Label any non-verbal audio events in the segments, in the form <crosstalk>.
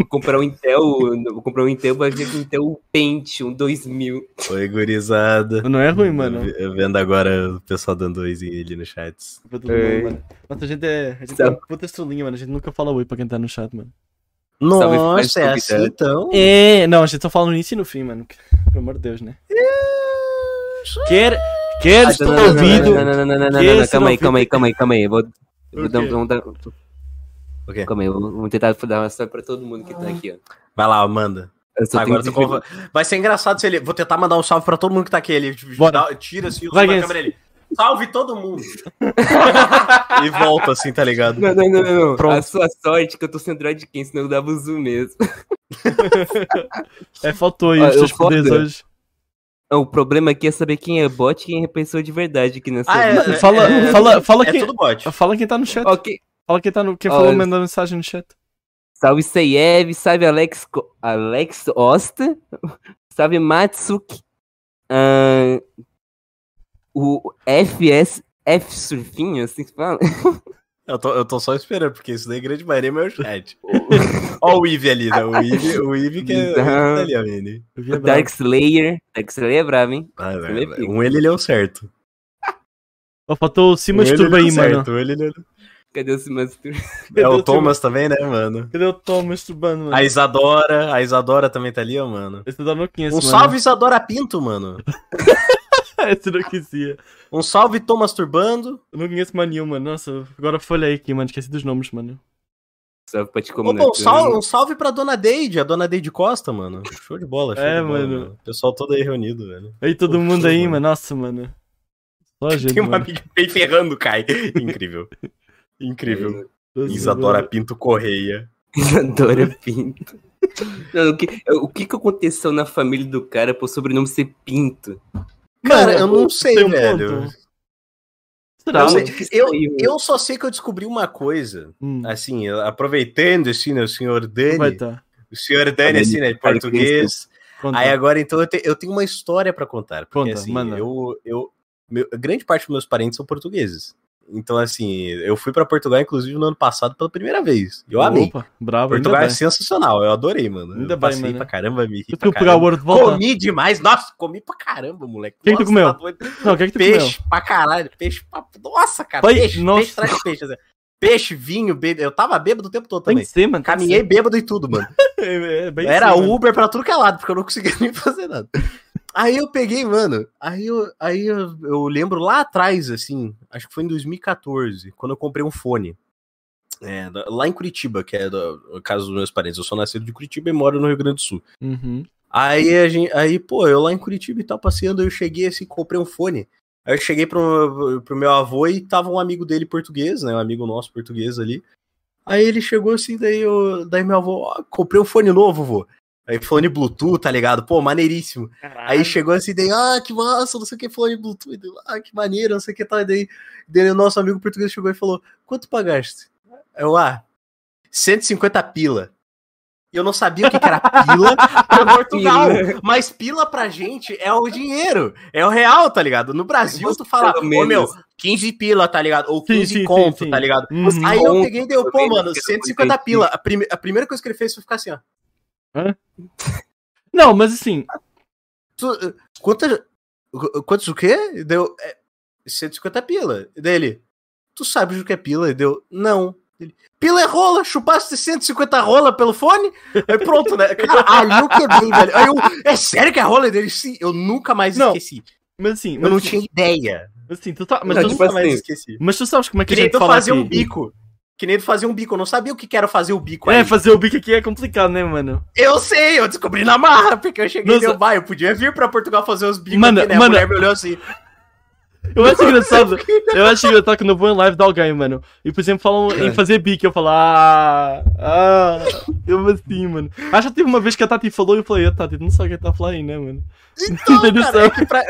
Vou comprar um Intel, vou comprar um Intel, vai vir com um Intel Pentium 2000. Oi, gurizada. Não é ruim, mano. Eu vendo agora o pessoal dando oizinho ali no chat. Nossa, a gente é. A gente Sabe- é uma puta estrelinha, mano. A gente nunca fala oi pra quem tá no chat, mano. Nossa, é assim convidado. então? É, não, a gente só fala no início e no fim, mano. Pelo amor de Deus, né? Quer, quer Ah, estar não, não, não, ouvido. Não, não, não, não, não, não, calma aí, não calma aí, calma aí, calma aí. Vou, vou dar, quê? vamos dar, O quê? calma aí, vamos tentar dar uma salve pra todo mundo que tá aqui, ó. Vai lá, manda. Agora tu conva- Vai ser engraçado se ele. Vou tentar mandar um salve pra todo mundo que tá aqui. Ele Bora. dá- tira assim o da câmera ele. Salve todo mundo! <laughs> e volta assim, tá ligado? Não, não, não, não, não. Pronto. A sua sorte que eu tô sem Android quem, senão eu dava o zoom mesmo. <laughs> É, faltou aí os eu seus poderes hoje. O problema aqui é saber quem é bot e quem é pessoa de verdade aqui nessa Ah, é, é, Fala, é- fala, fala, É quem, tudo bot. fala quem tá no chat. Ok. Fala quem tá no. Quem falou mandando mensagem no chat. Salve Seiev, salve Alex, Alex Osta, <laughs> salve Matsuki, ahn, o FS, F Surfinho, assim que fala. <laughs> Eu tô, eu tô só esperando, porque isso daí é grande maioria é meu chat. <laughs> Ó o Eve ali, né? O Eve, o Eve que é, o Eve que tá ali, ó, brava. Dark Slayer, Dark Slayer é bravo, hein? Ah, vê, filho? um ele ele é o certo. Ó, faltou o Um ele é aí, mano. certo. um ele, ele... Cadê o Simastur? <laughs> É Cadê o Thomas também, né, mano? Cadê o Tom masturbando, mano? A Isadora, a Isadora também tá ali, ó, mano. Esse eu não conheço, Um mano. salve Isadora Pinto, mano. <laughs> Esse eu não conhecia. Um salve Tô Masturbando. Eu não conheço mais nenhum, mano. Nossa, agora folha aí aqui, mano. Esqueci dos nomes, mano. Salve pra te Opa, comunicar. um, salve, um salve pra Dona Deide, a Dona Deide Costa, mano. Show de bola, show É, de bola, mano. O pessoal todo aí reunido, velho. Aí todo Pô, mundo aí, mano. mano. Nossa, mano. Só <laughs> gente, Tem uma mano. amiga bem ferrando, Kai. Incrível. Incrível. Nossa, Isadora mano. Pinto Correia. Isadora Pinto. Não, o, que, o que que aconteceu na família do cara pro sobrenome ser Pinto? Cara, Mano, eu não sei, velho. ponto. Eu, Não, eu, só sei que eu descobri uma coisa. Hum, Assim, aproveitando, assim, né, o senhor vai Dani. tá. O senhor Dani, assim, né, Cara, português. Conta. Aí agora, então, eu, te- eu tenho uma história pra contar. Porque, Conta, assim, manda. eu, eu meu- grande parte dos meus parentes são portugueses. Então, assim, eu fui pra Portugal, inclusive, no ano passado pela primeira vez. Eu amei. Opa, bravo, Portugal é bem. sensacional, eu adorei, mano. Ainda eu bem, passei mano. pra caramba, me ri Tu pra caramba. Comi demais, nossa, comi pra caramba, moleque. que tu Nossa, comeu? tá. Não, o que é que tu Peixe pra caralho, peixe pra... Nossa, cara, Pai, peixe, nossa. peixe traz peixe. assim. Peixe, vinho, bebê. Eu tava bêbado o tempo todo comeu? também. Tem que ser, mano. Caminhei bêbado e tudo, mano. <laughs> É, é bem Era assim, mano. Uber pra tudo que é lado, porque eu não conseguia <laughs> nem fazer nada. Aí eu peguei, mano. Aí eu, aí eu, eu lembro lá atrás, assim, acho que foi em 2014, quando eu comprei um fone. É, lá em Curitiba, que é do, o caso dos meus parentes. Eu sou nascido de Curitiba e moro no Rio Grande do Sul. Uhum. Aí a gente, aí, pô, eu lá em Curitiba e tal, passeando, eu cheguei assim, comprei um fone. Aí eu cheguei pro, pro meu avô e tava um amigo dele português, né? Um amigo nosso português ali. Aí ele chegou assim, daí, eu, daí meu avô, ó, comprei um fone novo, vô. Aí fone Bluetooth, tá ligado? Pô, maneiríssimo. Aí chegou assim, daí, ah, que massa, não sei o que, fone Bluetooth. Daí, ah, que maneiro, não sei o que, tá. Daí, daí o nosso amigo português chegou e falou, quanto pagaste? Eu, ah, 150 pila. E eu não sabia o que, que era pila <laughs> pra Portugal. Mas pila pra gente é o dinheiro. É o real, tá ligado? No Brasil, tu fala, Pelo ô menos. meu, 15 pila, tá ligado? Ou Sim, 15 sim, sim, conto, sim. tá ligado? Uhum. Aí eu Conto, peguei e deu, pô, mano, que eu 150 entendi. pila. A, prime- a primeira coisa que ele fez foi ficar assim, ó. <laughs> Não, mas assim, Tu, eh, quanta, quantos o quê? Deu é, 150 pila. Dele, tu sabes o que é pila? E deu, não. Ele, pila é rola, chupaste 150 rola pelo fone? Aí pronto, né? Cara, <laughs> ali eu quebrei, velho. Aí eu, é sério que é rola dele? Sim, eu nunca mais Não, esqueci. mas assim, Eu mas não assim, tinha ideia. assim, tu tá, mas, Não, tu, tipo nunca mais assim, esqueci. mas tu sabes como é que Que a gente tu fala fazer aqui? um bico. Que nem fazer um bico. Eu não sabia o que que era fazer o bico aí. É, fazer o bico aqui é complicado, né, mano? Eu sei, eu descobri na marra, porque eu cheguei Nossa. e deu, vai, eu podia vir pra Portugal fazer os bicos Mano, aqui, né? mano. A mulher me olhou assim. Eu acho <laughs> engraçado, eu acho engraçado quando eu vou em live de alguém, mano. E, por exemplo, falam em fazer bico, eu falo, ah, ah, eu assim, mano. Acho que teve uma vez que a Tati falou e eu falei, a Tati, não sabe o que tá falando aí, né, mano? <laughs> Tem Cara, é que pra-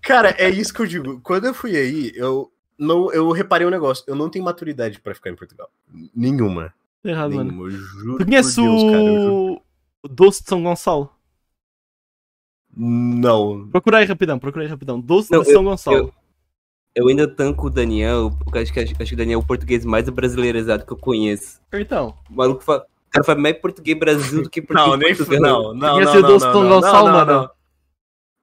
cara, é isso que eu digo. Quando eu fui aí, eu não, eu reparei um negócio. Eu não tenho maturidade pra ficar em Portugal. Nenhuma. Tá errado, mano. Nenhuma. Eu juro. Tu conheces por Deus, cara, eu juro. o... o Doce de São Gonçalo? Não. Procura aí rapidão, procura aí rapidão. Doce Não, de São Gonçalo. Eu ainda tanco o Daniel, porque acho que, acho que o Daniel é o português mais brasileirizado que eu conheço. Então, O maluco fala. cara faz mais português Brasil do que português Não, nem Portugal. Não, não, não, sido não, doce não, São não, Gonçalo, não, mano.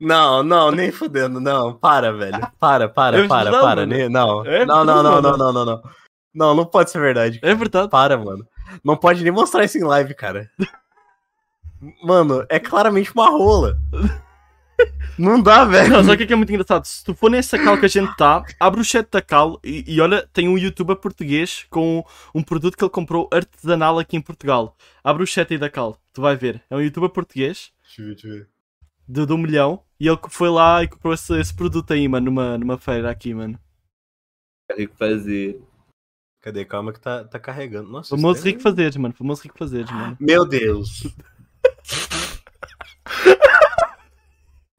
Não. Não, nem fudendo, não. Para, velho. Para, para, É para, verdade, para. mano. nem- Não, É não, não, não, não, não, não, não. Não, não pode ser verdade. É verdade. Para, mano. Não pode nem mostrar isso em live, cara. Mano, é claramente uma rola. Não dá, velho. Não, sabe o que é que é muito engraçado? Se tu for nessa cal que a gente tá, abre o chat da cal e, e olha, tem um youtuber português com um produto que ele comprou artesanal aqui em Portugal. Abre o chat aí da cal, tu vai ver. É um youtuber português Deixa eu ver, deixa eu ver. De, de um milhão e ele foi lá e comprou esse, esse produto aí, mano, numa, numa feira aqui, mano. Tem que fazer. Cadê? Calma que tá, tá carregando. Nossa, Famoso isso é- rico fazeres, mano. Famoso rico fazeres, mano. Meu Deus. <laughs>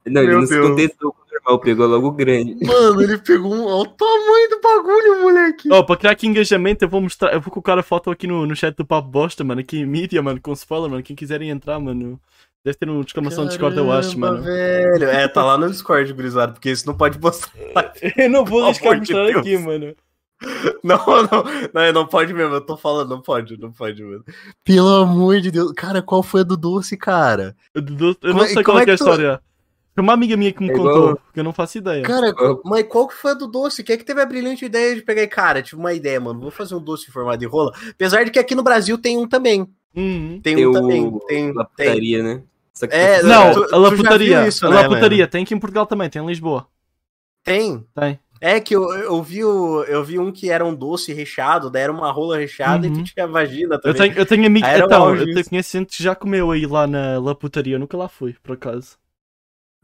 Não, ele Meu não se Deus. contentou com o normal, pegou logo o grande. Mano, ele pegou um. Olha o tamanho do bagulho, moleque. Ó, para criar aqui engajamento, eu vou mostrar, eu vou colocar a foto aqui no, no chat do Papo Bosta, mano, aqui em mídia, mano, com spoiler, mano. Quem quiserem entrar, mano, deve ter uma exclamação Discord, eu acho, mano. velho. É, tá lá no Discord, gurizado, porque isso não pode mostrar. <laughs> Eu não vou amor de mostrar aqui, mano. Não, não, não, não pode mesmo, eu tô falando, não pode, não pode, mano. Pelo amor de Deus. Cara, qual foi a do doce, cara? Eu, eu- Como não é- sei como qual é é, que é a que tu- história. Foi uma amiga minha que me É contou, igual- porque eu não faço ideia. Cara, mas qual que foi a do doce? Quem é que teve a brilhante ideia de pegar cara, tive uma ideia, mano, vou fazer um doce em formato de rola. Apesar de que aqui no Brasil tem um também. Uhum. Tem, Tem um o também. Tem, tem. laputaria, né? Só que É, tá- Não, tu- a laputaria. isso, a né, laputaria tem aqui em Portugal também, tem em Lisboa. Tem. Tem. É que eu, eu, vi o, eu vi um que era um doce recheado, daí era uma rola recheada e Uhum. tu tinha vagina Eu também. tenho, eu tenho amigos. Ah, era Então, eu te- isso. conheço gente que já comeu aí lá na laputaria. Eu nunca lá fui, por acaso.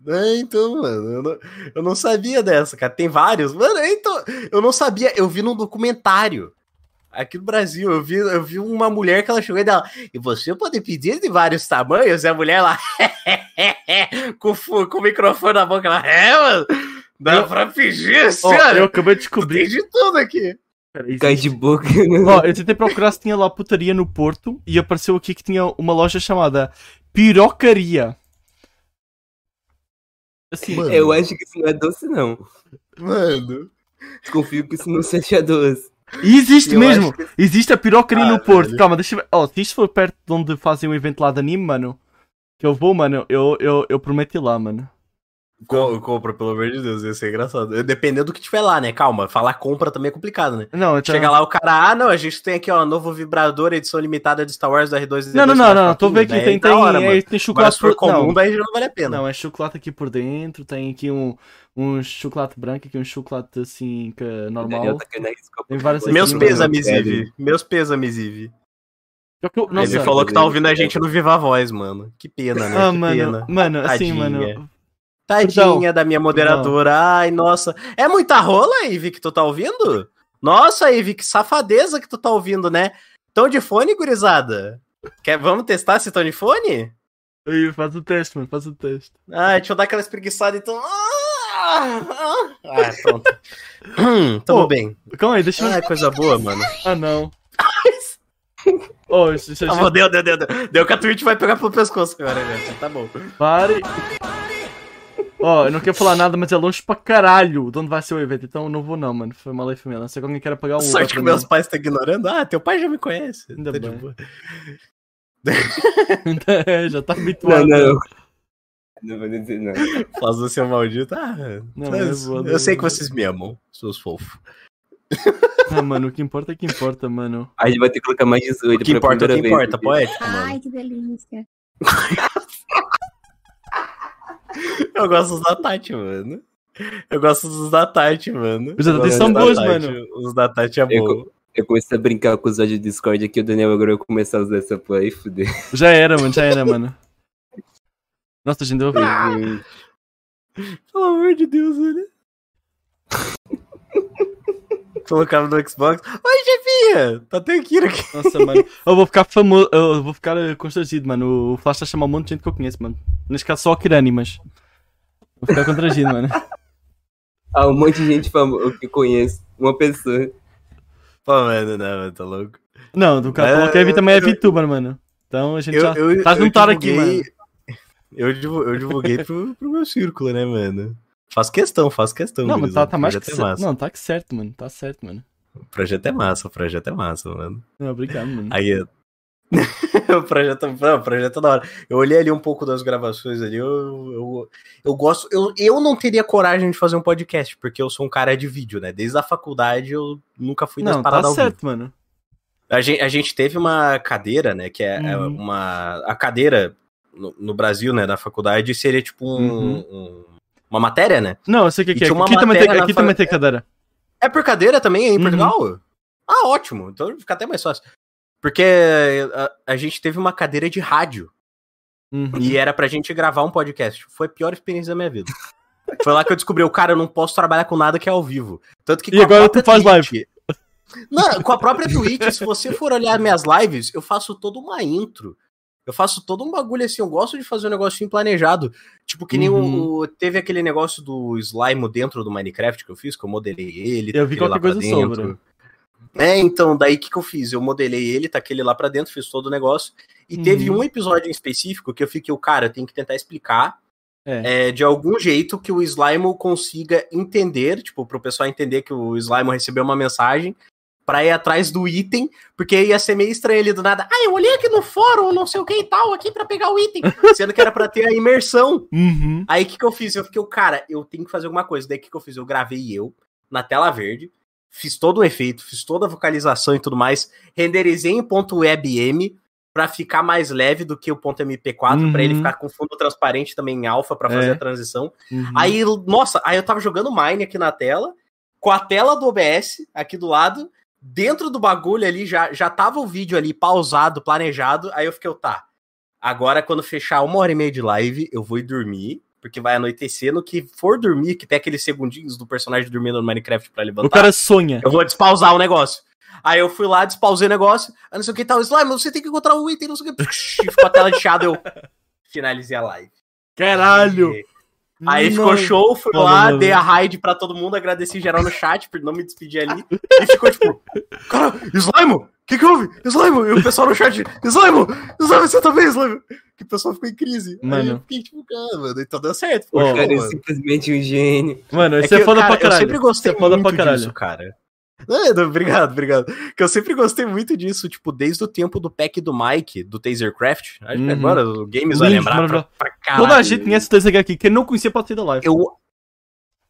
É, então, mano, eu não, eu não sabia dessa, cara. Tem vários. Mano, então, eu não sabia, eu vi num documentário. Aqui no Brasil, eu vi, eu vi uma mulher que ela chegou e dela. E você pode pedir de vários tamanhos? E a mulher lá. <laughs> com, com o microfone na boca, ela. É, mano. Dá Eu- pra pedir, senhora. eu acabei de descobrir. de tudo aqui. Peraí, Cai de boca. né? Ó, eu tentei procurar se tinha lá putaria no Porto e apareceu aqui que tinha uma loja chamada Pirocaria. Assim, Mano. Eu acho que isso não é doce, não. Mano. Desconfio que isso não seja doce. E existe Eu mesmo! que- Existe a Pirocaria Ah, no Porto. velho. Calma, deixa eu ver. Ó, se isto for perto de onde fazem o evento lá de anime, mano, que eu vou, mano, eu, eu, eu prometo ir lá, mano. Co- compra, pelo amor de Deus, ia ser engraçado. Dependendo do que tiver lá, né? Calma, falar compra também é complicado, né? Não, então... Chega lá o cara, ah, não, a gente tem aqui, ó, novo vibrador, edição limitada de Star Wars do R2 Não, não, não, não, tô vendo aqui, tem, tem, hora, é, tem chocolate por... comum, Não, daí já não vale a pena. não, é chocolate aqui por dentro, tem aqui um, um chocolate branco, aqui um chocolate assim, que é normal. Tá arriscar Tem várias Meus pêsames. Ive. Meus pêsames, Ive. Que Ele falou que tá ouvindo a gente no Viva Voz, mano. Que pena, né? ah, que mano, pena. mano, assim, mano, Tadinha da minha moderadora. Ai, nossa. É muita rola, Ive, que tu tá ouvindo? Nossa, Ive, que safadeza que tu tá ouvindo, né? Tão de fone, gurizada? Quer, vamos testar se tão de fone? Aí, faz o teste, mano, faz o teste. Ah, deixa eu dar aquela espreguiçada então. Ah, ah. Ah, pronto. <laughs> Hum, tamo Ô, bem. Calma aí, deixa eu... Ah, coisa boa, mano. Ah, não. <laughs> Oh, isso, isso, Ah, deu, deu, deu, deu. Deu que a Twitch vai pegar pelo pescoço agora, gente. Tá bom. Pare. Ó, eu não quero falar nada, mas é longe pra caralho de onde vai ser o evento, então eu não vou não, mano. Foi mal aí, família. Não sei quer pagar um Uber Sorte que meus pais estão ignorando. Ah, teu pai já me conhece. Ainda Tá de bem. boa. <laughs> É, já tá habituado. Não, não. Não vou dizer não. Faz o seu maldito. Ah, Não, mas é boa, eu sei que vocês me amam, seus fofos. Ah, mano, o que importa é que importa, mano. A gente vai ter que colocar mais 18 O que importa é o que importa, poético, mano. Ai, que delícia. <laughs> <laughs> Eu gosto dos da Tati, mano. Eu gosto dos da Tati, mano. Os da Eu Tati são bons, mano. Os da Tati é Eu, bom. eu comecei a brincar com os do Discord aqui, o Daniel agora vai começar a usar essa play e fuder. Já era, mano, já era, mano. Nossa, a gente deu ouvir. Pelo amor de Deus, olha. Colocava no Xbox. Oi, chefinha! Tá até aqui aqui. Nossa, mano. Eu vou ficar famoso. Eu vou ficar eh, constrangido, mano. O Flash está a chamar um monte de gente que eu conheço, mano. Neste caso só a Kirani, mas. Vou ficar constrangido, mano. <laughs> Ah, um monte de gente famosa que eu conheço. Uma pessoa. Pô, mano, não, mano, tá louco. Não, do cara falou que a também é VTuber, mano. Então a gente Eu, já. eu, Tá juntado aqui, mano. <laughs> Eu divulguei pro, pro meu círculo, né, mano? Faço questão, faço questão. Não, mas tá, tá mais que é massa. Não, tá que certo, mano. Tá certo, mano. O projeto é massa, o projeto é massa, mano. Não, obrigado, mano. Aí, <laughs> o projeto, não, o projeto é da hora. Eu olhei ali um pouco das gravações ali, eu, eu, eu gosto. Eu, eu não teria coragem de fazer um podcast, porque eu sou um cara de vídeo, né? Desde a faculdade eu nunca fui Não, tá paradas ao certo, vivo. mano. A gente, a gente teve uma cadeira, né? Que é, é Uhum. uma. A cadeira no, no Brasil, né? Da faculdade seria tipo um- Uhum. um- uma matéria, né? Não, eu sei o que, que é. Aqui, também tem, aqui fa- também tem cadeira. É por cadeira também em Uhum. Portugal? Ah, ótimo. Então fica até mais fácil. Porque a, a gente teve uma cadeira de rádio. Uhum. E era pra gente gravar um podcast. Foi a pior experiência da minha vida. Foi lá que eu descobri, o cara, eu não posso trabalhar com nada que é ao vivo. Tanto que E agora tu faz Twitch- Não, com a própria Twitch, se você for olhar minhas lives, eu faço toda uma intro. Eu faço todo um bagulho assim, eu gosto de fazer um negocinho planejado. Tipo, que nem o- Uhum. o, Teve aquele negócio do slime dentro do Minecraft que eu fiz, que eu modelei ele. Eu vi qualquer coisa dentro. sobre. É, então, daí o que, que eu fiz? Eu modelei ele, taquei ele lá pra dentro, fiz todo o negócio. E teve Uhum. um episódio em específico que eu fiquei, o cara, tem que tentar explicar É. é, de algum jeito que o Slime consiga entender, tipo, pro pessoal entender que o Slime recebeu uma mensagem pra ir atrás do item, porque ia ser meio estranho ele do nada. Ah, eu olhei aqui no fórum, não sei o que e tal, aqui pra pegar o item, <laughs> sendo que era pra ter a imersão. Uhum. Aí o que, que eu fiz? Eu fiquei, cara, eu tenho que fazer alguma coisa. Daí o que, que eu fiz? Eu gravei eu na tela verde, fiz todo o efeito, fiz toda a vocalização e tudo mais, renderizei em ponto .webm pra ficar mais leve do que o ponto .mp4, pra ele Uhum. ficar com fundo transparente também em alfa pra fazer É. a transição. Uhum. Aí, nossa, aí eu tava jogando Mine aqui na tela, com a tela do OBS aqui do lado, dentro do bagulho ali, já, já tava o vídeo ali pausado, planejado, aí eu fiquei, tá, agora quando fechar uma hora e meia de live, eu vou ir dormir, porque vai anoitecer, no que for dormir, que tem aqueles segundinhos do personagem dormindo no Minecraft pra levantar, O cara sonha. eu vou despausar o negócio. Aí eu fui lá, despausei o negócio, aí não sei o que tal, Slime, você tem que encontrar o item, não sei o que, e ficou a tela de chiado, eu finalizei a live. Caralho! Aí Não. ficou show, fui Não, lá, não, não, dei a raid pra todo mundo, agradeci geral no chat por não me despedir ali. E ficou tipo, cara, Slime, o que que houve? Slime, e o pessoal no chat, Slime, Slime, você também, Slime? Que o pessoal ficou em crise. Aí Mano. eu fiquei tipo, cara, mano, então deu certo. Show, cara é simplesmente um gênio. Mano, É isso é, que, foda cara, pra caralho. Eu sempre gostei Isso é foda muito pra caralho. disso, cara. <laughs> É, não, obrigado, obrigado. Que eu sempre gostei muito disso, tipo, desde o tempo do pack do Mike, do Tasercraft. Acho que Uhum. agora o Games vai lembrar pra, maravilhoso. pra caralho. Toda a gente conhece o TZH aqui. Quem não conhecia pode sair da live. eu,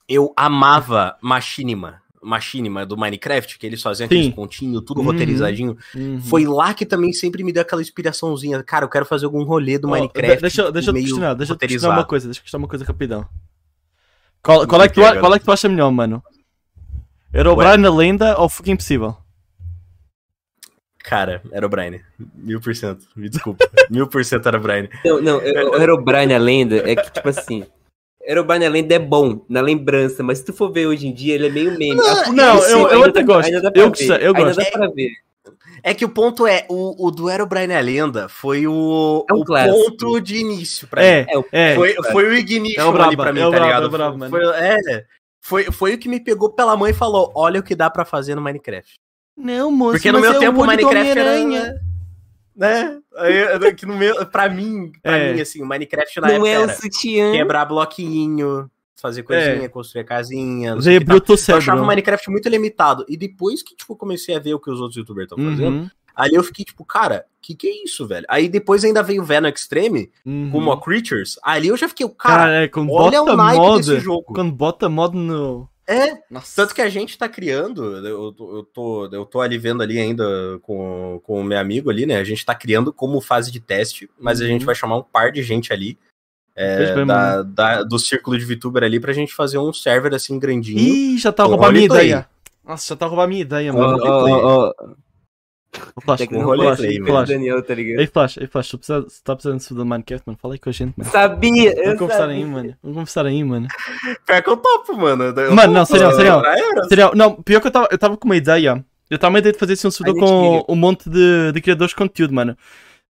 eu amava Machinima. Machinima do Minecraft, que eles faziam aqueles pontinhos, tudo Uhum. roteirizadinho. Uhum. Foi lá que também sempre me deu aquela inspiraçãozinha. Cara, eu quero fazer algum rolê do Ó, Minecraft. de- Deixa, deixa eu te questionar, deixa eu te questionar uma coisa, deixa eu questionar uma coisa rapidão. Qual, qual, é que tu, qual é que tu acha melhor, mano? Era o Ué. Brian a lenda ou Fucking Impossível? Cara, era o Brian. Mil por cento. Me desculpa. <laughs> Mil por cento era o Brian. Não, não, o Herobrine, a lenda, é que, tipo assim, Herobrine, a lenda é bom na lembrança, mas se tu for ver hoje em dia, ele é meio meme. Fundo, não, sim, eu- eu ainda até dá- gosto. ainda dá pra Eu ver, gosto, eu Ainda gosto. dá pra ver. É que o ponto é, o, o do Herobrine a Lenda foi o, É um o ponto de início pra mim. É, É, o- é. Foi, foi o ignition É o brabo, ali pra mim, é o tá ligado? é o brabo, mano. foi, é, foi, foi o que me pegou pela mãe e falou: olha o que dá pra fazer no Minecraft. Não, moço, Porque no meu é tempo o Minecraft era. Né? Que no meu, pra mim, pra É. mim, assim, o Minecraft na não época é quebrar bloquinho, fazer coisinha, É. construir casinha. teu Eu achava o. Minecraft muito limitado. E depois que, tipo, comecei a ver o que os outros youtubers estão fazendo, Uhum, ali eu fiquei, tipo, cara, que que é isso, velho? Aí depois ainda veio o Venom Extreme, uhum. como a Creatures. Ali eu já fiquei, cara, Cara, é, quando olha bota o naipe mod, desse jogo. quando bota mod no... É, Nossa. tanto que a gente tá criando, eu, tô- eu, tô, eu tô ali vendo ali ainda com, com o meu amigo ali, né? A gente tá criando como fase de teste, mas a Uhum. gente vai chamar um par de gente ali. é, bem, da, da- do círculo de VTuber ali pra gente fazer um server assim grandinho. Ih, já tá a Com roubar a minha ideia. Nossa, já tá a roubar a minha ideia, mano. ó, ó. Flash, Tem que um não rolê flash, tem velho. Daniel, tá ligado? Ei, Flash, ei, Flash, se tá precisando de do Minecraft, mano, fala aí com a gente, mano. Sabia! Vamos conversar sabia. aí, mano. Vamos conversar aí, mano. Pior que eu topo, mano. Eu Mano, não, topo, sério, sério. já era. Seria, não, pior que eu tava, eu tava com uma ideia. Eu tava com uma ideia de fazer assim um servidor com liga. um monte de, de criadores de conteúdo, mano.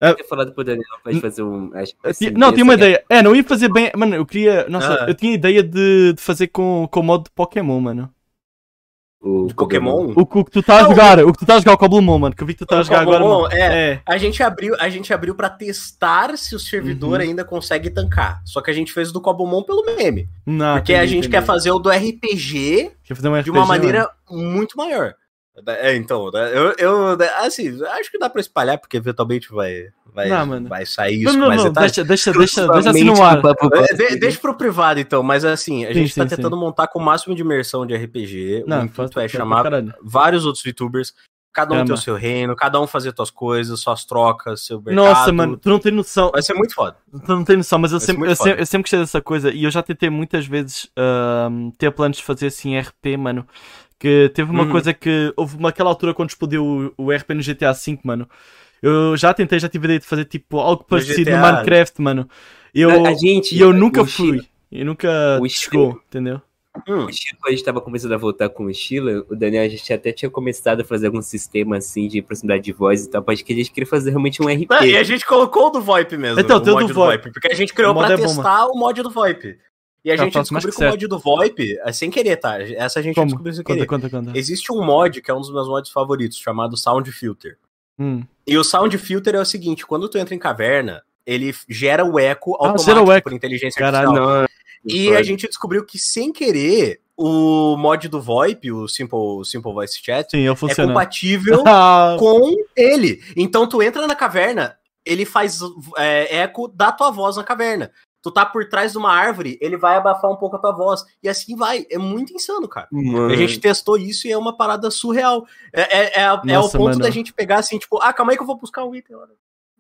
Eu tinha falado pro Daniel gente fazer um. Assim, não, tinha uma ideia. É, não ia fazer bem. Mano, eu queria. Nossa, Ah. eu tinha ideia de, de fazer com, com o modo de Pokémon, mano. O De Pokémon? O, que- o que tu estás a Não, jogar, o que tu estás a jogar, o Cobblemon, mano. Que eu vi que tu estás a O jogar agora, mano. é. É. A gente abriu, a gente abriu para testar se o servidor Uhum. ainda consegue tancar. Só que a gente fez do Cobomon pelo meme. Não, porque a entendi, gente entendi. quer fazer o do RPG um de uma RPG, maneira muito maior. É, então, eu, eu assim, acho que dá pra espalhar, porque eventualmente vai, vai, Não, mano. vai sair isso Não, não, mais não, detalhes. deixa, deixa, deixa, deixa assim no ar. É, de- deixa pro privado, então, mas assim, a Sim, gente tá sim, tentando montar com o máximo de imersão de RPG. o Não, intuito faz- é chamar vários outros VTubers, cada um Caramba. ter o seu reino, cada um fazer suas coisas, suas trocas, seu mercado. Nossa, mano, tu não tem noção. Vai ser muito foda. Tu não tem noção, mas eu sempre, eu, sempre, eu sempre gostei dessa coisa e eu já tentei muitas vezes ahm, ter planos de fazer assim RP, mano. Que teve uma Uhum. coisa que houve uma- aquela altura quando explodiu o, o RP no GTA V, mano. Eu já tentei, já tive a ideia de fazer tipo algo parecido no GTA. Minecraft, mano. Eu, A- gente- e eu nunca o fui. Eu nunca o chegou, entendeu? Hum. O quando a gente tava começando a voltar com o Sheila, o Daniel, a gente até tinha começado a fazer algum sistema assim de proximidade de voz e tal, mas que a gente queria fazer realmente um RP. Ah, e a gente colocou o do VoIP mesmo. Então, o mod do do VoIP. VoIP. Porque a gente criou pra é bom, testar o mod do VoIP. E a Tá, gente mais descobriu que o mod do VoIP, é sem querer, tá? Essa a gente Como? descobriu sem Conta, querer. conta, conta. Existe um mod que é um dos meus mods favoritos, chamado Sound Filter. Hum. E o Sound Filter é o seguinte, quando tu entra em caverna, ele gera o eco Ah, automático eco. por inteligência Caralho. artificial. Não, E a gente descobriu que, sem querer, o mod do VoIP, o Simple, Simple Voice Chat, Sim, é compatível Ah, <laughs> com ele. Então tu entra na caverna, ele faz é, eco da tua voz na caverna. Tu tá por trás de uma árvore, ele vai abafar um pouco a tua voz. E assim vai. É muito insano, cara. Mano, A gente testou isso e é uma parada surreal. É, é, é, é o Nossa, ponto mano. da gente pegar assim, tipo, ah, calma aí que eu vou buscar um item.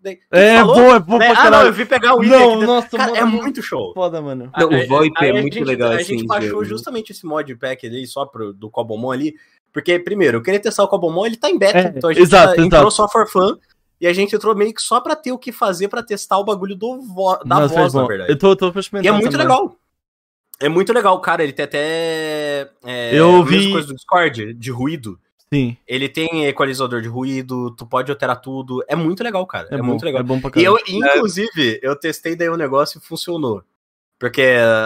Daí, é falou? é bom Né? pra Ah, não, eu vim pegar o item Não, nossa, Cara, mano, é muito show. foda, mano. Não, o VoIP é muito gente- legal A assim. gente de baixou justamente esse modpack ali só pro, do Cobomon ali. Porque, primeiro, eu queria testar o Cobomon, ele tá em beta, É, então a gente exato, tá- entrou exato. só for fun. E a gente entrou meio que só pra ter o que fazer pra testar o bagulho do vo- da Nossa, voz, na verdade. Eu tô, tô pra E experimentar. é muito também. legal. É muito legal, cara. Ele tem até. É, Eu a mesma vi- coisa do Discord, de ruído. Sim, Ele tem equalizador de ruído, tu pode alterar tudo. É muito legal, cara. é, É, bom, muito legal. É bom pra E caralho. eu, inclusive, eu testei daí o negócio e funcionou. Porque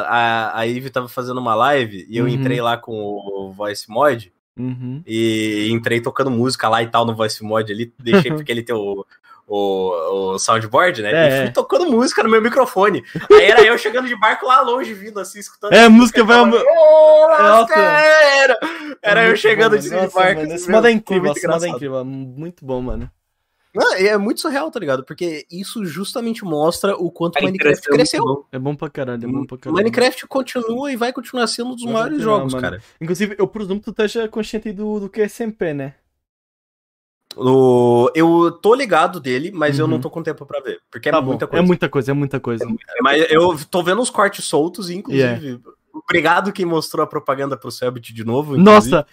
a, a Ivy tava fazendo uma live e eu Uhum. entrei lá com o Voice Mod Uhum. e entrei tocando música lá e tal no Voice Mod ali. Deixei <laughs> porque ele tem o, o, o soundboard, né? É, e fui é. tocando música no meu microfone. Aí era eu chegando de barco lá longe, vindo assim, escutando. É, a música vai. Falando, Nossa. "Ô, lasqueira!" Era É eu chegando bom, de. Nossa, barco. mano, Esse modo é incrível, esse modo é incrível. Muito bom, mano. Não, é muito surreal, tá ligado? Porque isso justamente mostra o quanto A o Minecraft é cresceu. bom. É bom pra caralho, é bom pra caralho. Minecraft continua e vai continuar sendo um dos Vai maiores jogos, mano. cara. Inclusive, eu presumo que tu esteja consciente do, do que é SMP, né? O... Eu tô ligado dele, mas eu Uhum. não tô com tempo pra ver. Porque é Tá bom, muita É coisa. muita coisa, é muita coisa. Mas eu tô vendo os cortes soltos, inclusive. Yeah. Obrigado quem mostrou a propaganda pro Selbit de novo. Nossa,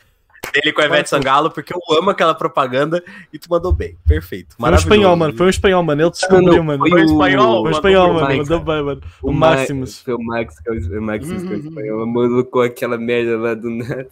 Ele com a Ivete. Sangalo, porque eu amo aquela propaganda e tu mandou bem. Perfeito. foi um espanhol, mano. Foi um espanhol, mano. Ele descobriu, mano. Foi um espanhol, Foi um mandou espanhol, mano. Max. Mandou bem, mano. O Maximus. Foi o Max, que o o Maximus, que é o Uhum. espanhol. Mano, com aquela merda lá do nada.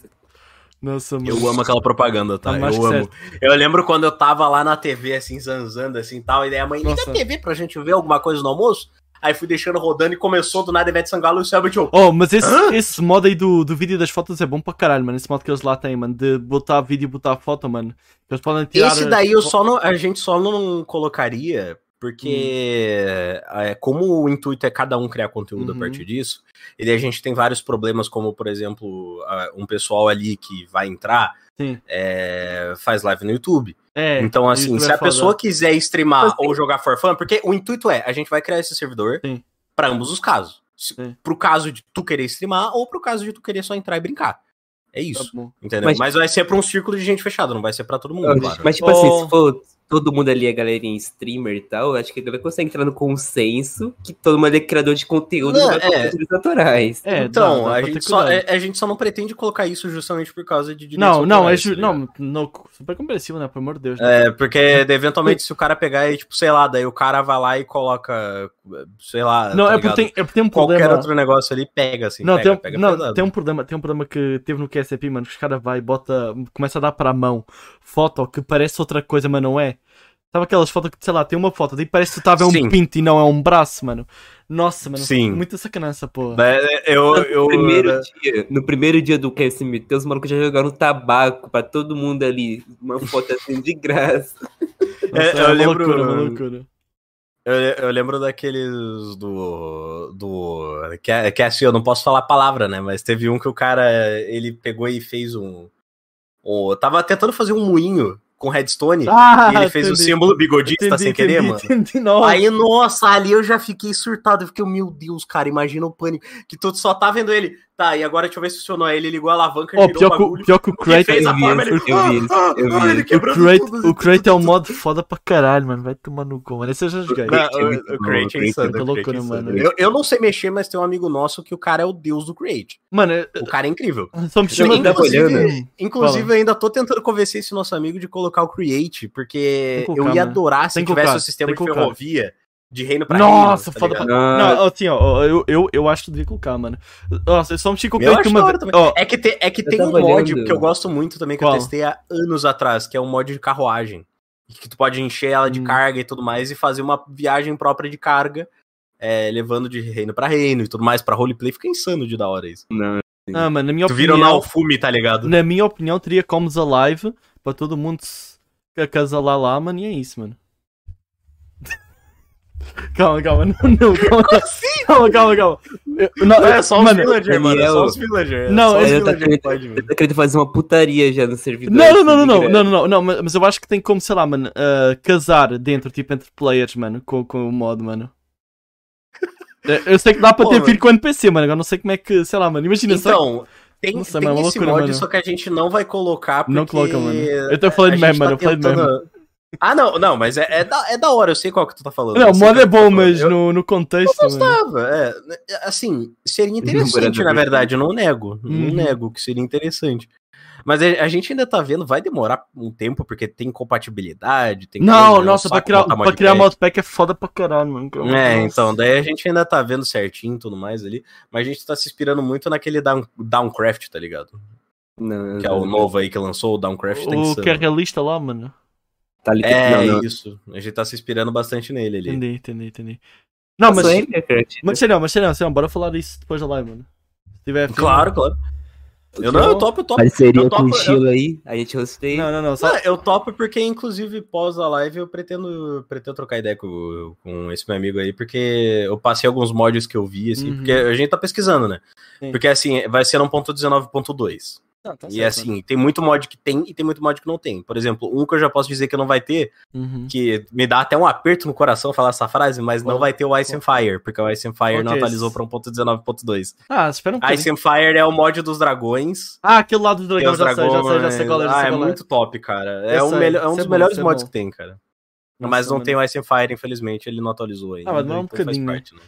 Nossa, mano. Eu amo aquela propaganda, tá? Tá eu amo. Eu lembro quando eu tava lá na TV, assim, zanzando, assim, tal, e daí a mãe, liga Nossa. a TV pra gente ver alguma coisa no almoço. Aí fui deixando rodando e começou do nada Ivete Sangalo e o Selbit, eu... Oh, mas esse, esse modo aí do, do vídeo e das fotos é bom pra caralho, mano. Esse modo que eles lá têm, mano. De botar vídeo e botar foto, mano. Eles podem tirar. Esse daí eu só não, a gente só não colocaria porque é, como o intuito é cada um criar conteúdo Uhum. a partir disso, e daí a gente tem vários problemas, como por exemplo, um pessoal ali que vai entrar. É, faz live no YouTube. É. então, assim, se é a foda. pessoa quiser streamar Mas ou jogar for fun, porque o intuito é, a gente vai criar esse servidor para ambos os casos. Se- Sim. Pro caso de tu querer streamar ou pro caso de tu querer só entrar e brincar. É Tá isso, bom. entendeu? Mas- Mas, vai ser pra um círculo de gente fechado, não vai ser pra todo mundo, claro. Mas, tipo assim, Oh. se for todo mundo ali, a galerinha streamer e tal, acho que a galera consegue entrar no consenso que todo mundo é criador de conteúdo Não, é. direitos autorais. É, então, dá- dá a, gente só, é- a gente só não pretende colocar isso justamente por causa de direitos Não, não, é autorais, ju... tá não, não, super compreensível, né? Pelo amor de Deus. né? É, porque eventualmente se o cara pegar e, tipo, sei lá, daí o cara vai lá e coloca, sei lá, não, tá é porque tem, é porque tem um qualquer problema. outro negócio ali, pega, assim, não, pega, tem, um- pega não pesado. tem um problema, tem um problema que teve no QSP, mano, que os caras vai e bota, começa a dar para a mão foto que parece outra coisa, mas não é. Sabe aquelas fotos que, sei lá, tem uma foto, daí parece que tu tá a ver um Sim. pinto e não é um braço, mano. Nossa, mano, Sim. muita sacanagem essa porra. É, Eu, eu, No primeiro, dia, no primeiro dia do QSMT, os malucos já jogaram tabaco pra todo mundo ali. Uma foto assim de graça. Nossa, é, eu uma lembro- loucura, uma loucura. Eu, eu lembro daqueles do. do que, é- que é assim, eu não posso falar a palavra, né? Mas teve um que o cara ele pegou e fez um. o- tava tentando fazer um moinho com redstone Ah, e ele fez o entendi. símbolo bigodista Entendi, sem querer, entendi, mano. entendi, nossa. Aí, nossa, ali eu já fiquei surtado. Eu fiquei, meu Deus, cara, imagina o pânico. Que tu só tá vendo ele. Tá, e agora deixa eu ver se funcionou. Aí ele ligou a alavanca, Ó, girou pior, o bagulho. pior que o e eu forma, isso, ele... eu vi isso, Ah, eu vi ah, <laughs> ele. O Crate é um <laughs> mod foda pra caralho, mano. Vai tomar no cu, mano. Esse eu já joguei. É o- o é insano, é loucura, é insano. mano. Eu, eu não sei mexer, mas tem um amigo nosso que o cara é o deus do Crate. Mano, é- O cara é incrível. só me chama. Inclusive, inclusive eu ainda tô tentando convencer esse nosso amigo de colocar o Create, porque eu ia adorar se tivesse o sistema tem de ferrovia de reino pra Nossa, reino. tá foda ligado? pra- Não, assim, ó, eu, eu, eu acho que tu devia colocar, mano. Nossa, eu só mexi com o Eu Crate acho uma. Ó, É que, te- é que tem um mod olhando. que eu gosto muito também, que Qual? eu testei há anos atrás, que é um mod de carruagem. Que tu pode encher ela de Hum. carga e tudo mais e fazer uma viagem própria de carga, é, levando de reino pra reino e tudo mais pra roleplay. Fica insano de da hora isso. não. ah, mano, na minha Tu vira o opinião. Naofume, tá ligado? Na minha opinião, teria como Alive para todo mundo se acasalar lá, mano, e é isso, mano. Calma, calma, não, não, calma, calma, calma, calma. Eu- não, É só os mano, villager, mano. É só os villager. é Não, só os ele tá querendo- pode, mano. Eu tô querendo fazer uma putaria já no servidor. Não, não, não, assim, não, não, não, não, não, não, mas mas eu acho que tem como, sei lá, mano, ah, casar dentro, tipo, entre players, mano, com, com o mod, mano. <laughs> Eu sei que dá para Pô, ter mano. filho com NPC, mano, agora não sei como é que, sei lá, mano, imagina só. Então, tem, Não sei, tem mas é esse loucura, mod, mano. só que a gente não vai colocar porque... Não coloca, mano. Eu tô falando gente meme, mano, tá eu falei de meme. Ah, não, não, mas é, é, da, é da hora, eu sei qual que tu tá falando. Não, o sei mod qual é tá bom, mas Eu- no, no contexto, Eu gostava, é. Assim, seria interessante, na verdade, eu não nego. Não Uhum. nego que seria interessante. Mas a, a gente ainda tá vendo, vai demorar um tempo, porque tem compatibilidade, tem Não, coisa, nossa, saco pra criar, pra criar modpack. modpack é foda pra caralho, mano. É, Nossa. então, daí a gente ainda tá vendo certinho e tudo mais ali, mas a gente tá se inspirando muito naquele down, Downcraft, tá ligado? Não, Que é o novo aí que lançou, o Downcraft tá O insano. que é realista lá, mano. Tá ali É, não, não. isso. A gente tá se inspirando bastante nele ali. Entendi, entendi, entendi. Não, mas. Mas mas sei não, sei não, bora falar disso depois da live, mano. Se tiver Claro, claro. Eu não, eu topo, eu topo. Parceria eu com topo, o estilo aí, a gente hosteia. Não, não, não. Só... Não, eu topo porque, inclusive, pós a live, eu pretendo, pretendo trocar ideia com, com esse meu amigo aí, porque eu passei alguns mods que eu vi, assim, Uhum. porque a gente tá pesquisando, né? Sim. Porque, assim, vai ser 1.19.2. Não, tá e, certo, assim, tem muito mod que tem e tem muito mod que não tem. Por exemplo, um que eu já posso dizer que não vai ter. Uhum. que me dá até um aperto no coração falar essa frase, mas não vai ter o Ice and Fire, porque o Ice and Fire Qual não é atualizou pra 1.19.2. Ah, espera um Ice pouquinho. and Fire é o mod dos dragões. Ah, aquele lado do Tem dragão, os já sei, já sei, já sei dragões. qual é, Ah, é é. muito top, cara. É, um, é um dos é bom, melhores é mods bom. que tem, cara. Nossa, mas não mano. tem o Ice and Fire, infelizmente, ele não atualizou ainda. Ah, vai demorar um então faz bocadinho. parte, né?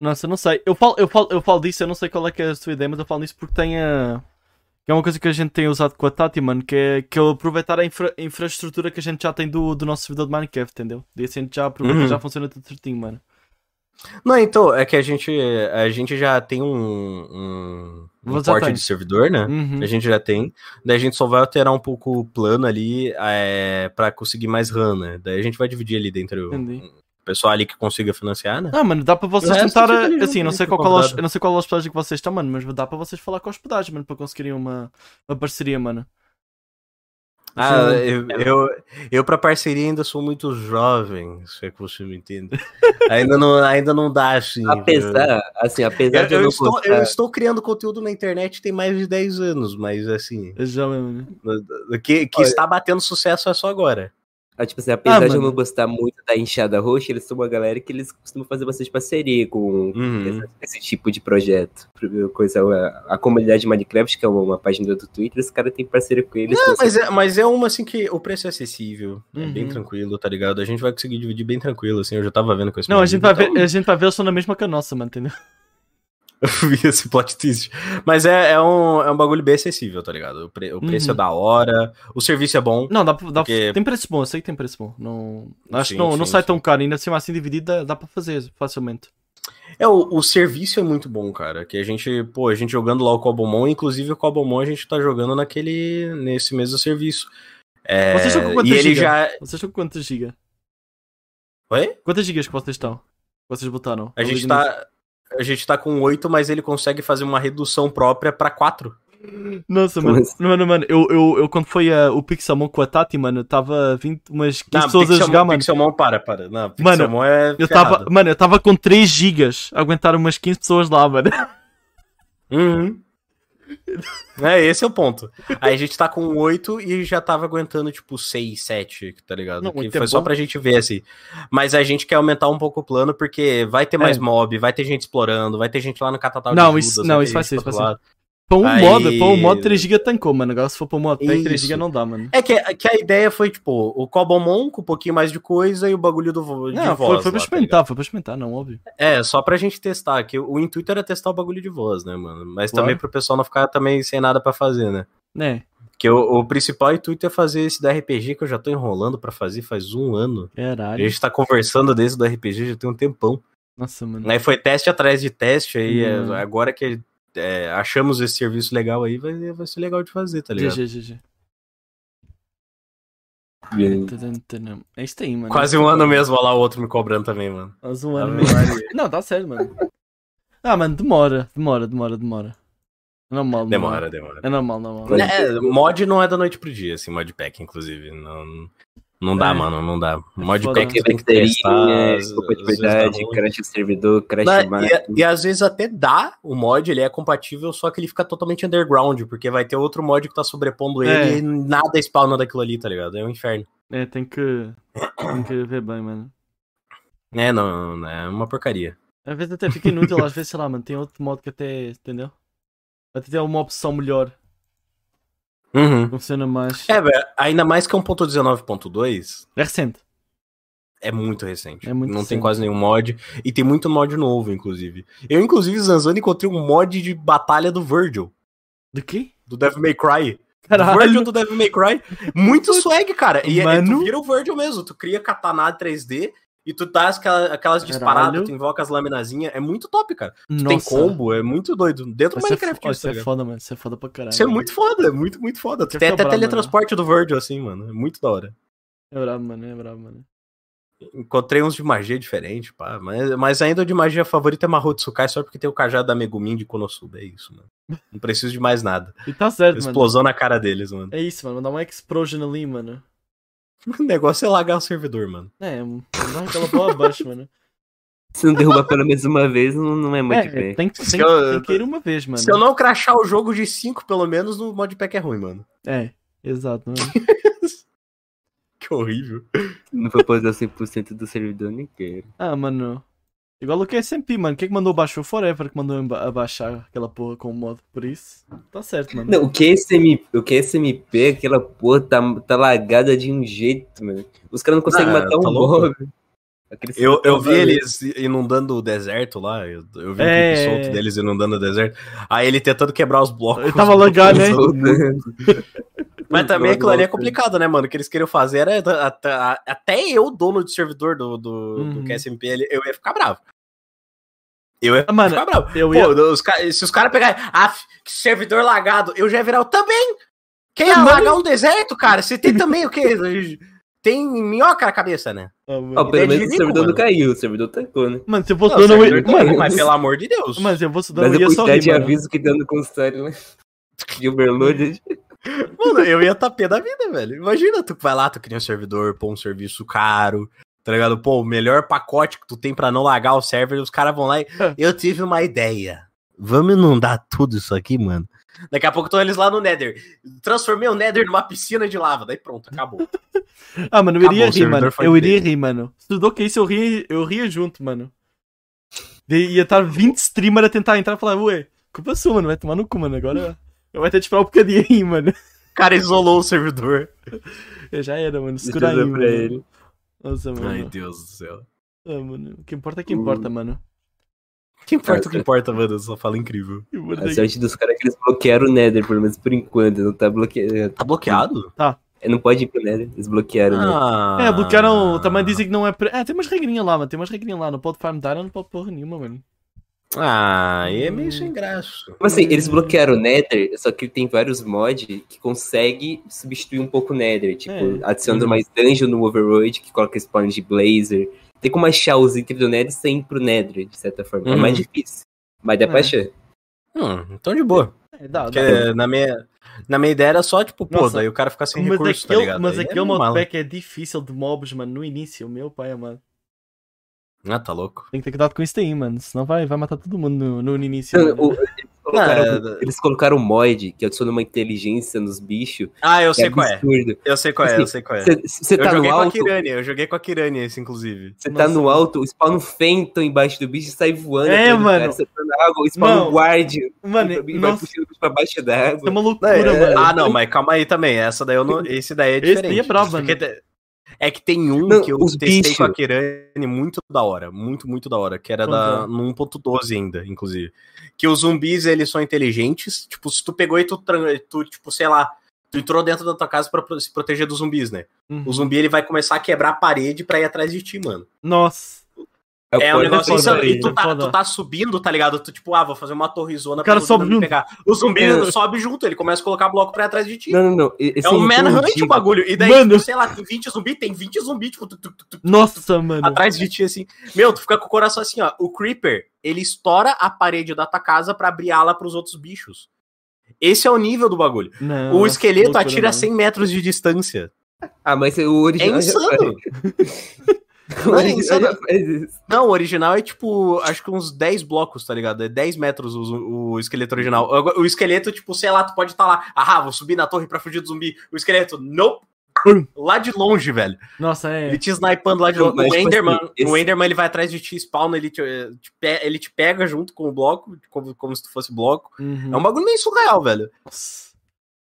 Nossa, eu não sei. Eu falo, eu, falo, eu falo disso, eu não sei qual é que é a sua ideia, mas eu falo disso porque tem a. Que é uma coisa que a gente tem usado com a Tati, mano, que é, que é aproveitar a infra- infraestrutura que a gente já tem do, do nosso servidor de Minecraft, entendeu? E assim a gente já aproveita Uhum. já funciona tudo certinho, mano. Não, então, é que a gente, a gente já tem um, um, um porte de servidor, né? Uhum. A gente já tem. Daí a gente só vai alterar um pouco o plano ali é, pra conseguir mais RAM, né? Daí a gente vai dividir ali dentro Entendi. Pessoal ali que consiga financiar, né? Ah, mano, dá para vocês resto tentar. Assim, junto, não sei qual, qual, eu não sei qual a hospedagem que vocês estão, mano, mas dá para vocês falar com a hospedagem, mano, para conseguirem uma, uma parceria, mano. Ah, eu, eu, eu pra parceria ainda sou muito jovem, se é que você me entende. <laughs> ainda, não, ainda não dá, assim. Apesar, assim, apesar Eu, de eu, eu não estou, gostar... eu estou criando conteúdo na internet tem mais de 10 anos, mas assim, É jovem, mano. que, que Olha. está batendo sucesso é só agora. Ah, tipo assim, apesar de eu não gostar muito da enxada roxa, eles são uma galera que eles costumam fazer bastante parceria com Uhum. esse, esse tipo de projeto. Coisa, a, a comunidade Minecraft, que é uma, uma página do Twitter, os caras têm parceria com eles. Não, então, mas é, mas é uma assim que o preço é acessível, é Uhum. bem tranquilo, tá ligado? A gente vai conseguir dividir bem tranquilo, assim, eu já tava vendo com esse Não, a gente, vai então ver, a gente vai ver, sou na mesma que a nossa, mano, entendeu? <laughs> Eu vi esse plot twist. Mas é, é, um, é um bagulho bem acessível, tá ligado? O, pre- o preço Uhum. é da hora, o serviço é bom. Não, dá, dá, Porque- tem preço bom, eu sei que tem preço bom. Não, acho Sim, que não, não sim, sai sim. tão caro, ainda assim, assim dividido dá, dá pra fazer facilmente. É, o, o serviço é muito bom, cara. Que a gente, pô, a gente jogando lá o Cobomon, inclusive o Cobomon a gente tá jogando naquele, nesse mesmo serviço. É, Vocês estão com quantas e ele giga? já. Vocês estão com quantas gigas? Oi? Quantas gigas que vocês estão? Vocês botaram? A gente tá. A gente tá com 8, mas ele consegue fazer uma redução própria pra 4. nisso. Nossa, mano. Mano, mano, eu, eu, eu quando foi uh, o Pixelmon com a Tati, mano, eu tava 20, umas 15 pessoas a jogar, mano. Pixelmon, para, para. Não, Mano, Pixelmon é. Eu ferrado. tava, mano, eu tava com 3 gigas a aguentar umas 15 pessoas lá, mano. Uhum. É, esse é o ponto. Aí a gente tá com 8 e já tava aguentando, tipo, 6, 7, tá ligado? Não, que oito é foi só bom. pra gente ver, assim. Mas a gente quer aumentar um pouco o plano, porque vai ter mais É. mob, vai ter gente explorando, vai ter gente lá no Catatal Não, de isso- Judas, não, vai ter isso vai ser, isso vai outro ser. Para um Aí- mod, para um mod 3GB tancou, mano. Agora se for para um mod pack 3GB Isso. não dá, mano. É que, que a ideia foi, tipo, o Cobomon com um pouquinho mais de coisa e o bagulho do de Não, voz. foi, foi pra lá, tá experimentar, foi pra experimentar, não, óbvio. é, só pra gente testar, que o intuito era testar o bagulho de voz, né, mano? Mas Claro. também pro pessoal não ficar também sem nada pra fazer, né? Né, Porque o, o principal intuito é fazer esse da RPG que eu já tô enrolando pra fazer faz um ano. A caralho. gente tá conversando desse do RPG já tem um tempão. Nossa, mano. Aí foi teste atrás de teste, aí é, Hum. agora que é, achamos esse serviço legal aí, vai, vai ser legal de fazer, tá ligado? GG, GG. É isso aí, mano. Quase um ano mesmo, olha lá o outro me cobrando também, mano. Quase um ano Ave mesmo. <laughs> Não, tá certo, mano. Ah, mano, demora, demora, demora, demora. É normal, Demora, demora. É normal, normal. É, mod não é da noite pro dia, assim, modpack, inclusive. Não, não dá, É. mano, não dá. foda. Modpack Tem tem que testar. bateria, às- desculpa de às vezes verdade, dá ruim. crash o servidor, crash máquina. e, e às vezes até dá o mod, ele é compatível, só que ele fica totalmente underground, porque vai ter outro mod que tá sobrepondo ele É. e nada spawna daquilo ali, tá ligado? É um inferno. É, tem que. Tem que ver bem, mano. É, não, não, é uma porcaria. Às vezes até fica inútil, às vezes, sei lá, mano, tem outro modo que até. Entendeu? Até tem uma opção melhor. Uhum. Funciona mais. É, velho, ainda mais que é 1.19.2, É recente. é muito recente. É muito não tem recente. quase nenhum mod. E tem muito mod novo, inclusive. Eu, inclusive, Zanzano, encontrei um mod de batalha do Virgil, Do quê? do Devil May Cry. Caralho. Virgil do Devil May Cry. Muito <laughs> swag, cara. E é- Mano. tu vira o Virgil mesmo. Tu cria katana 3D e tu dá aquelas, aquelas disparadas, tu invoca as laminazinhas. É muito top, cara. Tu Nossa. tem combo, é muito doido. Dentro do Minecraft, isso, isso tá é foda, mano. Isso é foda pra caralho. Isso é muito foda, é muito, muito foda. Quer Tem até bravo, teletransporte do Virgil, assim, mano. É muito da hora. É brabo, mano. É brabo, mano. Encontrei uns de magia diferente, pá. Mas, mas ainda o de magia favorito é Mahotsukai, só porque tem o cajado da Megumin de Konosuba. É isso, mano. Não preciso de mais nada. E tá certo, mano. Explosão na cara deles, mano. É isso, mano. Mandar uma explosion ali, mano. <laughs> O negócio é lagar o servidor, mano. É, mandar aquela bola abaixo, mano. Se não derrubar pelo menos uma vez, não, não é muito É, bem. tem, que- Se tem, eu- tem que ir uma vez, mano. Se eu não crachar o jogo de 5, pelo menos, no modpack é ruim, mano. É, exato, mano. <laughs> Que horrível. Não for posar 100% do servidor, nem quero. Ah, mano. Igual o QSMP, mano. Quem que mandou baixar? O Forever que mandou abaixar aquela porra com o mod. Por isso, tá certo, mano. Não, o QSMP, o QSMP, aquela porra tá, tá lagada de um jeito, mano. Os caras não conseguem Ah, matar um tá louco. mob. Eu, eu vi eles inundando o deserto lá. Eu, eu vi É. um clipe solto deles inundando o deserto. Aí ele tentando quebrar os blocos. Ele tava lagado, <laughs> né? <laughs> Mas também aquilo ali é complicado, né, mano? O que eles queriam fazer era. Até, até eu, dono de servidor do, do, Uhum. do QSMP, eu ia ficar bravo. Eu ia Ah, mano, ficar bravo. Eu Pô, ia. os ca- se os caras pegarem. Ah, que servidor lagado, eu já ia virar. Eu também! Quem ia Mano. lagar um deserto, cara? Você tem também o quê? <laughs> Tem minhoca na cabeça, né? Ah, mano. pelo Ideia de menos o servidor mano. não caiu, o servidor tancou, né? Mano, se eu fosse Não, o dono, eu Mano, mas pelo amor de Deus. mas eu fosse dono, Mas eu ia de mano. aviso que dando constante, né? <laughs> De overload. <laughs> Mano, eu ia estar pé da vida, velho. Imagina, tu vai lá, tu cria um servidor, pô, um serviço caro, tá ligado? Pô, o melhor pacote que tu tem pra não lagar o server, os caras vão lá e. Eu tive uma ideia. Vamos inundar tudo isso aqui, mano. Daqui a pouco estão eles lá no Nether. Transformei o Nether numa piscina de lava. Daí pronto, acabou. <laughs> Ah, mano, eu Acabou, iria rir, mano. Eu iria rir, mano. Se tudo ok, se eu ria, eu ria junto, mano. Daí ia estar 20 streamers a tentar entrar e falar, ué, culpa sua, mano, vai tomar no cu, mano. Agora eu vai ter de esperar um bocadinho aí, mano. O cara isolou o servidor. Eu já era, mano. Segura aí, mano. ele. Nossa, mano. Ai, Deus do céu. Ah, mano. O que importa é que importa, mano. Que importa o que importa, mano? Eu só falo incrível. O que A é que- sorte dos caras é que eles bloquearam o Nether, pelo menos por enquanto. Não tá bloqueado. Tá bloqueado? Não pode ir pro Nether, eles bloquearam. né? Ah. É, bloquearam. Também dizem que não é. Pre... É, tem umas regrinhas lá, mano. Tem umas regrinhas lá. Não pode farm dar, não pode porra nenhuma, mano. Ah, aí é meio sem graça. Como assim, eles bloquearam o Nether, só que tem vários mods que consegue substituir um pouco o Nether. Tipo, É. adicionando mais dungeon no Overworld, que coloca spawn de Blazer. Tem como achar os itens do Nether sem ir pro Nether, de certa forma. É Uhum. mais difícil. Mas dá pra É. achar. Hum, então de boa. É, dá, Porque dá. na minha, na minha ideia era só, tipo, pô, Nossa, daí o cara ficar sem Mas recurso, tá aquele, ligado? mas Aí é aquele normal. modpack é difícil de mobs, mano, no início. Meu pai, mano. Ah, tá louco. Tem que ter cuidado com isso aí, mano. Senão vai, vai matar todo mundo no, no início. Não, mano. o- eles colocaram, Ah, eles colocaram um mod que adiciona uma inteligência nos bichos. Ah, eu é sei qual é. absurdo. Eu sei qual é, eu sei qual é. Você Eu tá no joguei com a alto, Kirani, eu joguei com a Kirani esse, inclusive. você tá no alto, spawna um fento embaixo do bicho e sai voando. É, mano. Você tá na água, spawna Mano, um guard Mano, e vai puxando o bicho pra baixo da isso é água. uma loucura, É, mano. Ah, não, mas calma aí também. Essa daí eu não. Esse daí é Esse daí diferente. é brabo, mano. Porque É que tem um Não, que eu os testei bichos. com a Kirani muito da hora. Muito, muito da hora. Que era da, no 1.12 ainda, inclusive. Que os zumbis, eles são inteligentes. Tipo, se tu pegou e tu, tu tipo, sei lá. Tu entrou dentro da tua casa pra pro- se proteger dos zumbis, né? Uhum. O zumbi ele vai começar a quebrar a parede pra ir atrás de ti, mano. Nossa. É um o negócio insano. E aí, tu é tá, tu tá subindo, tá ligado? Tu, tipo, ah, vou fazer uma torrezona zumbi sobe me pegar. O zumbi É. sobe junto, ele começa a colocar bloco pra ir atrás de ti. Não, não, não. Esse é um manhunt o bagulho. E daí, Mano. tipo, sei lá, tem 20 zumbi, tem 20 zumbi, tipo, tu, tu, tu, Nossa, mano. atrás de ti, assim. Meu, tu fica com o coração assim, ó. O Creeper, ele estoura a parede da tua casa pra abrir ala pros outros bichos. Esse é o nível do bagulho. Não, o esqueleto loucura, atira mano. 100 metros de distância. Ah, mas o original É insano. <laughs> Não, é isso. Não, o original é tipo, acho que uns 10 blocos, tá ligado? É 10 metros o, o esqueleto original. O, o esqueleto, tipo, sei lá, tu pode estar lá, ah, vou subir na torre pra fugir do zumbi. O esqueleto, não. Lá de longe, velho. Nossa, é. Ele te snipando lá de longe. mas, O tipo Enderman, assim, esse- o Enderman ele vai atrás de ti, spawna, ele te, te ele te pega junto com o bloco, como, como se tu fosse bloco. Uhum. É um bagulho meio surreal, velho. Nossa.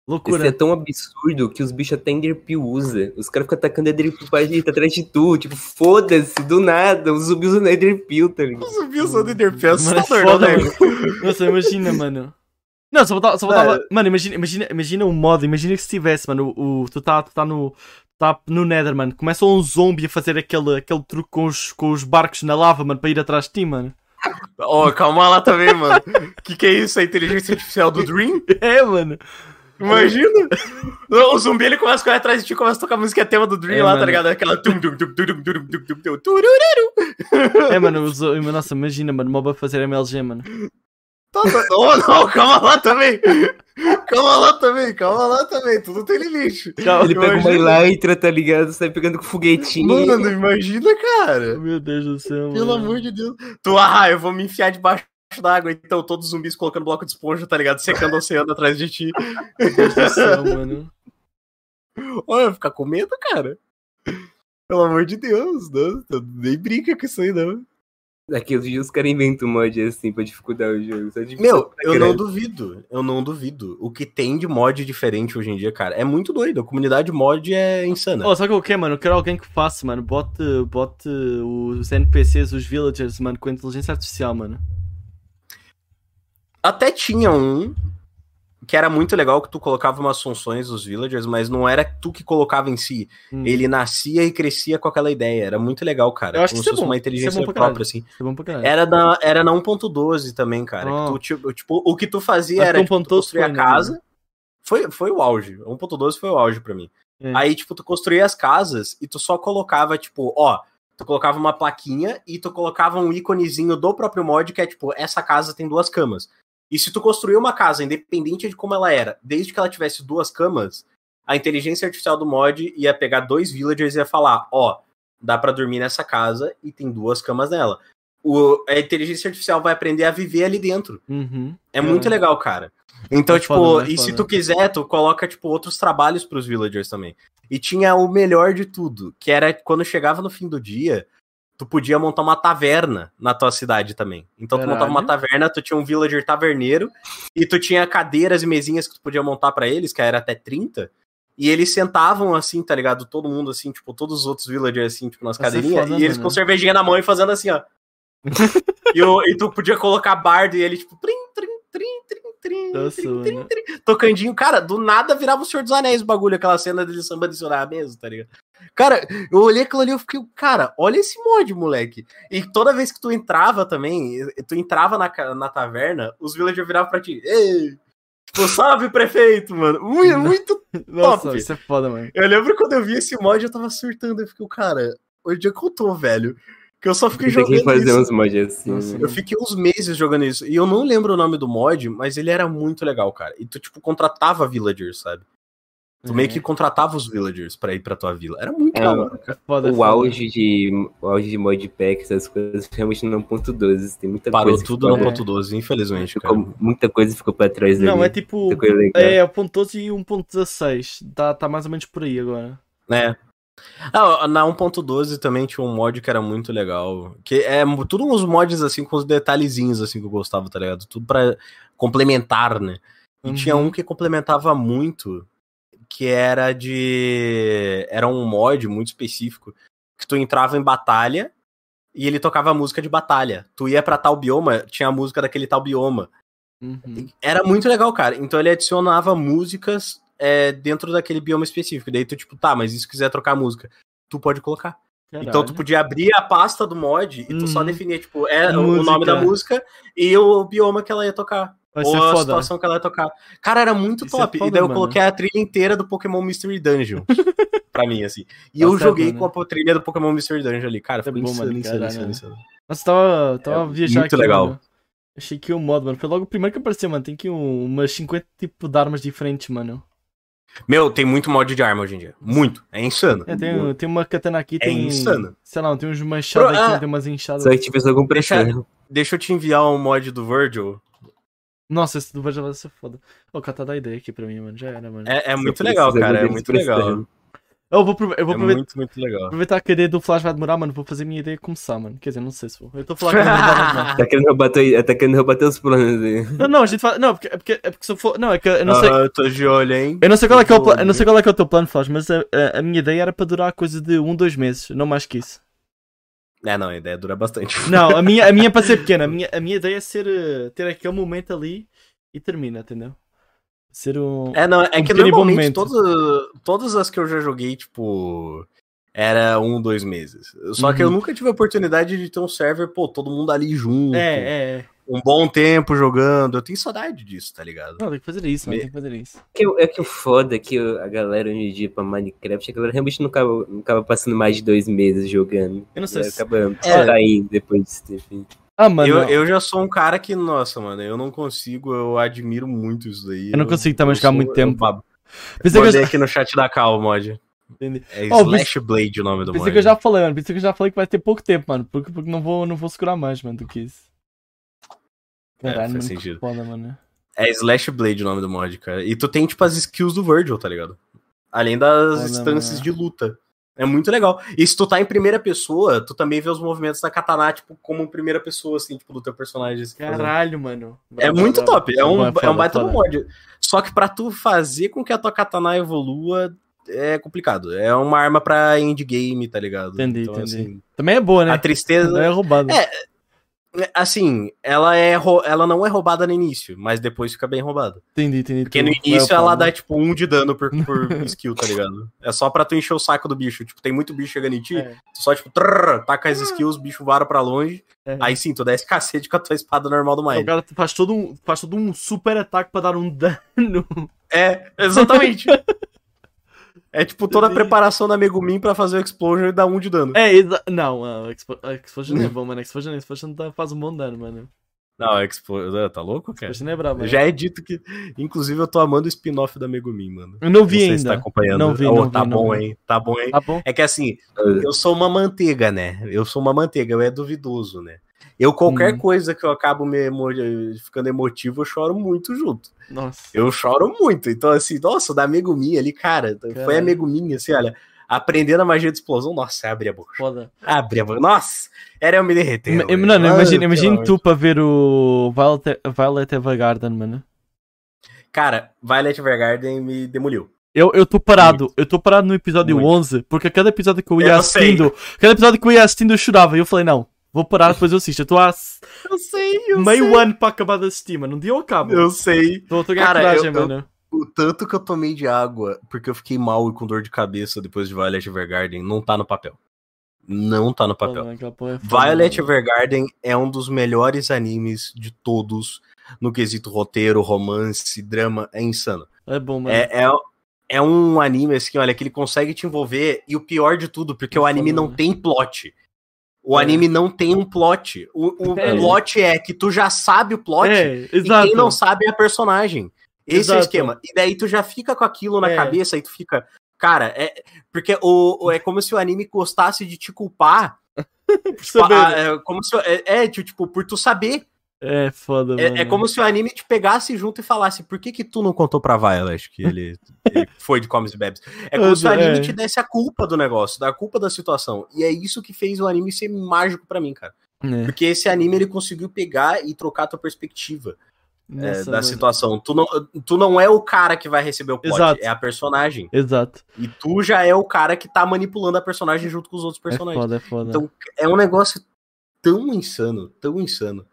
Loucura. é tão absurdo que os bichos até Enderpeel usa. Os caras ficam atacando Enderpeel pra gente, atrás de tu. Tipo, foda-se, do nada. Os zumbis usam Enderpeel, tá ligado? Os zumbis usando Enderpeel, Mano, é assustador, foda, né, mano. Nossa, imagina, mano. Não, só faltava. Só faltava mano, imagina, imagina, imagina o modo, imagina que se tivesse, mano, o, o- tu tá, tu tá no. Tá no Nether, mano. Começa um zombie a fazer aquele, aquele truque com os, com os barcos na lava, mano, para ir atrás de ti, mano. Ó, calma lá também, mano. Que que é isso? A inteligência artificial do Dream? <laughs> É, mano. Imagina! O zumbi ele começa a correr atrás de ti, começa a tocar a música tema do Dream É, lá, mano. tá ligado? Aquela. tum, tum, tum, tum, tum, tum, tum, tum, tum, tururu. É, mano, os, nossa, imagina, mano, mob a fazer MLG, mano. Tá, tá. Oh, não, calma lá também! Calma lá também, calma lá também, tudo tem limite. Calma, Ele pega uma imagina. Elytra, tá ligado? Sai pegando com foguetinho. Mano, imagina, cara. Meu Deus do céu, Pelo mano. amor de Deus. Tu, ah, eu vou me enfiar debaixo d'água, então todos os zumbis colocando bloco de esponja, tá ligado? Secando o oceano atrás de ti. Céu, mano. Olha, ficar com medo, cara. Pelo amor de Deus, não, nem brinca com isso aí, não. Daqui uns dias os caras inventam um mod assim pra dificultar o jogo. Meu, eu não duvido, eu não duvido. O que tem de mod diferente hoje em dia, cara, é muito doido. A comunidade mod é insana. Oh, sabe o que é, mano? Eu quero alguém que faça, mano. Bote, bote os NPCs, os villagers, mano, com inteligência artificial, mano. Até tinha um que era muito legal que tu colocava umas funções dos villagers, mas não era tu que colocava em si. Hum. Ele nascia e crescia com aquela ideia. Era muito legal, cara. Eu acho Como que se é fosse uma é inteligência própria, assim. É. Era na, era na 1.12 também, cara. Oh. tu, tipo, tipo, o que tu fazia Mas era tipo, tu 1.12 construir a foi, né, casa. Foi, foi o auge. 1.12 foi o auge pra mim. É. Aí, tipo, tu construía as casas e tu só colocava, tipo, ó, tu colocava uma plaquinha e tu colocava um íconezinho do próprio mod que é, tipo, essa casa tem duas camas. E se tu construir uma casa, independente de como ela era, desde que ela tivesse duas camas, a inteligência artificial do mod ia pegar dois villagers e ia falar, ó, dá pra dormir nessa casa e tem duas camas nela. O, a inteligência artificial vai aprender a viver ali dentro. Uhum. É muito legal, cara. Então, É tipo, foda, né? e se Foda. tu quiser, tu coloca, tipo, outros trabalhos pros villagers também. E tinha o melhor de tudo, que era quando chegava no fim do dia, tu podia montar uma taverna na tua cidade também. Então tu Caralho. montava uma taverna, tu tinha um villager taverneiro, e tu tinha cadeiras e mesinhas que tu podia montar pra eles, que era até 30. E eles sentavam assim, tá ligado? Todo mundo assim, tipo, todos os outros villagers assim, tipo, nas cadeirinhas, foda, e eles mano. com cervejinha na mão e fazendo assim, ó. <laughs> e, o- e tu podia colocar bardo e ele, tipo, trim, trim, trim, trim, trim, Nossa, trim, trim, trim, tocandinho. Cara, do nada virava o Senhor dos Anéis o bagulho, aquela cena dele samba adicionar mesmo, tá ligado? Cara, eu olhei aquilo ali e fiquei, cara, olha esse mod, moleque. E toda vez que tu entrava também, tu entrava na, na taverna, os villagers viravam pra ti, ei, tipo, salve, prefeito, mano. <laughs> Muito, muito <laughs> Nossa, Top. isso é foda, mano. eu lembro quando eu vi esse mod, eu tava surtando. Eu fiquei, cara, onde é que eu tô, velho? Que eu só fiquei Tem que jogando fazer isso. uns mods assim. Nossa, né? Eu fiquei uns meses jogando isso. E eu não lembro o nome do mod, mas ele era muito legal, cara. E tu, tipo, contratava villagers, sabe? Tu meio que contratava os villagers pra ir pra tua vila. Era muito É, da hora, cara. Foda, O foda. auge de, o auge de modpack, essas coisas, realmente no 1.12. Tem muita Parou coisa. que tudo ficou- no ponto 12, infelizmente, cara. ficou- Muita coisa ficou pra trás Não, ali. é tipo. Legal. É, o ponto 12 e 1.16. Tá, tá mais ou menos por aí agora. É. Ah, na 1.12 também tinha um mod que era muito legal. Que é tudo uns mods assim com os detalhezinhos assim que eu gostava, tá ligado? Tudo pra complementar, né? E Uhum. tinha um que complementava muito, que era de. Era um mod muito específico. Que tu entrava em batalha e ele tocava música de batalha. Tu ia pra tal bioma, tinha a música daquele tal bioma. Uhum. Era muito legal, cara. Então ele adicionava músicas é, dentro daquele bioma específico. Daí tu, tipo, tá, mas e se quiser trocar música? Tu pode colocar. Então tu Caralho. podia abrir a pasta do mod e tu só Uhum. definia, tipo, é, o nome da música e o bioma que ela ia tocar. Vai ou ser a foda. situação que ela ia tocar. Cara, era muito Isso é top. foda, e daí eu mano. coloquei a trilha inteira do Pokémon Mystery Dungeon. <laughs> pra mim, assim. E Nossa, eu é joguei bom, né? com a trilha do Pokémon Mystery Dungeon ali. Cara, É foi bom, insano, mano, insano, caralho, insano, né? insano. Nossa, tava, tava É a viajar muito aqui, legal. mano. Achei que o modo, mano. Foi logo o primeiro que apareceu, mano. Tem aqui um, umas 50 tipos de armas diferentes, mano. Meu, tem muito mod de arma hoje em dia. Muito. É insano. É, tem, tem uma katana aqui, É tem. insano. Sei lá, tem uns machados Pro- aqui, ah. tem umas enxadas. Só que tipo, só com Deixa- pressão. Deixa eu te enviar um mod do Virgil. Nossa, esse do vai ser foda. Ô, o cara tá da ideia aqui pra mim, mano. Já era, mano. É, é muito legal, cara. É muito legal. Eu vou, eu vou É aproveitar, muito, muito legal. aproveitar que a ideia do Flash vai demorar, mano. Vou fazer minha ideia começar, mano. Quer dizer, não sei se vou. Eu tô falando que não vai demorar. <laughs> Tá querendo roubar, teu- tá querendo roubar teus planos aí. Não, não, a gente fala. Não, porque, é porque, é porque se eu for. Não, é que eu não sei. Ah, eu tô de olho, hein? Eu não sei qual é que é o plano, eu não sei qual é que é o teu plano, Flash, mas a, a, a minha ideia era para durar coisa de um, dois meses, não mais que isso. É, não, a ideia dura bastante. <laughs> Não, a minha, a minha é para ser pequena. A minha, a minha ideia é ser eh, ter aquele momento ali e termina, entendeu? Ser um. É, não, é que pequeno e bom normalmente momento. todas, as que eu já joguei, tipo, era um, dois meses. Só que eu Uhum. nunca tive a oportunidade de ter um server, pô, todo mundo ali junto. É, é, é. Um bom tempo jogando. Eu tenho saudade disso, tá ligado? Não, tem que fazer isso, mano. Me- Tem que fazer isso. Que o- É que o foda é que a galera hoje em dia pra Minecraft, a galera realmente não acaba, não acaba passando mais de dois meses jogando. Eu não sei É, se. Acaba É. saindo depois de ter fim. Ah, mano. eu, eu já sou um cara que, nossa, mano, eu não consigo, eu admiro muito isso daí. Eu não consigo também sou- muito tempo. Eu. Pensei que eu Mandei já, aqui no chat da Cal, mod. Entendi. É Oh, Slash Blade o nome do pensei mod. que eu já falei, mano. Pensei que eu já falei que vai ter pouco tempo, mano. Porque, porque não, vou, não vou segurar mais, mano, do que isso. É, Caralho, faz mano. sentido. Que foda, mano. É Slash Blade o nome do mod, cara. E tu tem, tipo, as skills do Virgil, tá ligado? Além das Foda, instâncias mano. de luta. É muito legal. E se tu tá em primeira pessoa, tu também vê os movimentos da katana, tipo, como primeira pessoa, assim, tipo, do teu personagem. assim. Caralho, mano. É muito bravo. top. É um, Foda, é um baita foda. no mod. Só que pra tu fazer com que a tua katana evolua, é complicado. É uma arma pra endgame, tá ligado? Entendi, então, entendi. assim, Também é boa, né? a tristeza. Não é roubado. É, Assim, ela, é ela não é roubada no início, mas depois fica bem roubada. Entendi, entendi. Porque no tudo. início É, ela dá, tipo, um de dano por, <laughs> por skill, tá ligado? É só pra tu encher o saco do bicho. Tipo, tem muito bicho chegando em ti, É. tu só, tipo, trrr, taca as skills, o bicho vara pra longe. É. Aí sim, tu desce cacete com a tua espada normal do O Mine. cara faz todo, um, faz todo um super ataque pra dar um <laughs> dano. É, exatamente. <laughs> é tipo toda a preparação da Megumin pra fazer o Explosion e dar um de dano. É, exa... Não, a Expo- a Explosion é bom, mano. A Explosion, a Explosion dá- faz um bom dano, mano. Não, Explosion. Tá louco, A cara? Explosion é brabo, mano. Já é dito que. Inclusive, eu tô amando o spin-off da Megumin, mano. Eu não vi Não sei ainda. se tá acompanhando. Não vi, Oh, não tá vi, não bom, vi. hein? Tá bom, hein? Tá bom? É que assim, eu sou uma manteiga, né? Eu sou uma manteiga, eu é duvidoso, né? Eu, qualquer Hum. coisa que eu acabo me emo- ficando emotivo, eu choro muito junto. Nossa. Eu choro muito. Então, assim, nossa, da Megumin ali, cara, foi a. Megumin, assim, olha, aprendendo a magia de explosão, nossa, abre a boca. Foda. Abre a boca. Nossa, era eu me derreter. Mano, imagina, imagina tu para ver o Violet, Violet Evergarden, mano. Cara, Violet Evergarden me demoliu. Eu, eu tô parado, eu tô parado no episódio Muito. 11, porque a cada episódio que eu ia Eu sei. assistindo, cada episódio que eu ia assistindo eu chorava, e eu falei, não, vou parar, depois eu assisto. Eu tô há Eu sei, eu meio ano para acabar de assistir, mano, um dia eu acabo. Eu sei. Tô a ganhar Cara, coragem, eu- eu- mano. O tanto que eu tomei de água, porque eu fiquei mal e com dor de cabeça depois de Violet Evergarden, não tá no papel. Não tá no papel. É Violet. Evergarden é um dos melhores animes de todos no quesito roteiro, romance, drama. É insano. É bom, mano. É, é, é um anime, assim, olha, que ele consegue te envolver. E o pior de tudo, porque o Foda, anime não tem plot. O É. anime não tem um plot. O, o É. plot é que tu já sabe o plot É, e exato. quem não sabe é a personagem. Esse é o Exato. esquema. E daí tu já fica com aquilo na É. cabeça e tu fica. Cara, é. Porque o, o- é como se o anime gostasse de te culpar. Por <laughs> Tipo, saber. a- é, como se, é, é, tipo, por tu saber. É foda, mano. É, é como se o anime te pegasse junto e falasse: por que que tu não contou pra Violet que ele, <laughs> ele foi de Comes e Bebes? É como se o anime É. te desse a culpa do negócio, da culpa da situação. E é isso que fez o anime ser mágico pra mim, cara. É. Porque esse anime ele conseguiu pegar e trocar a tua perspectiva é, Nossa, da mano. situação. Tu não, tu não é o cara que vai receber o Exato. é a personagem. Exato. E tu já é o cara que tá manipulando a personagem junto com os outros É personagens. foda, é foda. Então é um negócio tão insano, tão insano.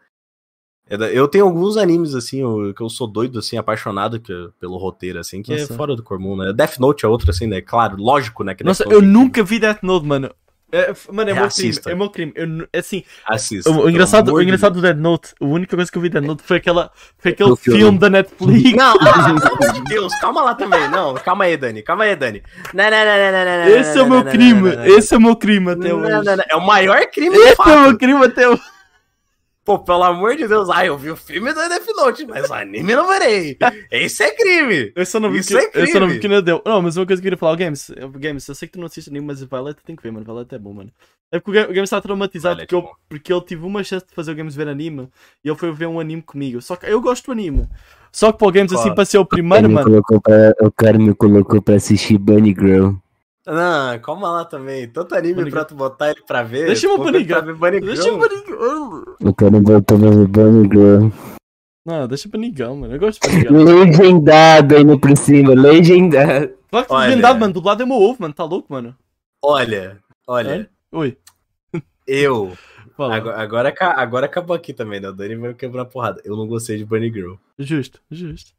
É Eu tenho alguns animes, assim, que eu sou doido, assim, apaixonado que- pelo roteiro, assim, que Nossa. é fora do comum, né? Death Note é outro, assim, né? Claro, lógico, né? Nossa, eu é nunca vi Death Note, mano. É, mano, é, É, meu assista. crime. É meu crime. Eu, assim, Assista. o, o engraçado, o engraçado do Death Note, a única coisa que eu vi de Death Note foi aquela. Foi aquele filme. filme da Netflix. Não, <laughs> pelo amor de Deus, calma lá também. Não, calma aí, Dani, calma aí, Dani. Não, não, não, não, Esse é o meu crime. Esse é o meu crime até hoje. É o maior crime Esse é o meu crime até hoje. Pô, pelo amor de Deus. Ah, eu vi o filme do Death Note, mas o anime eu não verei. Esse é crime. Eu só não vi Isso que, é eu só não vi crime. que não deu. Não, mas uma coisa que eu queria falar, o Games, eu- Games, eu sei que tu não assiste anime, mas o Violet tem que ver, mano. O Violet é bom, mano. É porque o Ga- o Games está traumatizado Violet porque, é eu, porque ele tive uma chance de fazer o Games ver anime e ele foi ver um anime comigo. Só que eu gosto do anime. Só que para o Games assim Claro. para ser o primeiro, mano. colocou pra, o cara me colocou pra assistir Bunny Girl. Não, calma lá também. Tanto anime Bunny pra tu botar ele pra ver. Deixa eu Pô, Bunny pra Girl. ver Bunny Deixa Girl. para O cara botou pra ver Bunny Girl. Não, deixa Nigão, mano. Eu gosto de. Legendado ainda por cima, legendado. Claro que Olha. legendado, mano. Dublado é meu ovo, mano. Tá louco, mano. Olha, olha, Oi. eu. Agora, agora, agora acabou aqui também, né? O Dani vai quebrar a porrada. Eu não gostei de Bunny Girl. Justo, justo.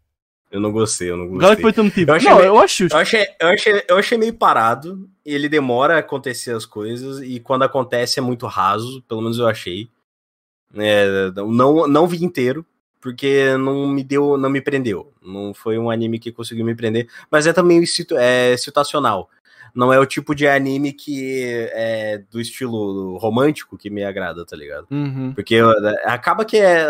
Eu não gostei, eu não gostei. Eu achei Não, meio- eu acho. Eu achei, eu, achei, eu achei meio parado. e Ele demora a acontecer as coisas. E quando acontece é muito raso. Pelo menos eu achei. É, não, não vi inteiro. Porque não me deu, não me prendeu. Não foi um anime que conseguiu me prender. Mas é também é, situacional. Não é o tipo de anime que é do estilo romântico que me agrada, tá ligado? Uhum. Porque é, acaba que é,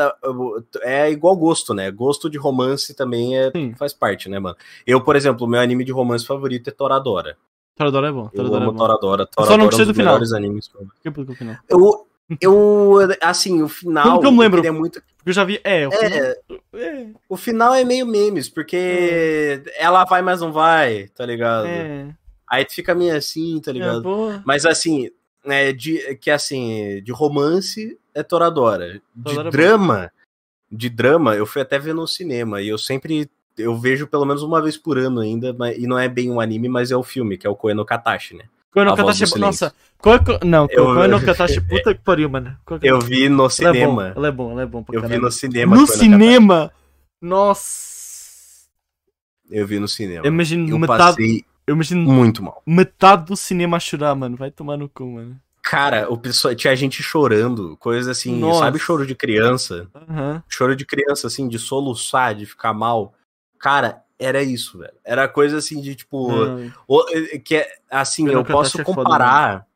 é igual gosto, né? Gosto de romance também é, Sim. faz parte, né, mano? Eu, por exemplo, meu anime de romance favorito é Toradora. Toradora é bom. Eu Toradora é amo bom. Toradora. só Toradora não é um gostei do final. melhores animes. que eu- final. Eu, eu, assim, o final. Como que eu me lembro? É muito, Porque eu já vi. É, o final. é, É. o final é meio memes, porque ela vai, mas não vai, tá ligado? É. Aí tu fica meio assim, tá É, ligado? boa. Mas assim, é, de, que assim, de romance é Toradora. De Toradora é drama, de drama, eu fui até ver no cinema. E eu sempre. Eu vejo pelo menos uma vez por ano ainda, mas, e não é bem um anime, mas é o filme, que é o Koe no Katashi, né? Koe no Katashi é Nossa, Koe ko- Não, Eu- Koe no <laughs> Katashi, puta que pariu, mano. Koe- Eu vi no Ela é bom, cinema. ela é bom, ela é bom Eu vi caralho. no cinema. No Koe cinema? Nossa. Eu vi no cinema. Eu imagino Eu metade. passei Eu imagino muito mal. metade do cinema a chorar, mano. Vai tomar no cu, mano. Cara, o pessoal, tinha gente chorando, coisa assim, Nossa. sabe choro de criança? Aham. Choro de criança, assim, de soluçar, de ficar mal. Cara, era isso, velho. Era coisa assim de tipo. Eh, que é assim, eu posso é foda, comparar.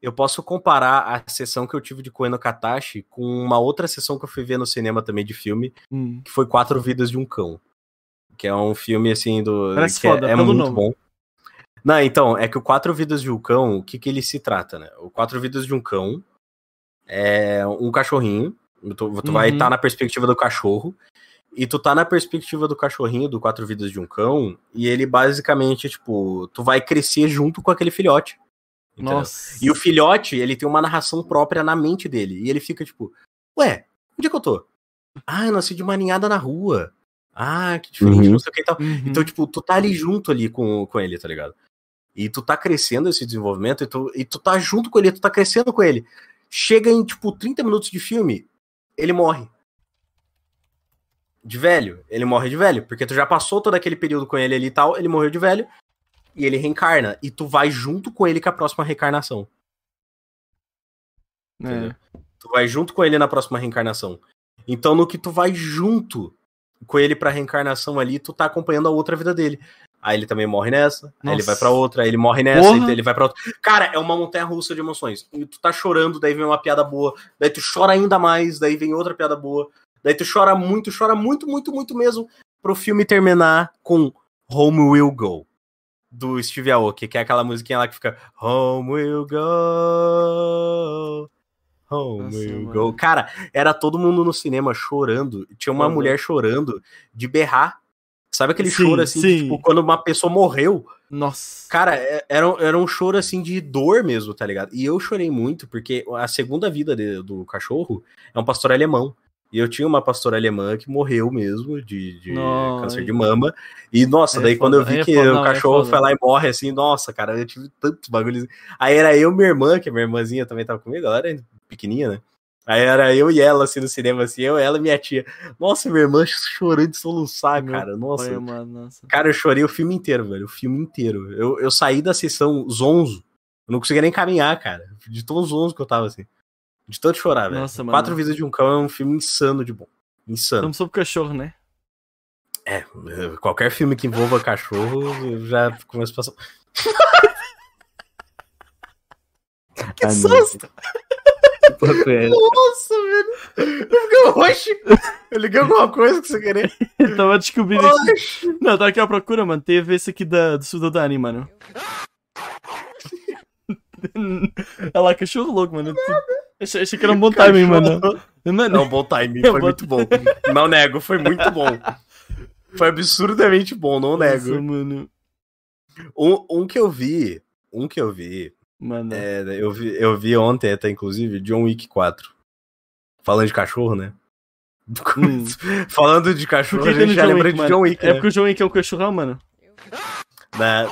eu posso comparar a sessão que eu tive de Koe no Katashi com uma outra sessão que eu fui ver no cinema também de filme, Hum. que foi Quatro Vidas de um Cão. Que é um filme assim do. Parece que é- foda, é, pelo muito nome. bom. Não, então, é que o Quatro Vidas de um Cão, o que, que ele se trata, né? O Quatro Vidas de um Cão é um cachorrinho. Tu, tu vai Uhum. estar na perspectiva do cachorro. E tu tá na perspectiva do cachorrinho do Quatro Vidas de um Cão. E ele basicamente, tipo, tu vai crescer junto com aquele filhote. entendeu? Nossa. E o filhote, ele tem uma narração própria na mente dele. E ele fica tipo, ué, onde é que eu tô? Ah, eu nasci de uma ninhada na rua. Ah, que diferente, Uhum. não sei o que e tal. Uhum. Então, tipo, tu tá ali junto ali com, com ele, tá ligado? E tu tá crescendo esse desenvolvimento e tu, e tu tá junto com ele, tu tá crescendo com ele. Chega em, tipo, 30 minutos de filme, ele morre. De velho. Ele morre de velho. Porque tu já passou todo aquele período com ele ali e tal, ele morreu de velho. E ele reencarna. E tu vai junto com ele com a próxima reencarnação. É. Tu vai junto com ele na próxima reencarnação. Então, no que tu vai junto com ele pra reencarnação ali, tu tá acompanhando a outra vida dele. Aí ele também morre nessa, aí ele Nossa. vai pra outra, aí ele morre nessa, Porra. aí ele vai pra outra. Cara, é uma montanha russa de emoções. E tu tá chorando, daí vem uma piada boa, daí tu chora ainda mais, daí vem outra piada boa, daí tu chora muito, chora muito, muito, muito mesmo. pro filme terminar com Home Will Go, do Steve Aoki, que é aquela musiquinha lá que fica Home Will Go. Home Nossa, will mano. go. Cara, era todo mundo no cinema chorando. Tinha uma mulher chorando de berrar. Sabe aquele Sim, choro assim, de, tipo, quando uma pessoa morreu? Nossa. Cara, é- era, um- era um choro assim de dor mesmo, tá ligado? E eu chorei muito porque a segunda vida de- do cachorro é um pastor alemão. E eu tinha uma pastora alemã que morreu mesmo de, de câncer de mama. E nossa, é daí quando eu foda, vi é que foda, o é cachorro foda. foi lá e morre assim, nossa, cara, eu tive tantos bagulhos. Aí era eu e minha irmã, que a minha irmãzinha também tava comigo, ela era pequenininha, né? Aí era eu e ela assim no cinema, assim, eu, ela e minha tia. Nossa, minha irmã chorando de soluçar, Meu cara. Nossa, Pai amado, nossa. Cara, eu chorei o filme inteiro, velho. O filme inteiro. Eu, eu saí da sessão zonzo. Eu não conseguia nem caminhar, cara. De tão zonzo que eu tava, assim. De tanto chorar, velho. Nossa, mano. Quatro Vidas de um Cão é um filme insano de bom. Insano. Estamos sobre cachorro, né? É, qualquer filme que envolva cachorro, eu já começo a passar. <laughs> que susto! Foi essa? Nossa, velho! Eu fiquei roxo! Eu liguei alguma coisa que você queria. <laughs> Eu tava descobrindo aqui. Oxi. Não, tá aqui à procura, mano. Teve esse aqui da, do Sudo Dani, mano. <laughs> Olha lá, cachorro louco, mano. Achei, achei que era um bom timing, mano. É Mano, um bom timing, É um foi bom- muito bom. Não nego, foi muito bom. Foi absurdamente bom, não nego. Nossa, mano. Um, um que eu vi, um que eu vi, Mano. é, eu vi, eu vi ontem até, inclusive, John Wick 4. Falando de cachorro, né? Hum. <laughs> Falando de cachorro, a gente já John lembra Wick, de mano? John Wick, É né? porque o John Wick é um cachorrão, mano. <laughs> Né?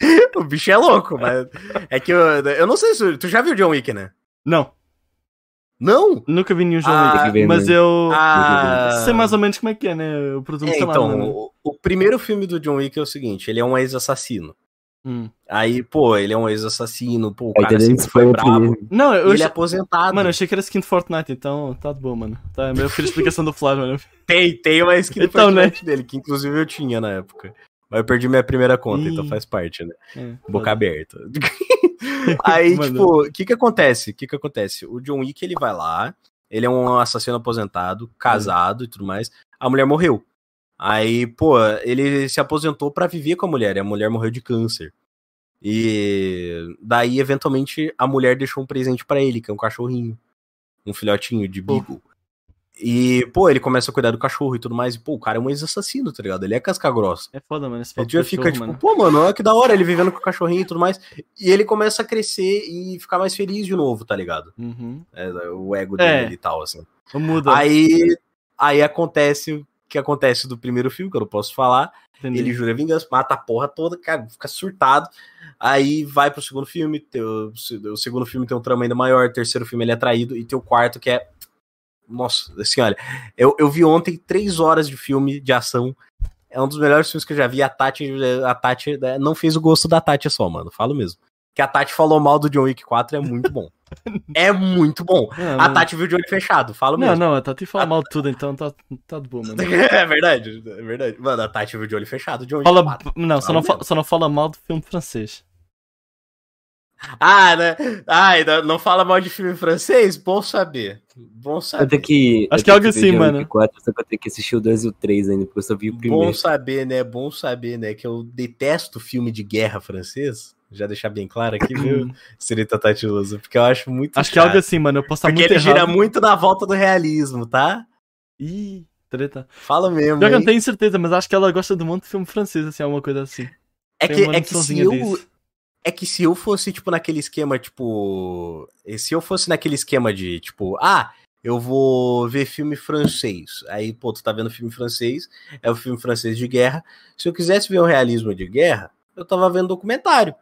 <laughs> o bicho é louco, mas é que eu, eu não sei se tu já viu John Wick, né? Não, Não? nunca vi nenhum John Ah, Wick. mas mano. eu Ah, sei mais ou menos como é que é, né? O produto É, lá, então, mano. o, o primeiro filme do John Wick é o seguinte, ele é um ex-assassino. Hum. Aí, pô, ele é um ex-assassino, pô, o Aí cara sempre foi brabo. primeiro. Não, eu ele é aposentado. Mano, eu achei que era skin do Fortnite, então tá de boa, mano. Tá, eu fiz a explicação do Flávio, mano. Tem, tem uma skin do Então, né? Fortnite dele, que inclusive eu tinha na época. Mas eu perdi minha primeira conta, Ih. então faz parte, né? É, Boca aberta. <laughs> Aí, Mano. tipo, o que que acontece? O que que acontece? O John Wick, ele vai lá, ele é um assassino aposentado, casado e tudo mais. A mulher morreu. Aí, pô, ele se aposentou pra viver com a mulher, e a mulher morreu de câncer. E daí, eventualmente, a mulher deixou um presente pra ele, que é um cachorrinho. Um filhotinho de beagle. E, pô, ele começa a cuidar do cachorro e tudo mais. E, pô, o cara é um ex-assassino, tá ligado? Ele é casca grossa. É foda, mano. Esse papo cachorro, fica tipo, mano. pô, mano, olha que da hora ele vivendo com o cachorrinho e tudo mais. E ele começa a crescer e ficar mais feliz de novo, tá ligado? Uhum. É, o ego É. dele e tal, assim. Muda. Aí, aí acontece que acontece do primeiro filme, que eu não posso falar. entendi. Ele jura vingança, mata a porra toda, cara, fica surtado. Aí vai pro segundo filme, o segundo filme tem um trama ainda maior, o terceiro filme ele é traído, e tem o quarto que é. Nossa, assim, olha, eu, eu vi ontem três horas de filme de ação. É um dos melhores filmes que eu já vi. A Tati, a Tati né, não fez o gosto da Tati só, mano. Falo mesmo. Que a Tati falou mal do John Wick 4 é muito bom. É muito bom. Não, A não- Tati viu de olho fechado, Não, mesmo. não, a Tati fala mal de tudo, então tá, tá de boa, mano. <laughs> É verdade, é verdade. Mano, a Tati viu de olho fechado, John Wick Fala, 4. não, só não, Fala fa- só não fala mal do filme francês. Ah, né? Ai, não- não fala mal de filme francês? Bom saber. Bom Eu saber. tenho que. Acho eu que é algo assim, mano. Wick 4, só que eu tenho que assistir o 2 e o 3 ainda, porque eu só vi o Bom primeiro. saber, né? Bom saber, né? Que eu detesto filme de guerra francês. Já deixar bem claro aqui, viu? Serita Tatiloso. Porque eu acho muito. Acho que é algo chato. assim, mano. Eu posso estar Porque muito ele gira muito na volta do realismo, tá? Ih, treta. Fala mesmo. Pior que eu não tenho certeza, mas acho que ela gosta de um monte de filme francês, assim, alguma coisa assim. É Tem que, é que se eu. disso. É que se eu fosse, tipo, naquele esquema, tipo. Se eu fosse naquele esquema de, tipo, ah, eu vou ver filme francês. Aí, pô, tu tá vendo filme francês, é o filme francês de guerra. Se eu quisesse ver um realismo de guerra, eu tava vendo documentário.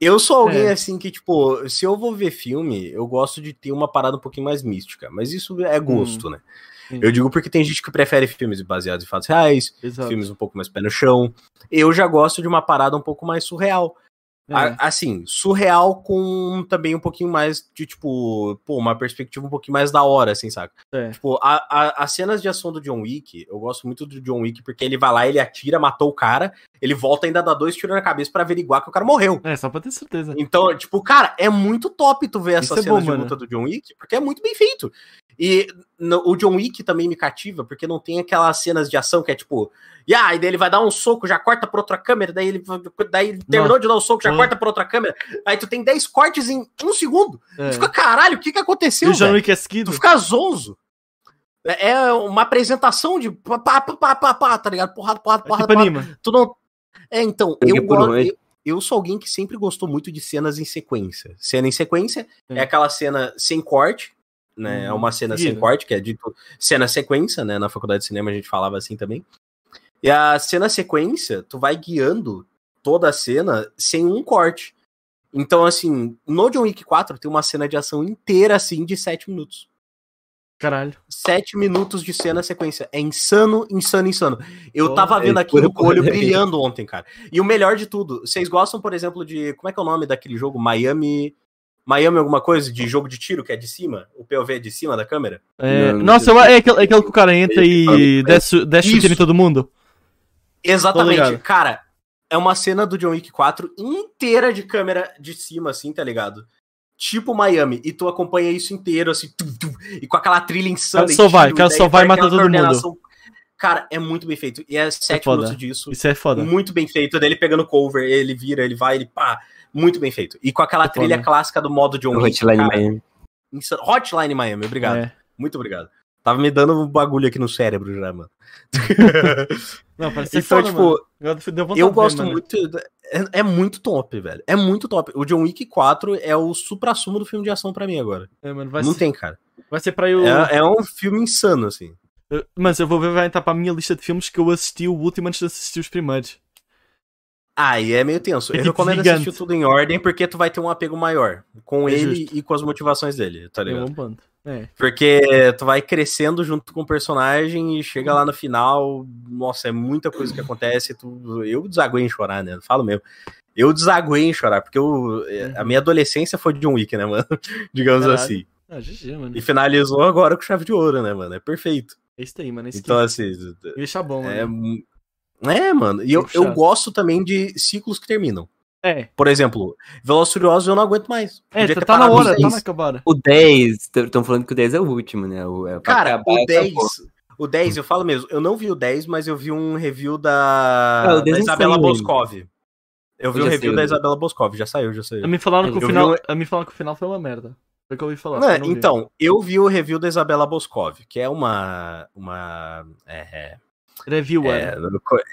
Eu sou alguém É. assim que, tipo, se eu vou ver filme, eu gosto de ter uma parada um pouquinho mais mística. Mas isso é gosto, né? Sim. Eu digo porque tem gente que prefere filmes baseados em fatos reais, Exato. filmes um pouco mais pé no chão. Eu já gosto de uma parada um pouco mais surreal. É. Assim, surreal com também um pouquinho mais de, tipo, pô, uma perspectiva um pouquinho mais da hora, assim, saca? É. Tipo, a- a- as cenas de ação do John Wick, eu gosto muito do John Wick porque ele vai lá, ele atira, matou o cara, ele volta e ainda dá dois tiros na cabeça pra averiguar que o cara morreu. É, só pra ter certeza. Então, tipo, cara, é muito top tu ver Isso essas é bom, de luta do John Wick, porque é muito bem feito. E no- o John Wick também me cativa, porque não tem aquelas cenas de ação que é tipo, e aí daí ele vai dar um soco, já corta pra outra câmera, daí ele daí ele terminou de dar um soco, já Ah. corta pra outra câmera. Aí tu tem 10 cortes em um segundo. É. Tu fica, caralho, o que que E aconteceu, o John? Wick é seguido. Tu fica zonzo. É é uma apresentação de pá, pá, pá, pá, pá, pá, tá ligado? Porrada, porrada, É porrada, tipo porrada. anima. Tu não. É, então, eu gosto. onde? Eu, eu sou alguém que sempre gostou muito de cenas em sequência. Cena em sequência Sim. é aquela cena sem corte, né? Hum, é uma cena sem corte, que é dito cena sequência, né? Na faculdade de cinema a gente falava assim também. E a cena sequência, tu vai guiando toda a cena sem um corte. Então, assim, no John Wick 4 tem uma cena de ação inteira, assim, de 7 minutos. Caralho. Sete minutos de cena sequência. É insano, insano, insano. Eu Pô, tava é vendo aquilo pura com o olho <laughs> brilhando ontem, cara. E o melhor de tudo, vocês gostam, por exemplo, de. Como é que é o nome daquele jogo? Miami. Miami alguma coisa? De jogo de tiro que é de cima? O POV é de cima da câmera? É, Não, nossa, é aquele, é aquele que o cara entra e desce, desce Isso. chutando em todo mundo. Exatamente. ligado. Cara, é uma cena do John Wick 4 inteira de câmera de cima, assim, tá ligado? Tipo Miami. E tu acompanha isso inteiro, assim, tum, tum, e com aquela trilha insana. Cara só vai, tiro, cara só vai e com mata aquela todo mundo. Cara, é muito bem feito. E é sete foda. minutos disso. Isso é foda. Muito bem feito. Dele pegando cover, ele vira, ele vai, ele pá. Muito bem feito. E com aquela É trilha foda. clássica do modo John Wick. Hotline cara, Miami. insano. Hotline Miami, obrigado. É. Muito obrigado. Tava me dando um bagulho aqui no cérebro já, mano. <laughs> Não, parece ser então, foda, tipo, mano. Eu ver, gosto muito. É, é muito top, velho. É muito top. O John Wick 4 é o supra-sumo do filme de ação pra mim agora. É, mano, vai, Não ser, tem, cara. vai ser pra eu. É, é um filme insano, assim. Mas eu vou ver, vai entrar pra minha lista de filmes que eu assisti o último antes de assistir os primeiros. Ah, e é meio tenso. É eu recomendo gigante. assistir tudo em ordem porque tu vai ter um apego maior com É ele justo. e com as motivações dele, tá É ligado? um. É. Porque tu vai crescendo junto com o personagem e chega lá no final, nossa, é muita coisa que acontece. Tu, eu desaguei em chorar, né? Falo mesmo. Eu desaguei em chorar, porque eu, a minha adolescência foi de John Wick, né, mano? <laughs> Digamos Caralho. assim. Ah, GG, mano. E finalizou agora com chave de ouro, né, mano? É perfeito. É isso aí, mano. É isso Então, assim, ia deixar bom, é. mano. É, mano. E eu, eu gosto também de ciclos que terminam. É, Por exemplo, Velozes e Furiosos eu não aguento mais. é, Podia tá, tá na hora, nos tá 10. na acabada. O 10, estão falando que o 10 é o último, né? O, é Cara, o 10. acabou. O 10, eu falo mesmo, eu não vi o 10, mas eu vi um review da, Ah, 10 da não Isabela saiu. Boscov. Eu vi Eu um review sei. da Isabela Boscov, já saiu, já saiu. A me falaram que o Eu vi final. um- A me falaram que o final foi uma merda. Foi o que eu ouvi falar. Não, eu não vi. então, eu vi o review da Isabela Boscov, que é uma. uma é, Reviewer.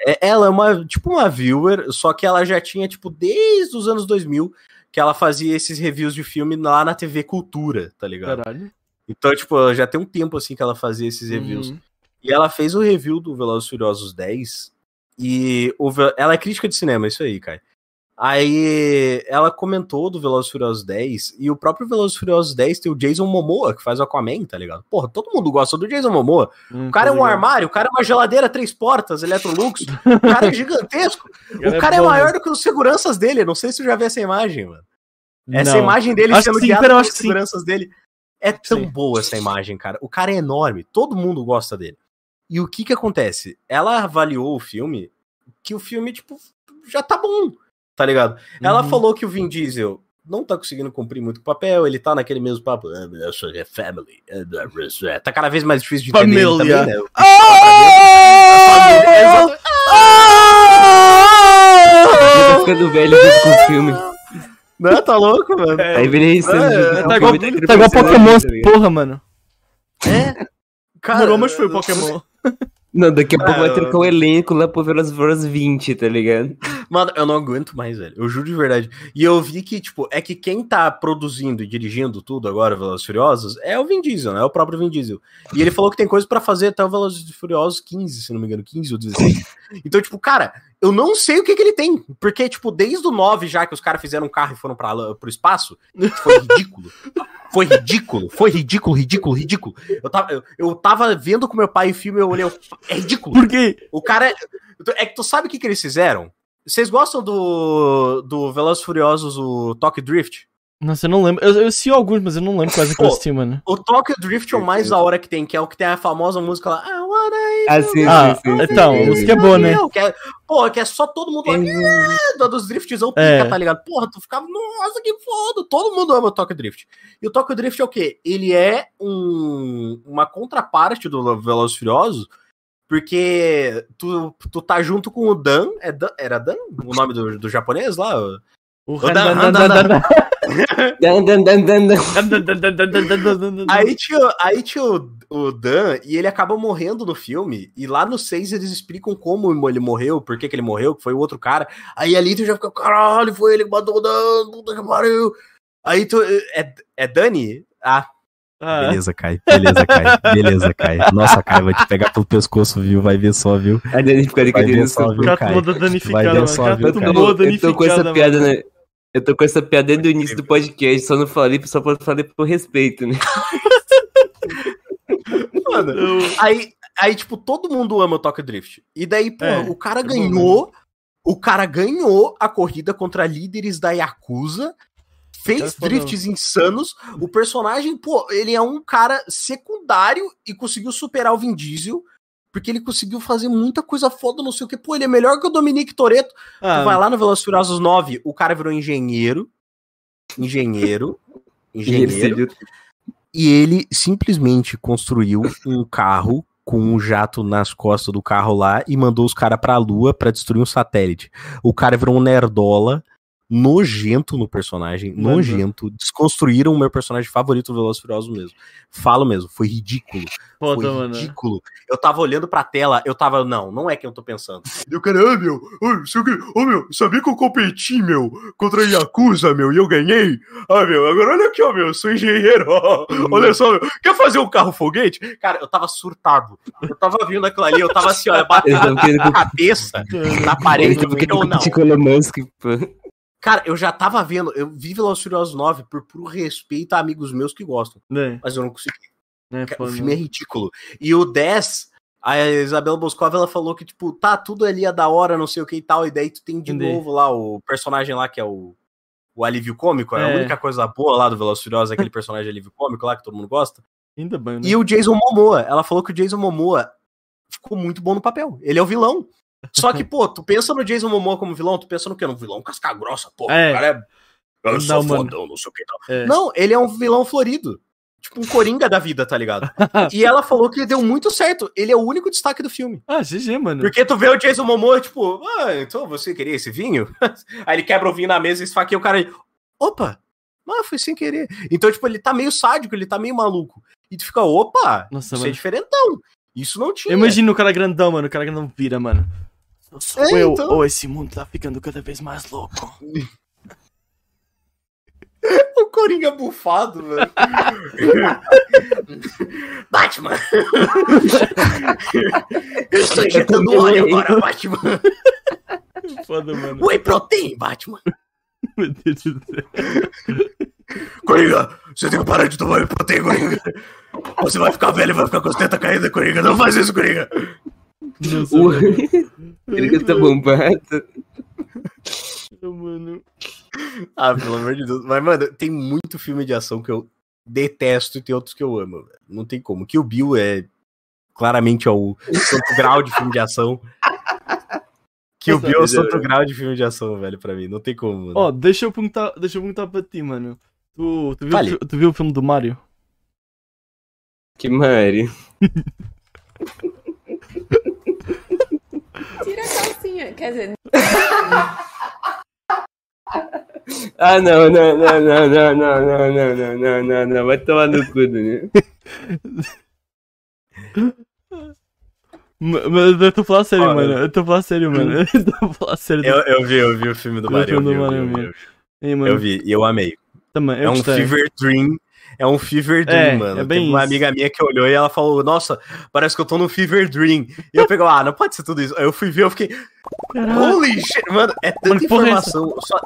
é, é- ela é uma, tipo uma viewer, só que ela já tinha, tipo, desde os anos 2000, que ela fazia esses reviews de filme lá na TV Cultura, tá ligado? Caralho. Então, tipo, já tem um tempo, assim, que ela fazia esses reviews. Hum. E ela fez o review do Velozes Furiosos 10. E o ela é crítica de cinema, isso aí, cara. Aí ela comentou do Velozes Furiosos 10. E o próprio Velozes e Furiosos 10 tem o Jason Momoa, que faz o Aquaman, tá ligado? Porra, todo mundo gosta do Jason Momoa. Hum, O cara é um armário, o cara é uma geladeira, três portas, Electrolux. o cara é gigantesco. <laughs> cara o é cara é, bom, maior do que os seguranças dele. Não sei se tu já viu essa imagem, mano. Essa Não. imagem dele Acho sendo sim, pelos acho que sim. seguranças dele. É tão Sim. boa essa imagem, cara. O cara é enorme, todo mundo gosta dele. E o que que acontece? Ela avaliou o filme que o filme, tipo, já tá bom, tá ligado? Ela Uhum. falou que o Vin Diesel não tá conseguindo cumprir muito o papel, ele tá naquele mesmo papo, "Ah, eu sou a family, ah, blá." tá cada vez mais difícil de entender Família. também, né? Ah! Exato. Ele tá ficando velho junto com o filme. Não, tá louco, mano? É, Tá envelhecendo. É, com tá o igual, tá igual Pokémon, tá essa ligado? porra, mano. É. Demorou, mas foi o Pokémon. Não, daqui a pouco vai É, trocar o elenco lá pro Furiosos 20, tá ligado? Mano, eu não aguento mais, velho. Eu juro de verdade. E eu vi que, tipo, é que quem tá produzindo e dirigindo tudo agora, Velozes Furiosos, é o Vin Diesel, né? É o próprio Vin Diesel. E ele falou que tem coisa pra fazer até o Velozes Furiosos 15, se não me engano, 15 ou 16. Então, tipo, cara, eu não sei o que que ele tem. Porque, tipo, desde o 9 já que os caras fizeram um carro e foram pra, pro espaço, foi ridículo. Foi ridículo, foi ridículo, ridículo, ridículo. Eu tava, eu, eu tava vendo com meu pai o filme e eu olhei, eu- é ridículo. Por quê? O cara. É que tu sabe o que, que eles fizeram? Vocês gostam do, do Velozes e Furiosos, o Tokyo Drift? Nossa, eu não lembro. Eu, eu assisti alguns, mas eu não lembro quais é que eu assisti, mano. O Tokyo Drift é o mais da hora que tem, que é o que tem a famosa música lá. I wanna Ah, sim, Ah, sim, então, sim, a sim. música é boa, né? Que é, porra, que é só todo mundo lá. "Ah", Dos driftzão pica, É. tá ligado? Porra, tu ficava, nossa, que foda. Todo mundo ama o Tokyo Drift. E o Tokyo Drift é o quê? Ele é um, uma contraparte do Velozes Furiosos, porque tu, tu tá junto com o Dan, é Dan- era Dan? O nome do, do japonês lá? O Dan- Dan- Dan- Dan, dan, dan, dan, dan. Aí tinha, aí tinha o, o Dan e ele acaba morrendo no filme. E lá no 6 eles explicam como ele morreu, por que, que ele morreu, que foi o outro cara. Aí ali tu já fica, caralho, foi ele que matou o Dan, puta que pariu. Aí tu. É, é Dani? Ah, Ah, beleza, Kai. Beleza, Kai. Beleza, Kai. Nossa, Kai, vai te pegar pelo pescoço, viu? Vai ver só, viu? A Dani fica ali com Vai aquele ver só, viu, Cara, Kai? toda Vai danificada, ver só, Cara, viu, tudo Kai? Eu tô com essa piada, né? Eu tô com essa piada desde o início do podcast, só não falei só pra falei por respeito, né? <laughs> Mano, Eu- aí, aí, tipo, todo mundo ama o Tokyo Drift. E daí, pô, É, o cara ganhou. O cara ganhou a corrida contra líderes da Yakuza. Fez drifts insanos. O personagem, pô, ele é um cara secundário e conseguiu superar o Vin Diesel. Porque ele conseguiu fazer muita coisa foda, não sei o que. Pô, ele é melhor que o Dominique Toretto. Ah, Tu vai lá no Velozes e Furiosos 9, o cara virou engenheiro. Engenheiro. <laughs> Engenheiro. E ele simplesmente construiu um carro com um jato nas costas do carro lá e mandou os caras pra lua pra destruir um satélite. O cara virou um nerdola nojento no personagem, Mano. nojento. Desconstruíram o meu personagem favorito do Velozes Furiosos mesmo. Falo mesmo, foi ridículo. foda, foi mano. ridículo. Eu tava olhando pra tela, eu tava, não, não é quem eu tô pensando. E o cara, ah, meu, ô, o ô, meu, sabia que eu competi, meu, contra a Yakuza, meu, e eu ganhei? Ah, meu, agora olha aqui, ó, meu, eu sou engenheiro, ó, olha só, meu, quer fazer um carro foguete? Cara, eu tava surtado. Eu tava vindo aquilo ali, eu tava assim, ó, <laughs> batendo a cabeça <laughs> na parede, o Elon Musk, pô. Cara, eu já tava vendo, eu vi Velozes Furiosos 9 por puro respeito a amigos meus que gostam, Né, mas eu não consegui. foda. O filme é ridículo. E o 10, a Isabela Boscov, ela falou que, tipo, tá, tudo ali é da hora, não sei o que e tal, e daí tu tem de Entendi. novo lá o personagem lá que é o, o alívio cômico, é. a É. única coisa boa lá do Velozes Furiosos, é aquele personagem alívio cômico lá que todo mundo gosta. Ainda bem, né? E o Jason Momoa, ela falou que o Jason Momoa ficou muito bom no papel. Ele é o vilão. Só que, pô, tu pensa no Jason Momoa como vilão, tu pensa no quê? No vilão casca grossa, pô. É. O cara é. Eu sou Não, mano. fodão, não sei o que tal. É. Não, ele é um vilão florido. Tipo um coringa da vida, tá ligado? <laughs> e ela falou que deu muito certo. Ele é o único destaque do filme. Ah, GG, mano. Porque tu vê o Jason Momoa, tipo, ah, então você queria esse vinho? <laughs> Aí ele quebra o vinho na mesa e esfaqueia o cara e. Opa! Ah, foi sem querer. Então, tipo, ele tá meio sádico, ele tá meio maluco. E tu fica, opa! Nossa, Isso é mano. diferentão. Isso não tinha. Eu imagino o cara grandão, mano. O cara grandão vira, mano. Eu sou É, eu, então. ou esse mundo tá ficando cada vez mais louco. <laughs> O Coringa bufado, velho. <laughs> Batman! <laughs> Eu estou injetando óleo agora, Batman! Foda, mano. Whey protein, Batman! Meu Deus do céu. Coringa, você tem que parar de tomar whey protein, Coringa! Você vai ficar velho e vai ficar com as tetas caídas, Coringa! Não faz isso, Coringa! Nossa, O-. Ele que tá bombado. mano. Ah, pelo amor de Deus. Mas, mano, tem muito filme de ação que eu detesto e tem outros que eu amo, velho. Não tem como. Que o Bill é claramente é o santo <laughs> grau de filme de ação. Que o Bill é o santo grau de filme de ação, velho, pra mim. Não tem como, mano. Ó, deixa eu perguntar, deixa eu perguntar pra ti, mano. Tu, tu, viu, fi- tu viu o filme do Mario? Que Mari. <laughs> Tira a calcinha. Quer dizer, Ah, não, não, não, não, não, não, não, não, não, não, não, não. Vai tomar no cu, né? Mas eu tô falando sério, mano. Eu tô falando sério, mano. Eu tô falando sério. Eu, eu vi, eu vi o filme do Eu vi o Mario. Eu filme vi, do eu vi, Mario, eu vi. Eu vi, e eu amei. Também, eu É um gostei. fever dream. É um fever dream, É, mano. é bem Teve uma isso. amiga minha que olhou e ela falou: Nossa, parece que eu tô no fever dream. E eu peguei, ah, não pode ser tudo isso. Aí eu fui ver, eu fiquei, Caralho. holy shit, mano, é tanta Mano, é informação. Só,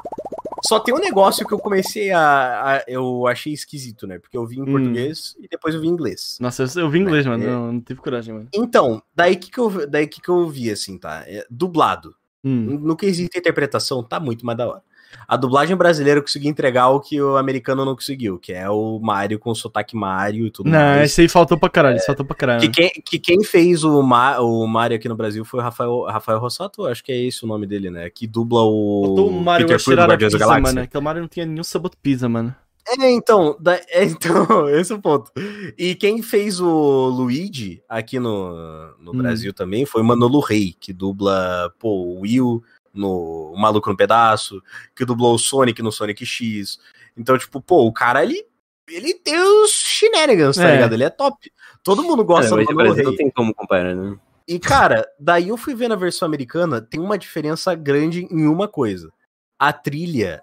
só tem um negócio que eu comecei a, a- Eu achei esquisito, né? Porque eu vi em Hum. português e depois eu vi em inglês. Nossa, eu, eu vi inglês, mano. É. Não, não tive coragem, mano. Então, daí que, que, eu, daí que, que eu vi, assim, tá? É, dublado. Hum. No quesito interpretação, tá muito mais da hora. A dublagem brasileira conseguiu entregar o que o americano não conseguiu, que é o Mario com o sotaque Mario e tudo Não, mais. esse aí faltou pra caralho, esse faltou pra caralho. Que quem, que quem fez o, Ma, o Mario aqui no Brasil foi o Rafael, Rafael Rossato, acho que é esse o nome dele, né? Que dubla o, Faltou o Mario Peter Quill do Guardiões da pizza, Galáxia. mano. Aquele Mario não tinha nenhum sabor de pizza, mano. É, então, da- é, então, <laughs> esse é o ponto. E quem fez o Luigi aqui no, no Hum. Brasil também foi o Manolo Rey, que dubla, pô, o Will no Maluco no Pedaço, que dublou o Sonic no Sonic X. Então, tipo, pô, o cara, ele, ele tem os shenanigans, tá É. ligado? Ele é top. Todo mundo gosta Cara, do Rey. não tem como comparar, né? E, cara, daí eu fui ver na versão americana, tem uma diferença grande em uma coisa. A trilha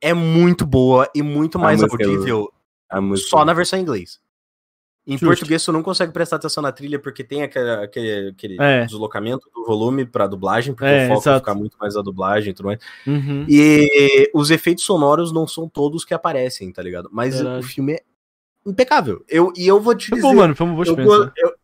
é muito boa e muito mais é audível só na versão em inglês. Em Justo. português, tu não consegue prestar atenção na trilha porque tem aquele, aquele, aquele É. deslocamento do volume pra dublagem, porque É, o foco exato. fica muito mais na dublagem e tudo mais. Uhum. E os efeitos sonoros não são todos que aparecem, tá ligado? Mas Verdade. o filme é impecável. Eu, e eu vou te Foi dizer. bom, mano, foi uma boa eu, experiência. eu-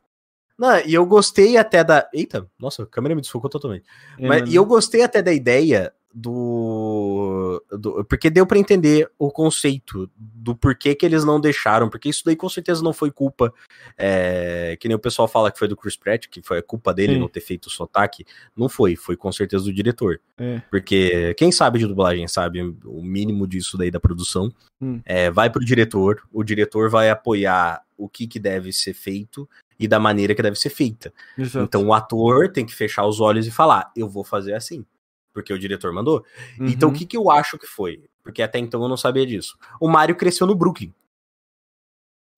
não, e eu gostei até da. Eita, nossa, a câmera me desfocou totalmente. É, Mas, mano. e eu gostei até da ideia do, do- Porque deu pra entender o conceito do porquê que eles não deixaram, porque isso daí com certeza não foi culpa. é, que nem o pessoal fala que foi do Chris Pratt, que foi a culpa dele Sim. não ter feito o sotaque. Não foi, foi com certeza do diretor. É. Porque quem sabe de dublagem sabe o mínimo disso daí da produção. Hum. É, vai pro diretor, o diretor vai apoiar o que, que deve ser feito e da maneira que deve ser feita. Exato. Então o ator tem que fechar os olhos e falar: eu vou fazer assim. Porque o diretor mandou. Então o Uhum. que, que eu acho que foi? Porque até então eu não sabia disso. O Mário cresceu no Brooklyn.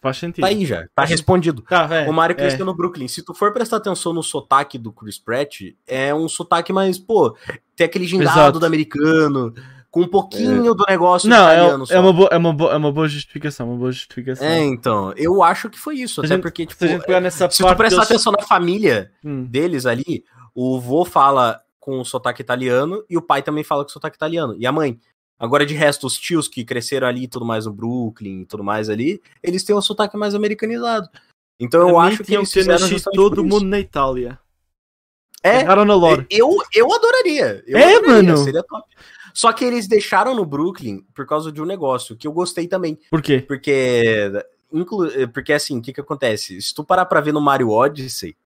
Faz sentido. Tá aí já, tá respondido. Tá, é, o Mário é. cresceu no Brooklyn. Se tu for prestar atenção no sotaque do Chris Pratt, é um sotaque mais, pô, tem aquele gingado do americano, com um pouquinho do negócio Não, italiano é, é, uma boa, é, uma boa, é uma boa justificação, uma boa justificação. É, então, eu acho que foi isso. Até gente- porque, tipo, Se a gente pegar nessa se tu prestar atenção na família Hum, deles ali, o vô fala com sotaque italiano e o pai também fala com sotaque italiano. E a mãe. Agora, de resto, os tios que cresceram ali tudo mais no Brooklyn e tudo mais ali, eles têm um sotaque mais americanizado. Então eu pra acho que eles fizeram todo mundo na Itália. É, eu, eu adoraria. Eu É, adoraria, mano. Seria top. Só que eles deixaram no Brooklyn por causa de um negócio que eu gostei também. Por quê? Porque, inclu... porque assim, o que que acontece? Se tu parar pra ver no Mario Odyssey,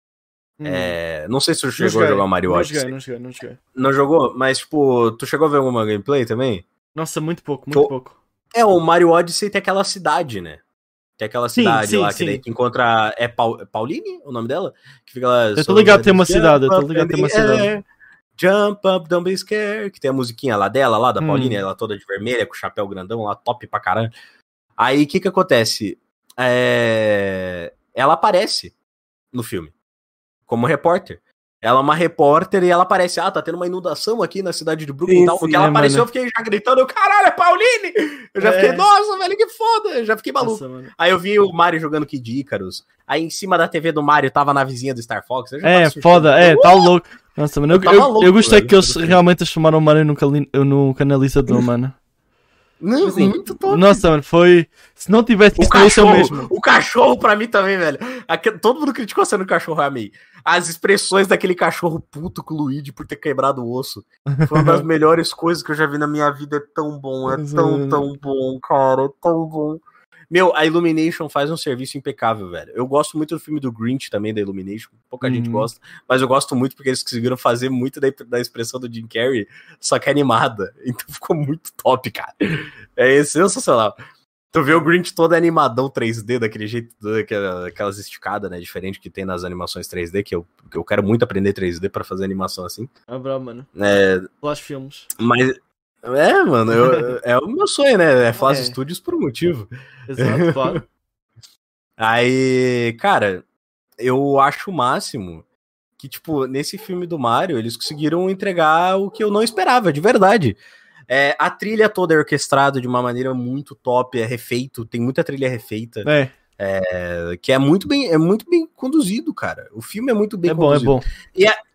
Hum. é, não sei se tu Não chegou a jogar o Mario não Odyssey. não joguei, não joguei. Não jogou? Mas, tipo, tu chegou a ver alguma gameplay também? Nossa, muito pouco, muito pouco. É, o Mario Odyssey tem aquela cidade, né? Tem aquela cidade sim, lá sim. que daí tu encontra. É Paul... Pauline o nome dela? Que fica lá. Eu tô ligado, tem uma cidade, eu tô ligado, tem uma cidade. É, Jump up, don't be scared. Que tem a musiquinha lá dela, lá da Hum. Pauline, ela toda de vermelha, com o chapéu grandão lá, top pra caramba. Aí o que que acontece? É, Ela aparece no filme como repórter. Ela é uma repórter e ela aparece, ah, tá tendo uma inundação aqui na cidade de Brooklyn Sim, e tal. sim, Porque ela é, apareceu, mano. eu fiquei já gritando, eu, caralho, é Pauline! Eu já É. fiquei, nossa, velho, que foda! Eu já fiquei maluco. Nossa, mano. Aí eu vi o Mario jogando Kid Icarus. Aí em cima da TV do Mario tava a navezinha do Star Fox. eu já É, foda, é, tá louco. Nossa, mano, eu, Eu eu, louco, eu gostei velho. que eles realmente transformaram o Mario no, cali- no canalizador, <laughs> mano. Não, Assim, muito top. Nossa, mano, foi. Se não tivesse O o cachorro, mesmo. o cachorro pra mim também, velho. Aque- Todo mundo criticou a cena do cachorro, eu amei. As expressões daquele cachorro puto com o Luigi por ter quebrado o osso. Foi uma das <laughs> melhores coisas que eu já vi na minha vida. É tão bom, é tão, tão bom, cara. É tão bom. Meu, a Illumination faz um serviço impecável, velho. Eu gosto muito do filme do Grinch também, da Illumination. Pouca gente Uhum. gosta. Mas eu gosto muito porque eles conseguiram fazer muito da, da expressão do Jim Carrey, só que animada. <laughs> Então ficou muito top, cara. É sensacional. Tu vê o Grinch todo animadão 3D, daquele jeito, aquelas esticadas, né? Diferente que tem nas animações 3D, que eu, que eu quero muito aprender 3D pra fazer animação assim. Ah, bravo, mano. É, Flash filmes. mas. É, mano, eu- <laughs> é o meu sonho, né? É Flash É. Studios por um motivo. Exato, claro. <laughs> Aí, cara, eu acho o máximo que, tipo, nesse filme do Mario, eles conseguiram entregar o que eu não esperava, de verdade. É, a trilha toda é orquestrada de uma maneira muito top, é refeito, tem muita trilha refeita, É, é, que é muito bem, é muito bem conduzido, cara. O filme é muito bem é bom, é conduzido. bom.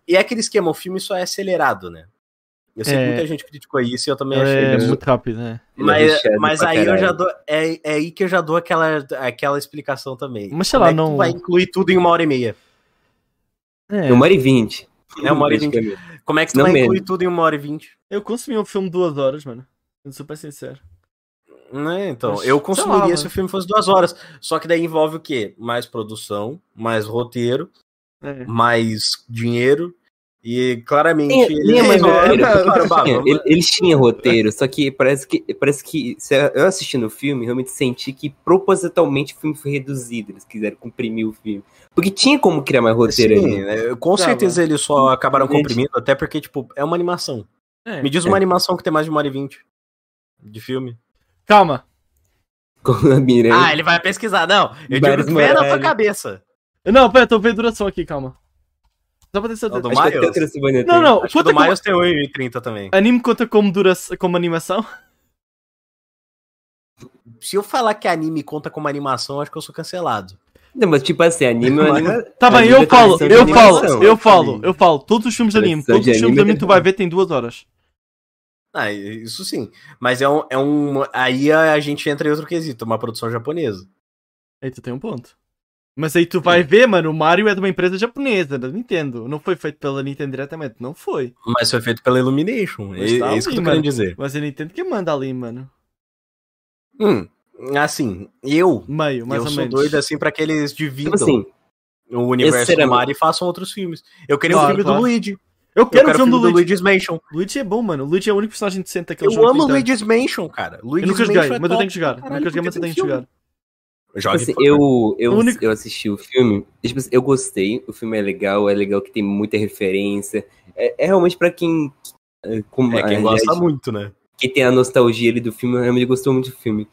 E é aquele esquema, o filme só é acelerado, né? Eu sei É. que muita gente criticou isso e eu também achei. É isso. muito rápido, né? É Mas, mas aí eu caralho. já dou. É, é aí que eu já dou aquela, aquela explicação também. Mas sei Como lá, é não- vai incluir tudo em uma hora e meia. É, Uma hora e vinte. É uma hora e vinte. Como é que tu Não vai mesmo. incluir tudo em uma hora e vinte? Eu consumi um filme de duas horas, mano. Sendo super sincero. Né, então, Mas, eu consumiria lá, se o mano. filme fosse duas horas. Só que daí envolve o quê? Mais produção, mais roteiro, É. mais dinheiro. E claramente. Eles- É, é, ele- tinham roteiro, só que parece que parece que se eu assistindo o filme, realmente senti que propositalmente o filme foi reduzido. Eles quiseram comprimir o filme. Porque tinha como criar mais roteiro Sim, ali. né, com Tá, certeza eles só acabaram comprimindo, até porque, tipo, é uma animação. É. Me diz uma animação que tem mais de uma hora e vinte de filme. Calma. Ah, ele vai pesquisar. Não, eu Vários digo que vem na tua cabeça. Não, pera, tô vendo duração aqui, calma. Só pra ter certeza. Ó, do Acho que Miles? Transilvânia Não, tem. não, Acho conta o do como... Miles tem 1,30 também. Anime conta como, duração, como animação? Se eu falar que anime conta como animação, acho que eu sou cancelado. Não, mas tipo assim, anime é um anime. Tá bem, anime eu é falo, eu animação. falo, eu falo, eu falo. Todos os filmes de anime, todos os filmes de anime é tu vai ver tem duas horas. Ah, isso sim. Mas é um. É um aí a, a gente entra em outro quesito, uma produção japonesa. Aí tu tem um ponto. Mas aí tu vai ver, mano, o Mario é de uma empresa japonesa, da Nintendo. Não foi feito pela Nintendo diretamente, não foi. Mas foi feito pela Illumination. É, tá é isso que eu tô querendo dizer. Mas a Nintendo que manda ali, mano. Hum, assim, eu. Meio, mais eu ou sou menos. doido assim pra que eles Tipo dividam assim, o universo do Mario e façam outros filmes. Eu queria um Claro, filme claro. do Luigi. Eu Eu quero quero o filme do Luigi. Luigi's Mansion. Luigi é bom, mano. Luigi é o único personagem decente daquele Eu jogo. amo que tem. Luigi's Mansion, cara. Eu Luigi's nunca joguei, Mansion é mas eu tenho que jogar. pra Nunca caralho, joguei, mas eu tenho que jogar. Jogue, assim, por favor. eu, eu, único- eu assisti o filme, tipo assim, eu gostei, o filme é legal, é legal que tem muita referência. É, é realmente pra quem. Como, É quem gosta muito, né? que tem a nostalgia ali do filme, realmente gostou muito do filme.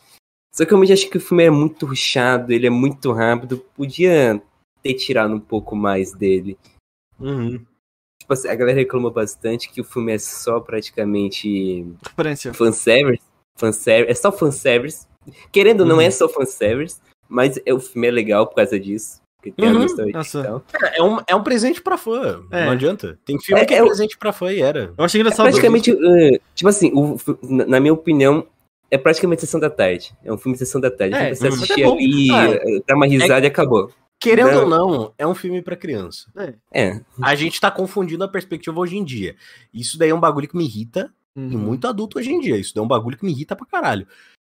Só que eu realmente acho que o filme é muito rushado, ele é muito rápido, podia ter tirado um pouco mais dele. Uhum. Tipo assim, a galera reclama bastante que o filme é só praticamente Referência. fanservice. fanservice é só fanservice. Querendo ou não, Uhum. é só fanservice, mas é, o filme é legal por causa disso. Porque tem Uhum. a nostalgia Nossa. tal. É um, é um presente pra fã. É. Não adianta. Tem filme É, que é, é presente pra fã e era. Eu achei É engraçado. praticamente, eh, tipo assim, o na minha opinião, é praticamente Sessão da Tarde. É um filme de Sessão da Tarde. É, É, você mas assistir é ali, Ah, dá uma risada e acabou. Querendo Não. ou não, é um filme pra criança. É, A gente tá confundindo a perspectiva hoje em dia. Isso daí é um bagulho que me irrita Uhum. e muito adulto hoje em dia. Isso daí é um bagulho que me irrita pra caralho.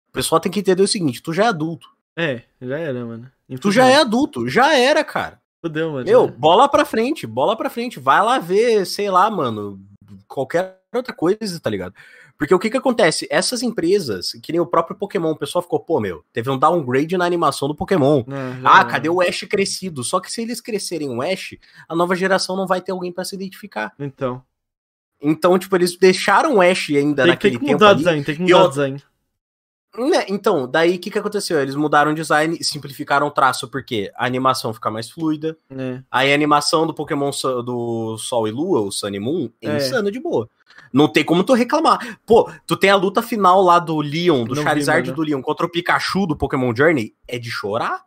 O pessoal tem que entender o seguinte: tu já é adulto. É, já era, mano. Tu já é adulto. Já era, cara. Fudeu, mano. Meu, bola pra frente, bola pra frente. Vai lá ver, sei lá, mano, qualquer outra coisa, tá ligado? Porque o que que acontece? Essas empresas, que nem o próprio Pokémon, o pessoal ficou, pô, meu, teve um downgrade na animação do Pokémon. Já Ah, cadê o Ash crescido? Só que se eles crescerem o Ash, a nova geração não vai ter alguém pra se identificar. Então. Então, tipo, eles deixaram o Ash ainda Tem, naquele tem que tempo mudar o design, tem que mudar o design. Né, Então, daí o que que aconteceu? Eles mudaram o design e simplificaram o traço, porque a animação fica mais fluida, É. Aí a animação do Pokémon do Sol e Lua, o Sun e Moon, é, É. insano de boa. Não tem como tu reclamar. Pô, tu tem a luta final lá do Leon, do Não vi, Charizard mano. do Leon contra o Pikachu do Pokémon Journey, é de chorar.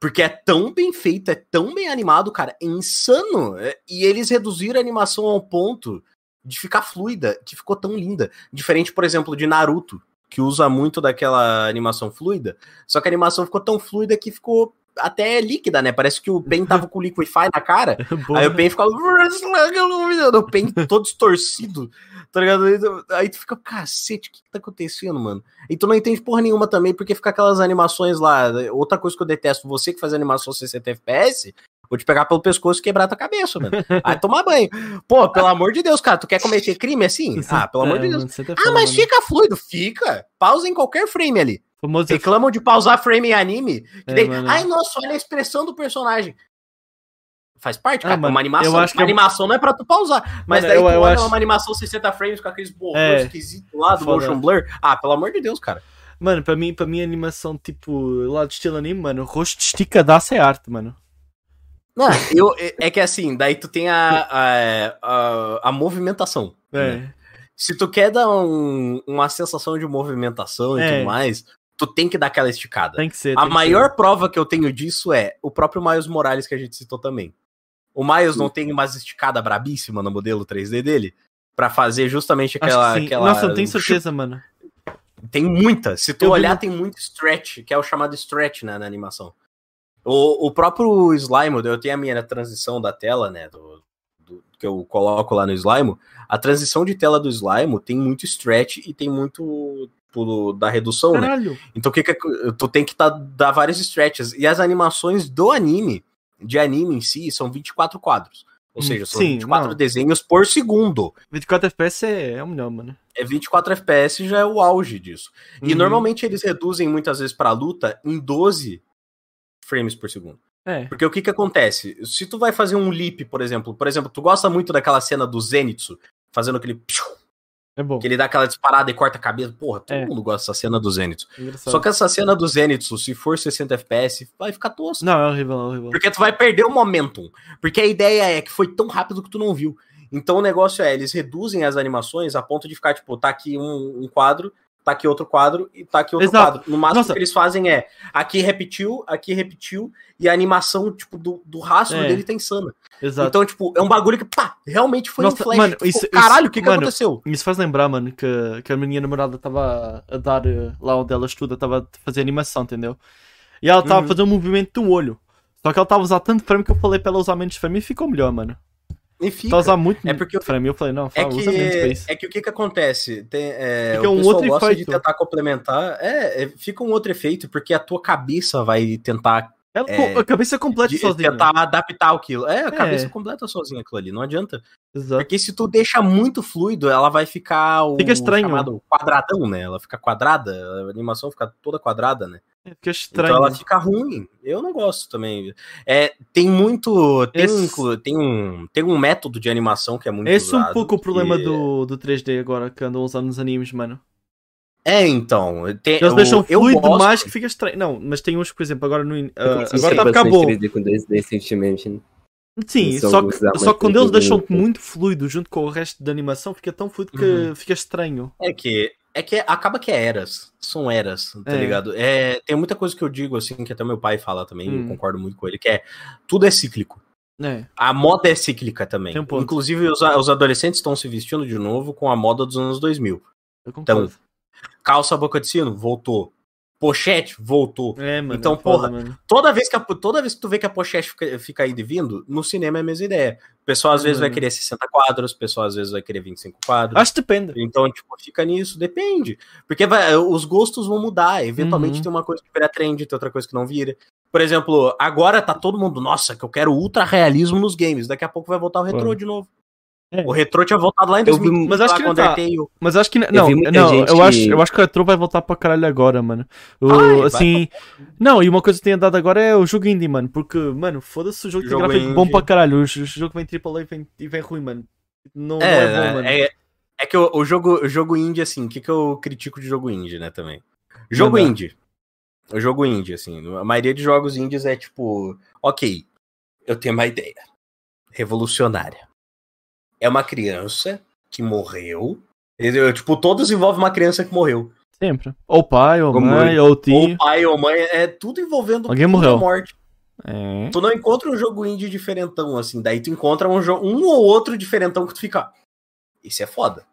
Porque é tão bem feito, é tão bem animado, cara, é insano. É- E eles reduziram a animação ao ponto de ficar fluida, que ficou tão linda. Diferente, por exemplo, de Naruto, que usa muito daquela animação fluida. Só que a animação ficou tão fluida que ficou até líquida, né? Parece que o Pen tava com o Liquify na cara. <laughs> Boa. Aí o Pen ficava. O Pen todo distorcido, tá ligado? Aí tu- fica, cacete, o que, que tá acontecendo, mano? E tu não entende porra nenhuma também, porque fica aquelas animações lá. Outra coisa que eu detesto, você que faz animação 60 FPS, vou te pegar pelo pescoço e quebrar tua cabeça, mano. <laughs> Aí tomar banho. Pô, pelo amor de Deus, cara, tu quer cometer crime assim? Ah, pelo amor de É, Deus. Ah, mas mano. fica fluido, fica. Pausa em qualquer frame ali. Famoso Reclamam de pausar frame em anime. Que É, daí, ai, nossa, olha a expressão do personagem. Faz parte, Ah, cara. mano, uma animação. uma eu- animação não é pra tu pausar. Mas Mano, daí eu- tu eu olha acho- uma animação 60 frames com aqueles borrões É. esquisitos lá do Foda. motion blur. Ah, pelo amor de Deus, cara. Mano, para mim, para mim, animação, tipo, lá de estilo anime, mano, rosto esticadaço é arte, mano. Não, eu, é- é que assim, daí tu tem a, a, a, a movimentação. É. né? Se tu quer dar um- uma sensação de movimentação e É. tudo mais, tu tem que dar aquela esticada. Tem que ser. A maior prova que eu tenho disso é o próprio Miles Morales que a gente citou também. O Miles não tem umas esticada brabíssima no modelo 3D dele? Pra fazer justamente ser. Aquela. aquela Nossa, eu tenho certeza, mano. Tem muita. Se tu Eu vi olhar, no- tem muito stretch, que é o chamado stretch né, na animação. O, o próprio Slime, eu tenho a minha transição da tela, né? Do, do- que eu coloco lá no Slime, a transição de tela do Slime tem muito stretch e tem muito tipo, da redução, né? Caralho. Então o que, que é- tu tem que tá, dar vários stretches. E as animações do anime, de anime em si, são 24 quadros. Ou Hum, seja, são sim, 24 não. desenhos por segundo. 24 FPS é, é o melhor, mano. É 24 FPS já é o auge disso. E Uhum. normalmente eles reduzem muitas vezes pra luta em 12 frames por segundo. É. Porque o que que acontece? Se tu vai fazer um leap, por exemplo, por exemplo, tu gosta muito daquela cena do Zenitsu, fazendo aquele É bom. que ele dá aquela disparada e corta a cabeça. Porra, todo É. mundo gosta dessa cena do Zenitsu. Só que essa cena do Zenitsu, se for 60 FPS, vai ficar tosco. Não, é horrível, é horrível. Porque tu vai perder o momentum. Porque a ideia é que foi tão rápido que tu não viu. Então o negócio é, eles reduzem as animações a ponto de ficar, tipo, tá aqui um, um quadro, tá aqui outro quadro e tá aqui outro Exato. quadro. No máximo Nossa. que eles fazem é, aqui repetiu, aqui repetiu, e a animação, tipo, do, do rastro É. dele tá insana. Exato. Então, tipo, é um bagulho que, pá, realmente foi Nossa, um flash. mano, Tipo, isso- caralho, o que que aconteceu? Isso faz lembrar, mano, que, que a minha namorada estava a dar eh, lá onde ela estuda, estava a fazer animação, entendeu? E ela estava Uhum. a fazer um movimento do olho. Só que ela estava a usar tanto frame que eu falei para ela usar menos frame e ficou melhor, mano. E fica. Tá a usar muito É porque eu- frame. Eu falei, não, É fala, usa menos pra que, isso. é que o que que acontece? Tem, é, Fica o um pessoal outro gosta de efeito. tentar complementar. É, é, fica um outro efeito, porque a tua cabeça vai tentar Ela, é, a cabeça completa de- sozinha. tentar adaptar aquilo. É, a É. cabeça completa sozinha aquilo ali, não adianta. Exato. Porque se tu deixa muito fluido, ela vai ficar o Fica estranho. chamado quadradão, né? Ela fica quadrada, a animação fica toda quadrada, né? Fica estranho. Então ela fica ruim. Eu não gosto também. É, tem muito. Tem, Esse- um, tem, um, tem um método de animação que é muito Esse é um pouco o problema que- do, do 3D agora, que andam usando nos animes, mano. É, então. Tem, Eles eu- deixam eu fluido gosto- demais que fica estranho. Não, mas tem uns, por exemplo, agora no. Eu agora tá a ficar bastante bom. 3D com 2D recentemente. né? Sim, só que, só que quando eles 3D, deixam muito fluido junto com o resto da animação, fica tão fluido que Uhum. fica estranho. É que. É que acaba que é eras. São eras, tá É. ligado? É, tem muita coisa que eu digo, assim, que até meu pai fala também, Hum. eu concordo muito com ele, que é tudo é cíclico. É. A moda é cíclica também. Tem um. Inclusive, os, os adolescentes estão se vestindo de novo com a moda dos anos 2000. Eu concordo. Calça boca de sino, voltou. Pochete, voltou. é, mano. então, é foda, porra, mano. Toda vez, que a- toda vez que tu vê que a pochete fica, fica indo e vindo, no cinema é a mesma ideia. O pessoal às vezes vai Uhum. querer 60 quadros, o pessoal às vezes vai querer 25 quadros. Acho que depende. Então, tipo, fica nisso, depende. Porque vai- os gostos vão mudar. Eventualmente Uhum. tem uma coisa que vira trend, tem outra coisa que não vira. Por exemplo, agora tá todo mundo, nossa, que eu quero ultra realismo nos games. Daqui a pouco vai voltar o retrô de novo. É. O retrô tinha voltado lá em Eu vi- 2015, mas acho lá que não tá. Undertale. Mas acho que. Não, muita não eu, acho, que- eu acho que o retro vai voltar para caralho agora, mano. O, Vai, vai assim. Não, e uma coisa que tem andado agora é o jogo indie, mano. Porque, mano, foda-se o jogo que tem gráfico bom indie. para caralho. O, jogo vem AAA e vem, e vem ruim, mano. Não, não É, é bom, mano. é, é que o, o jogo, o jogo indie, assim, o que, que eu critico de jogo indie, né, também? Jogo Manda. indie. O jogo indie, assim, a maioria de jogos indies é tipo, ok, eu tenho uma ideia revolucionária. É uma criança que morreu. entendeu? Tipo, todos envolvem uma criança que morreu. Sempre. Ou pai, ou Como mãe, ou Ou tio. pai ou mãe, é tudo envolvendo Alguém tudo morreu. a morte. É. Tu não encontra um jogo indie diferentão, assim. Daí tu encontra um, jo- um ou outro diferentão que tu fica. Esse é foda.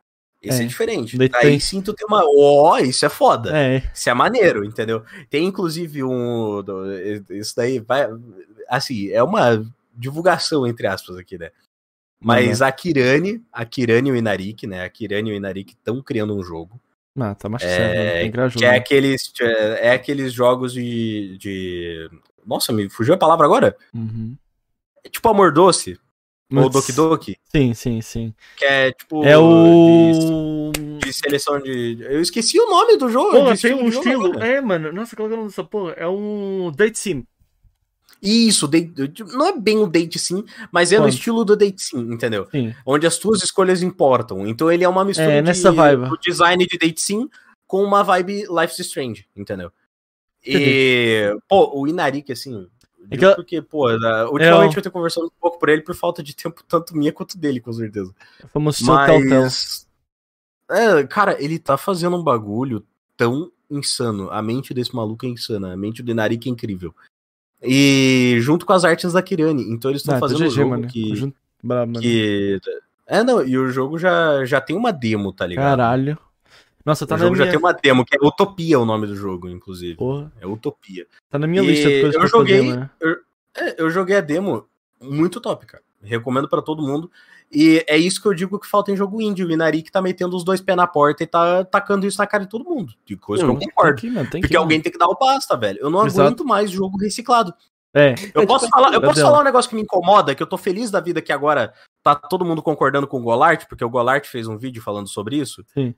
Esse é, É. diferente. Daí Daí, tem- sim tu tem uma. Ó, isso é foda. É. Isso é maneiro, entendeu? Tem inclusive um. Isso daí vai. Assim, é uma divulgação, entre aspas, aqui, né? Mas a Kirani, a Kirani e o Inarik, né? A Kirani e o Inarik estão criando um jogo. Não, tá mais que É. Tem que criar jogo. Que é aqueles, é aqueles jogos de, de. Nossa, me fugiu a palavra agora? Uhum. É tipo Amor Doce, ou Mas- Doki Doki, Sim, sim, sim. que é tipo. É De, o. de seleção de. Eu esqueci o nome do jogo. De tem um de estilo. agora. É, mano. Nossa, qual que é o nome dessa porra? É um Date Sim. Isso, date- não é bem o Date Sim, mas é no Pronto. estilo do Date Sim, entendeu? Sim. Onde as tuas escolhas importam. Então ele é uma mistura É, de, nessa vibe. do design de Date Sim com uma vibe Life is Strange, entendeu? E, pô, o Inarik, assim, É que eu- porque, pô, ultimamente É eu tenho conversado um pouco por ele por falta de tempo, <laughs> tanto minha quanto dele, com certeza. Telltale. Mas. É, cara, ele tá fazendo um bagulho tão insano. A mente desse maluco é insana. A mente do Inarik é incrível. E junto com as artes da Kirani. Então eles estão Ah, tá fazendo um GG, jogo mano. que, mano. que. É, não, e o jogo já, já tem uma demo, tá ligado? Caralho. Nossa, tá o na jogo minha... já tem uma demo, que é Utopia o nome do jogo, inclusive. Porra. É Utopia. Tá na minha E lista de coisas eu joguei- fazer, mano. É, eu joguei a demo muito top, cara. Recomendo pra todo mundo. E é isso que eu digo que falta em jogo indie. O Inari que tá metendo os dois pés na porta e tá tacando isso na cara de todo mundo. De coisa que eu Tem concordo. que ir, mano, tem que Porque ir, alguém tem que dar o basta, velho. Eu não Exato. aguento mais jogo reciclado. É. Eu É, posso, tipo, falar, eu posso falar um negócio que me incomoda, que eu tô feliz da vida que agora tá todo mundo concordando com o Golart, porque o Golart fez um vídeo falando sobre isso. Sim.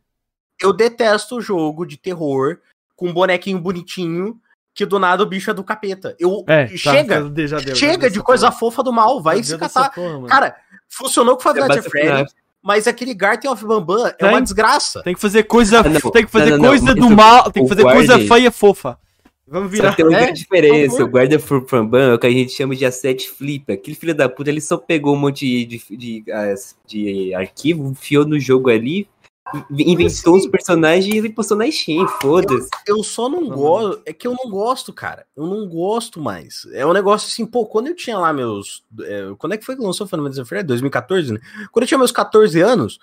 Eu detesto jogo de terror com um bonequinho bonitinho que do nada o bicho é do capeta. Eu É, tá, chega, já deu, já deu, já chega de coisa porra. fofa do mal, vai Já se catar. porra. Cara, funcionou com É bastante Freddy's, mas aquele Garten of Bambam é Tem. uma desgraça. Tem que fazer coisa, Ah, não. tem que fazer Não, não, coisa do mal, tem que fazer coisa feia fofa. Vamos Só virar. que tem uma É, grande diferença. O guarda for Framban é o que a gente chama de asset flip. Aquele filho da puta, ele só pegou um monte de, de, de, de arquivo, enfiou no jogo ali, inventou Mas, os personagens e ele postou na Steam, foda-se. Eu só não gosto. É que eu não gosto, cara. Eu não gosto mais. É um negócio assim, pô, quando eu tinha lá meus. é, quando é que foi que lançou o Fantasy Freddy? 2014, né? Quando eu tinha meus 14 anos,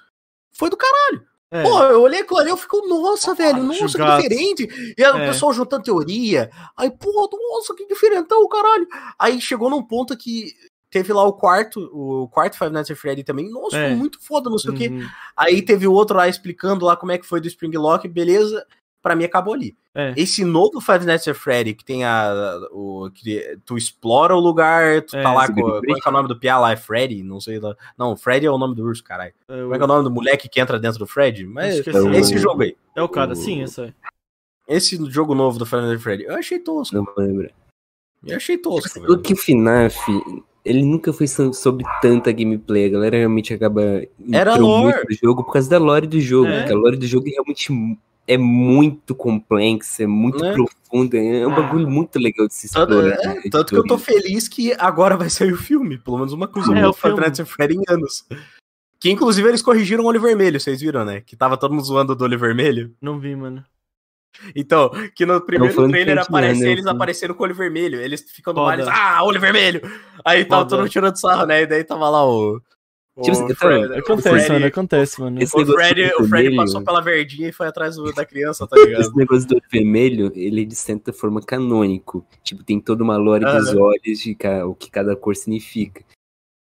foi do caralho. É. Pô, eu olhei aquilo ali, eu fico, nossa, velho, nossa, Julgado. que diferente. E aí o É. pessoal juntando teoria. Aí, pô, nossa, que diferentão, caralho. Aí chegou num ponto que teve lá o quarto, o quarto Five Nights at Freddy também. Nossa, É. muito foda, não sei o quê. Uhum. Aí teve o outro lá explicando lá como é que foi do Spring Lock, beleza. Pra mim acabou ali. É. Esse novo Five Nights at Freddy, que tem a. O, que tu explora o lugar, tu É, tá lá com. Como é que é o nome do Pia lá? É Freddy? Não sei lá. Não, Freddy é o nome do urso, caralho. É Como é que é o nome do moleque que entra dentro do Freddy? Mas Esqueci. É esse o- jogo aí. É o cara, sim, esse aí. Esse jogo novo do Five Nights at Freddy, eu achei tosco. Não lembro. Eu achei tosco. O velho. que o FNAF, ele nunca foi so- sobre tanta gameplay. A galera realmente acaba Era lore. muito no jogo por causa da lore do jogo. É. Porque a lore do jogo realmente mu- é muito complexa, é muito Né? profunda. É um bagulho muito legal de se Tanto, explorar. é, né? tanto que eu tô feliz que agora vai sair o filme. Pelo menos uma coisa É, o at Freddy em anos. Que inclusive eles corrigiram o olho vermelho, vocês viram, né? Que tava todo mundo zoando do olho vermelho. Não vi, mano. Então, que no primeiro falando trailer aparece é, né, eles filme. aparecendo com o olho vermelho. Eles ficam no mar e eles, ah, olho vermelho! Aí tava Foda. todo mundo tirando sarro, né? E daí tava lá o. o Tipo assim, Fred- então, o Acontece, Freddy- mano, acontece, mano. Esse O do o Freddy vermelho- passou pela verdinha e foi atrás do- da criança, tá ligado? Esse negócio do olho vermelho, ele é de certa forma canônico. Tipo, tem toda uma lore dos Aham. olhos, de ca- o que cada cor significa.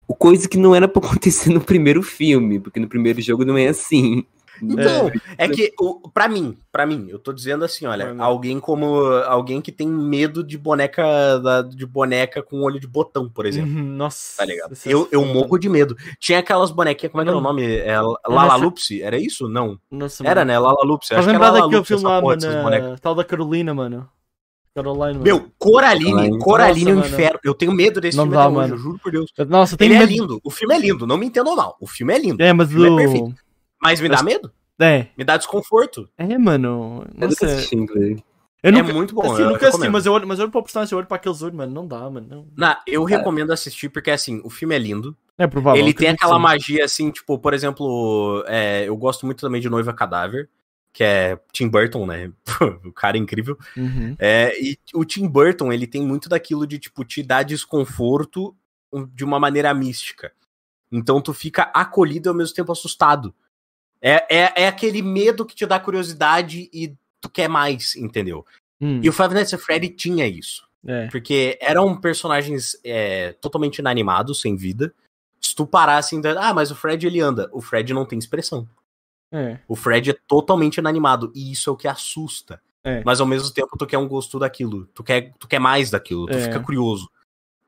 O coisa que não era pra <laughs> acontecer no primeiro filme, porque no primeiro jogo não é assim. Então, é, que, o, pra mim, pra mim, eu tô dizendo assim, olha, né? alguém como. Alguém que tem medo de boneca da- de boneca com olho de botão, por exemplo. Uhum, Nossa. Tá ligado? é Eu, eu morro de medo. Tinha aquelas bonequinhas, como é que era o Não. nome? É, Lala Lupsi? Era isso? Não. Nossa, Era, mano. né? Lala Lupsi. Acho que era daquele filme lá, porra mano. Tal da Carolina, mano. Caroline. Meu, Coraline, Coraline. Coraline é um inferno. Eu tenho medo desse Não filme dá, até hoje, mano. eu juro por Deus. Nossa, tem Ele é medo. lindo, o filme é lindo, não me entendam mal. O filme é lindo, É, mas é o. perfeito. Mas me dá medo, É. me dá desconforto. É, mano. Eu nunca Nossa. Eu é nunca. muito bom. assim, eu nunca assisti, mas eu olho, mas eu olho pra personagem, eu olho pra aqueles olhos, mano. Não dá, mano. Não. Não, eu recomendo assistir porque, assim, o filme é lindo. É provável. ele eu tem acredito aquela que sim. magia, assim, tipo, por exemplo, é, eu gosto muito também de Noiva Cadáver, que é Tim Burton, né? <laughs> o cara é incrível. Uhum. É, e o Tim Burton, ele tem muito daquilo de, tipo, te dar desconforto de uma maneira mística. Então tu fica acolhido e ao mesmo tempo assustado. É, é, é aquele medo que te dá curiosidade e tu quer mais, entendeu? Hum, E o Five Nights at Freddy tinha isso. É. Porque eram personagens é, totalmente inanimados, sem vida. Se tu parar assim, ah, mas o Fred ele anda. O Fred não tem expressão. É. O Fred é totalmente inanimado. E isso é o que assusta. É. Mas ao mesmo tempo tu quer um gosto daquilo. Tu quer, tu quer mais daquilo. Tu É. fica curioso.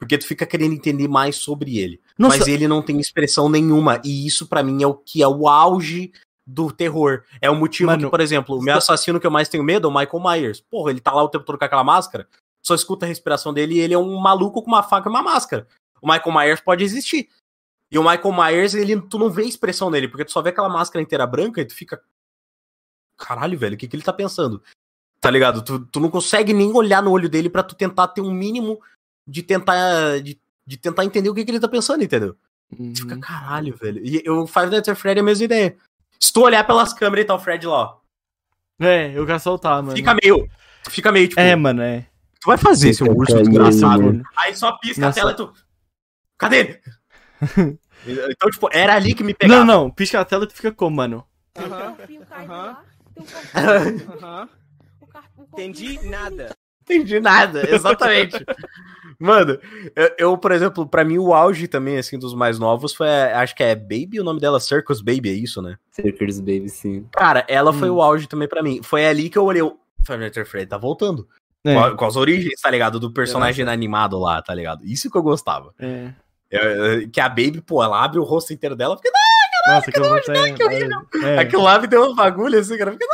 Porque tu fica querendo entender mais sobre ele. Nossa, Mas ele não tem expressão nenhuma. E isso pra mim é o que é o auge do terror. É o motivo Mano, que, por exemplo, o meu assassino que eu mais tenho medo é o Michael Myers. Porra, ele tá lá o tempo todo com aquela máscara. Só escuta a respiração dele e ele é um maluco com uma faca e uma máscara. O Michael Myers pode existir. E o Michael Myers, ele, tu não vê expressão nele, porque tu só vê aquela máscara inteira branca e tu fica. Caralho, velho, o que, que ele tá pensando? Tá ligado? Tu, tu não consegue nem olhar no olho dele pra tu tentar ter um mínimo de tentar. De, de tentar entender o que, que ele tá pensando, entendeu? Uhum. Tu fica, caralho, velho. E o Five Nights at Freddy é a mesma ideia. Se tu olhar pelas câmeras e tá o Fred lá, ó. É, eu quero soltar, mano. Fica meio. Fica meio, tipo. É, mano, é. Tu vai fazer, seu urso Fica desgraçado. mano. Aí só pisca Nossa. a tela e tu. Cadê ele? <laughs> então, tipo, era ali que me pegava. Não, não, pisca a tela e tu fica como, mano? Aham. <laughs> Aham. Aham. Aham. Entendi nada. Entendi nada, exatamente. <laughs> Mano, eu, eu, por exemplo, pra mim o auge também, assim, dos mais novos foi, acho que é Baby, o nome dela, Circus Baby, é isso, né? Circus Baby, sim. Cara, ela foi o auge também pra mim. Foi ali que eu olhei, o Fernando Fred tá voltando. É. Com, com as origens, tá ligado? Do personagem animado lá, tá ligado? Isso que eu gostava. É. É, é, que a Baby, pô, ela abre o rosto inteiro dela, fica, Nossa, que horror, é, que horrível. é. aquilo lá me deu um bagulho assim, cara. Fica,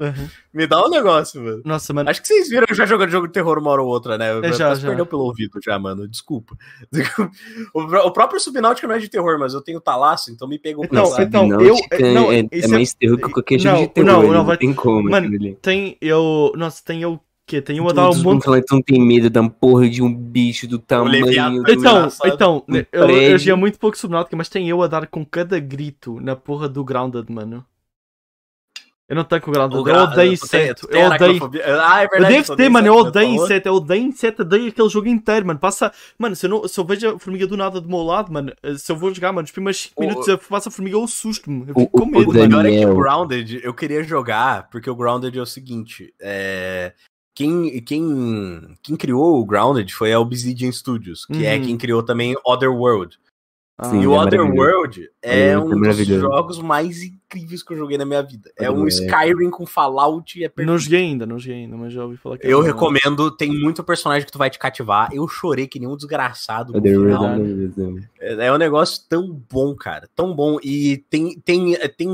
Uhum. me dá um negócio, mano. Nossa, mano. Acho que vocês viram eu já jogando jogo de terror uma hora ou outra, né? É, já, já. perdeu pelo ouvido já, mano. Desculpa. <laughs> O, pró- o próprio Subnáutica não é de terror, mas eu tenho talaço, então me pegou Então, pesado. então, eu- Subnáutica não, é, é isso é- mais terror que qualquer jogo Não, de terror. não, ele não, não, vai- tem como. Mano, aquilo ali. Tem eu. Nossa, tem eu. Que? Tem eu a dar um Todos monte. vão falar que tu não tem medo da porra de um bicho do tamanho do... Então, então, Um eu, eu joguei muito pouco Subnáutica, mas tem eu a dar com cada grito na porra do Grounded, mano. Eu não tenho com o Grounded, O eu gra- odeio inseto. Eu odeio. Ah, é Eu verdade. devo tu ter, mano, eu odeio inseto, eu odeio inseto, odeio aquele jogo inteiro, mano. Passa. Mano, se eu, não, se eu vejo a formiga do nada do meu lado, mano, eh, se eu vou jogar, mano, os primeiros 5 O- minutos eu faço a formiga, eu assusto-me. Eu O- fico com medo, o O mano. melhor é que o. Grounded, eu queria jogar, porque o Grounded é o seguinte, é... Quem, quem, quem criou o Grounded foi a Obsidian Studios, que é Uhum. quem criou também Otherworld. Ah, Sim, e é o maravilhoso. Otherworld é É um dos jogos mais incríveis que eu joguei na minha vida. É um É. Skyrim com Fallout e é perfeito. Não joguei ainda, não joguei ainda, mas já ouvi falar que é Eu bom, recomendo, tem muito personagem que tu vai te cativar. Eu chorei que nem um desgraçado no é final. Maravilhoso. É um negócio tão bom, cara. Tão bom. E tem, tem, tem.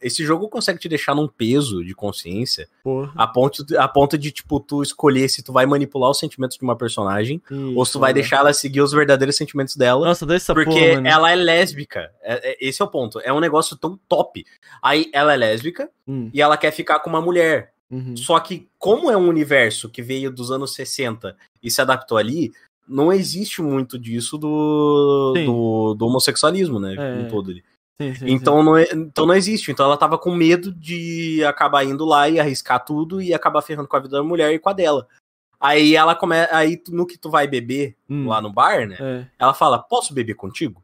Esse jogo consegue te deixar num peso de consciência Porra. a ponto, a ponto de, tipo, tu escolher se tu vai manipular os sentimentos de uma personagem ou se tu vai Isso, deixar ela seguir os verdadeiros sentimentos dela. Nossa, dessa Porque porra, ela é lésbica. É- é- esse é o ponto. É um negócio tão top. Aí ela é lésbica Hum, e ela quer ficar com uma mulher. uhum. Só que, como é um universo que veio dos anos 60 e se adaptou ali, não existe muito disso do, Sim. do, do homossexualismo, né? É. em todo ali. Sim, sim, Então não, é- então não existe. Então ela tava com medo de acabar indo lá e arriscar tudo e acabar ferrando com a vida da mulher e com a dela. Aí ela começa. Aí tu- no que tu vai beber sim. Hum, lá no bar, né? É. Ela fala: Posso beber contigo?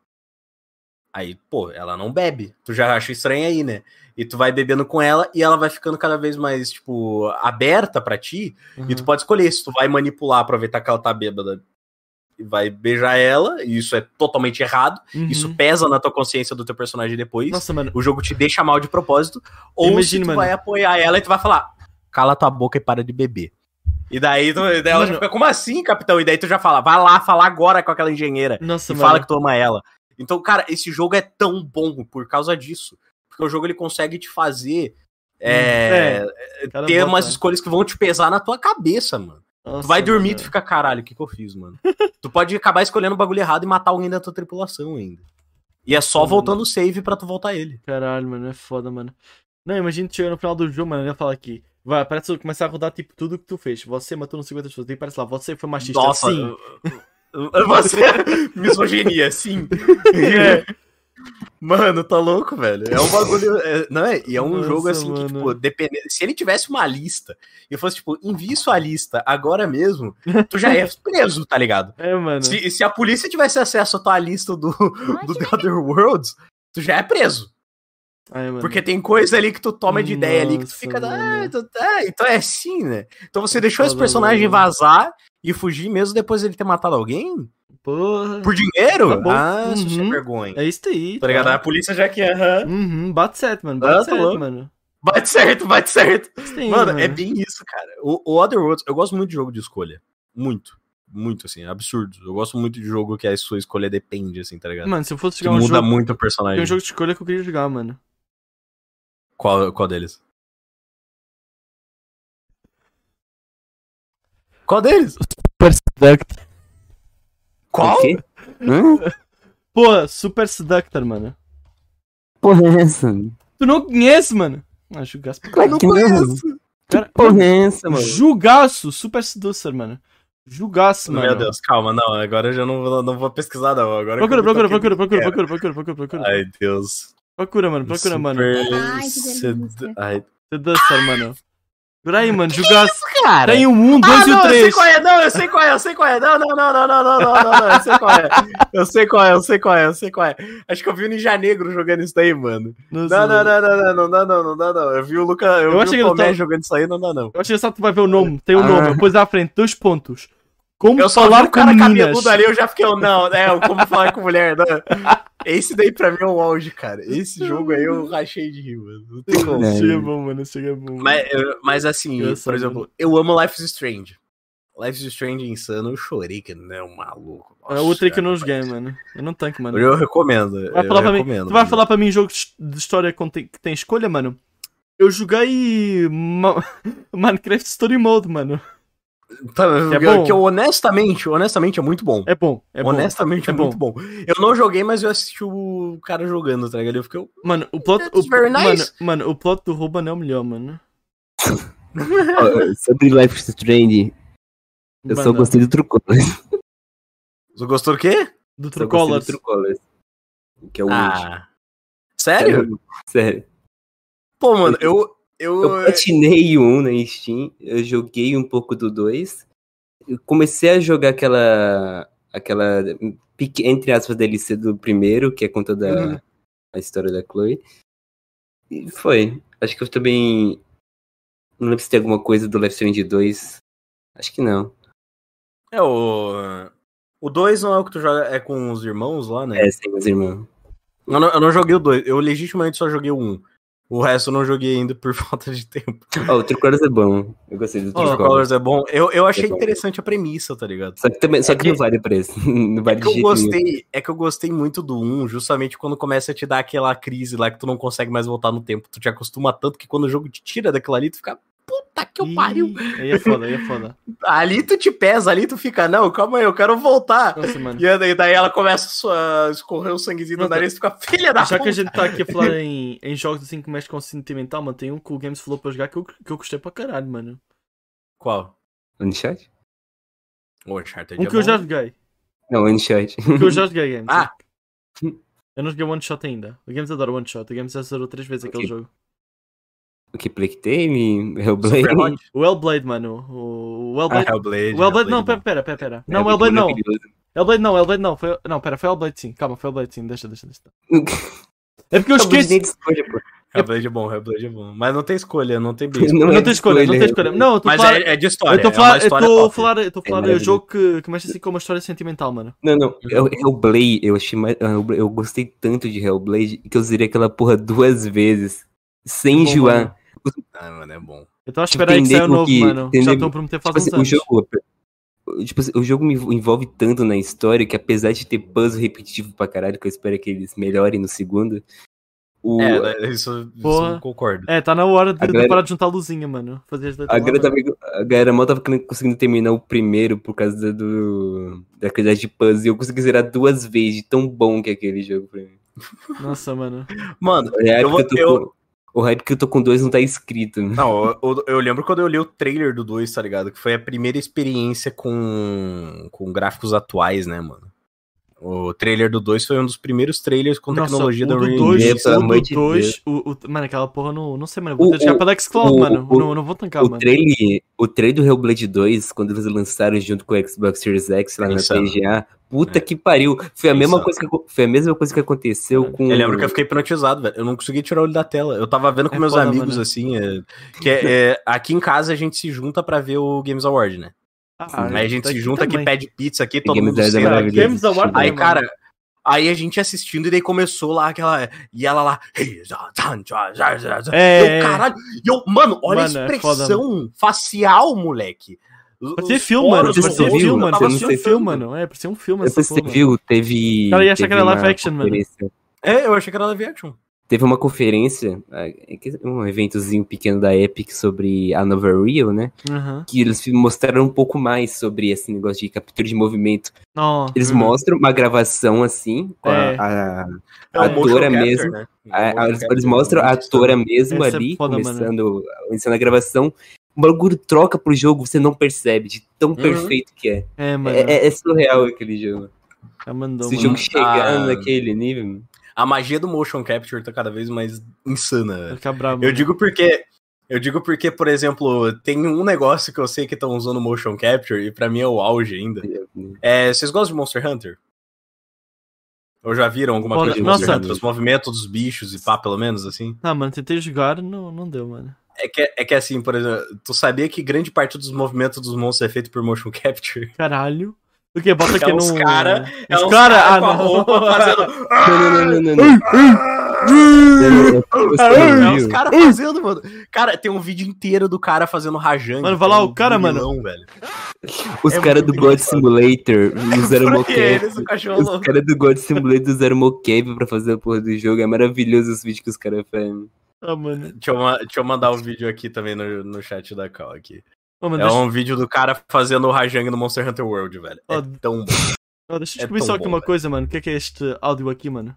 Aí, pô, ela não bebe. Tu já acha estranho aí, né? E tu vai bebendo com ela e ela vai ficando cada vez mais, tipo, aberta pra ti. uhum. E tu pode escolher se tu vai manipular, aproveitar que ela tá bêbada vai beijar ela. E isso é totalmente errado. Uhum. Isso pesa na tua consciência do teu personagem depois. Nossa, mano. O jogo te deixa mal de propósito. Ou Imagina, tu mano. vai apoiar ela e tu vai falar: cala tua boca e para de beber. E daí, tu, daí ela fica, como assim, capitão? E daí tu já fala, vai lá falar agora com aquela engenheira Nossa, e mano. fala que tu ama ela. Então, cara, esse jogo é tão bom por causa disso. Porque o jogo ele consegue te fazer é, Cara, ter bota- umas escolhas que vão te pesar na tua cabeça, mano. Nossa, tu vai dormir e tu fica, caralho, o que, que eu fiz, mano? tu pode acabar escolhendo o bagulho errado e matar alguém da tua tripulação ainda. E é só voltando o save pra tu voltar ele. Caralho, mano, é foda, mano. Não, imagina tu chegar no final do jogo, mano, ele vai falar aqui. Vai, parece começar a rodar, tipo, tudo que tu fez. Você matou não 50 pessoas. E parece lá, você foi machista. Nossa, Sim. você <laughs> misoginia, sim. <laughs> É. Mano, tá louco, velho. É um bagulho. é- não é? E é um Nossa, jogo assim que, mano. tipo, dependendo. Se ele tivesse uma lista e fosse, tipo, envie sua lista agora mesmo, tu já é <laughs> preso, tá ligado? É, mano. Se, se a polícia tivesse acesso à tua lista do, do The Other Worlds, tu já é preso. Ai, mano. Porque tem coisa ali que tu toma de ideia ali que tu Nossa, fica. Ah, tu- ah, então é assim, né? Então você deixou esse personagem mano. vazar e fugir mesmo depois dele ter matado alguém? Porra. Por dinheiro? Tá bom. ah, isso é Uhum. vergonha. É isso aí. Tá ligado? A polícia já que aham. Uhum, bate certo, mano. Ah, Bate tá certo, louco. mano. Bate certo, bate certo. Isso aí, Mano, é bem isso, cara. O, o Other Worlds, eu gosto muito de jogo de escolha. Muito. Muito, assim, absurdo. Eu gosto muito de jogo que a sua escolha depende, assim, tá ligado? Mano, se eu fosse que jogar um muda jogo. muito o Tem personagem. um jogo de escolha que eu queria jogar, mano. Qual, qual deles? Qual deles? Super Seductor. Qual? O quê? Hã? Pô, Super Seductor, mano. Porra é essa? Tu não conhece, mano? Ah, jugaço. Claro que não. Cara, Porra é essa, mano? Jugaço, Super Seducer, mano. Jugaço, mano. Meu Deus, calma, não, agora eu já não, vou- não vou pesquisar, não. Agora que Procura, procura, procura, procura, procura, procura, procura, procura. Ai, Deus. Procura, mano, procura, mano. Super que delícia. Ai, Seducer, mano. Por aí, mano, jugaço. Cara. Tem o 1, 2 ah, e o não, eu sei 3. qual é, não, eu sei qual é, eu sei qual é. Não, não, não, não, não, não, não, não, não, eu sei qual é. Eu sei qual é, eu sei qual é, eu sei qual é. Acho que eu vi o Ninja Negro jogando isso daí, mano. Não, não, não, não, não, não, não, não, não, não, não. Eu vi o Luca, eu, Eu vi achei o que Tomé ele tá- jogando isso aí, não dá, não. Eu acho engraçado que tu vai ver o nome. Tem o Ah. nome. Depois à frente, dois pontos. Como Eu só vi falar o com cara meninas. cabeludo ali, eu já fiquei, não, é, o como falar com mulher, não. Esse daí pra mim é o auge, cara. Esse jogo aí eu rachei de rir, mano. Não tem como. É. Chega bom, mano. Chega bom. Mas, eu- mas assim, Eu por sou, exemplo, eu amo Life is Strange. Life is Strange insano, eu chorei que não é um maluco. É outro aí que eu não Nossa, joguei, mano. Eu não tanco, mano. Eu recomendo. Tu vai eu falar pra mim, recomendo, tu vai mano. falar pra mim jogos de história que tem escolha, mano? Eu joguei Ma- <laughs> Minecraft Story Mode, mano. Tá, Que é bom. que eu honestamente, honestamente é muito bom. É bom, é bom. honestamente é, é bom. muito bom. Eu não joguei, mas eu assisti o cara jogando, tá ligado? Eu fiquei. Mano, o plot, o, very nice. mano, mano, o plot do Ruban é o melhor, mano. <laughs> Sobre Life is Strange, eu só gostei do True Colors. Você gostou do quê? do Colors. Que é o. Ah. Sério? Sério. Pô, mano, eu. Eu. Eu platinei o 1 na Steam, eu joguei um pouco do 2. Eu comecei a jogar aquela. aquela. entre aspas, DLC do primeiro, que é com toda Uhum. a história da Chloe. E foi. Acho que eu também. Não lembro se tem alguma coisa do Life is Strange 2. Acho que não. É o. O 2 não é o que tu joga, é com os irmãos lá, né? É, sem meus irmãos. Eu, não, eu não joguei o 2, eu legitimamente só joguei o 1. Um. O resto eu não joguei ainda por <laughs> falta de tempo. Ó, o True Colors é bom. Eu gostei do True True Colors. É bom. Eu, eu achei É bom. interessante a premissa, tá ligado? Só que, também, só É que que- <laughs> não vale o preço. Não vale É de que eu nenhum. gostei, é que eu gostei muito do 1, justamente quando começa a te dar aquela crise lá que tu não consegue mais voltar no tempo. Tu te acostuma tanto que quando o jogo te tira daquilo ali, tu fica, puta que eu pariu. Aí é foda, aí é foda. Ali tu te pesa, ali tu fica, não, calma aí, eu quero voltar. Nossa, mano. E daí, ela começa a escorrer o sanguezinho do Pronto. nariz e fica, filha da Já que puta. a gente tá aqui a falar <laughs> em, em jogos assim que mexem com sentimental, mano, tem um que o Games falou pra jogar que eu, que eu gostei pra caralho, mano. Qual? Uncharted? O Uncharted Um é que eu bom. já joguei. Não, Uncharted. Um que eu já joguei, Games. <laughs> Ah. Eu não joguei One Shot ainda. O Games adora One Shot. O Games já zerou três vezes aquele Ok. jogo. O que Plague Tale, <laughs> Hellblade. O Hellblade, mano. O, o Ah, Hellblade. Hellblade. o Hellblade, não, é pera, pera, pera, pera. É, Não, o Hellblade não. Hellblade não, Hellblade não. Foi, não, pera, foi Hellblade sim. Calma, foi Hellblade sim. Deixa, deixa, deixa. <laughs> É porque eu Hellblade esqueci. Hellblade é bom, Hellblade é bom. Mas não tem escolha, não tem base. <laughs> Não Não é tem escolha, não tem escolha. Não, eu tô Mas falando. é, é de história. Eu tô a é uma falar, eu história tô falar, eu tô a É maravilhoso. jogo que, que mexe assim com uma história sentimental, mano. Não, não. Hell- Hellblade, eu achei mais. Hellblade- Eu gostei tanto de Hellblade que eu zerei aquela porra duas vezes. Sem enjoar. Ah, mano, é bom. Eu tô a esperar aí que Entender saia novo, que- mano. Já entender- estão a prometer faz Tipo assim, o jogo. Tipo assim, o jogo me envolve tanto na história que apesar de ter puzzle repetitivo pra caralho, que eu espero que eles melhorem no segundo. O, É, né, isso, isso eu concordo. É, tá na hora de, A de galera- parar de juntar a luzinha, mano. Fazer as a, galera tava, a galera mal tava conseguindo terminar o primeiro por causa da- do, da quantidade de puzzle. E eu consegui zerar duas vezes, de tão bom que é aquele jogo pra mim. Nossa, mano. Mano, hype, Eu vou- eu tô o hype que eu tô com dois não tá escrito. não, eu, eu- lembro quando eu li o trailer do 2, tá ligado? Que foi a primeira experiência com, com gráficos atuais, né, mano? O trailer do 2 foi um dos primeiros trailers com Nossa, tecnologia da do Unreal 2, Engine. o do de 2, o, o- mano, aquela porra não, não sei, mano. O- Vou o- pra Xcloud, mano. o- não, não vou tancar, O mano. trailer, o trailer do Hellblade 2, quando eles lançaram junto com o Xbox Series X lá na Insano. TGA, puta É. que pariu. Foi a, mesma coisa que, foi a mesma coisa que aconteceu É. com. Eu lembro que eu fiquei hipnotizado, velho. Eu não consegui tirar o olho da tela. Eu tava vendo com É meus foda, amigos, mano. assim, é, que é, é, aqui em casa a gente se junta pra ver o Games Award, né? Ah, Aí a gente se junta aqui, também. pede pizza aqui, todo mundo senta. Games Award Aí, cara, aí a gente assistindo e daí começou lá aquela. E ela lá. É, Eu, caralho. Eu, mano, olha Mano, a é foda, expressão facial, moleque. Parecia os filme, mano. viu, rosto, filme, eu mano. um surtando. filme, mano. É, parecia um filme essa Você viu, teve. Cara, ia achar que era live action, mano. É, eu achei que era live action. Teve uma conferência, é que- um eventozinho pequeno da Epic sobre a nova Real, né? Aham. Que eles mostraram um pouco mais sobre esse negócio de captura de movimento. Ó, Eles Uhum. mostram uma gravação assim, com a- É. a, É A motion atora capture, mesmo. né? A- motion eles, eles mostram a atora mesmo Essa é ali, foda, começando, começando a gravação. O bagulho troca pro jogo, você não percebe de tão perfeito que é. É, mano. É, é- é surreal aquele jogo. Já mandou, Esse mano. jogo chegando Ah. naquele nível. A magia do motion capture tá cada vez mais insana. brabo. Eu digo porque. Eu digo porque, por exemplo, tem um negócio que eu sei que estão usando motion capture e pra mim é o auge ainda. É, vocês gostam de Monster Hunter? Ou já viram alguma Olha, coisa de Monster nossa. Hunter? Os movimentos dos bichos e pá, pelo menos, assim? Ah, mano, tentei jogar, não, não deu, mano. É que, é que assim, por exemplo, tu sabia que grande parte dos movimentos dos monstros é feito por motion capture? Caralho. O que? Bota aqui É no. cara- É Os uns cara, cara ah, com a não. roupa fazendo... Não, não, não, não, não. não. É não os caras fazendo, mano. Cara, tem um vídeo inteiro do cara fazendo rajang. Mano, vai lá, o cara, mano. vilão, velho. Os É caras do God. Simulator usaram <laughs> mocap. eles, o cachorro Os caras do God Simulator usaram mocap pra fazer a porra do jogo. É maravilhoso os vídeos que os caras fazem. Ah, mano. Deixa eu, deixa eu mandar um vídeo aqui também no, no chat da Cal aqui. Mano, É deixa, um vídeo do cara fazendo o Rajang no Monster Hunter World, velho. É Ó, tão bom. ó, deixa eu é descobrir tão só aqui bom, uma velho. coisa, mano. O que é que é este áudio aqui, mano?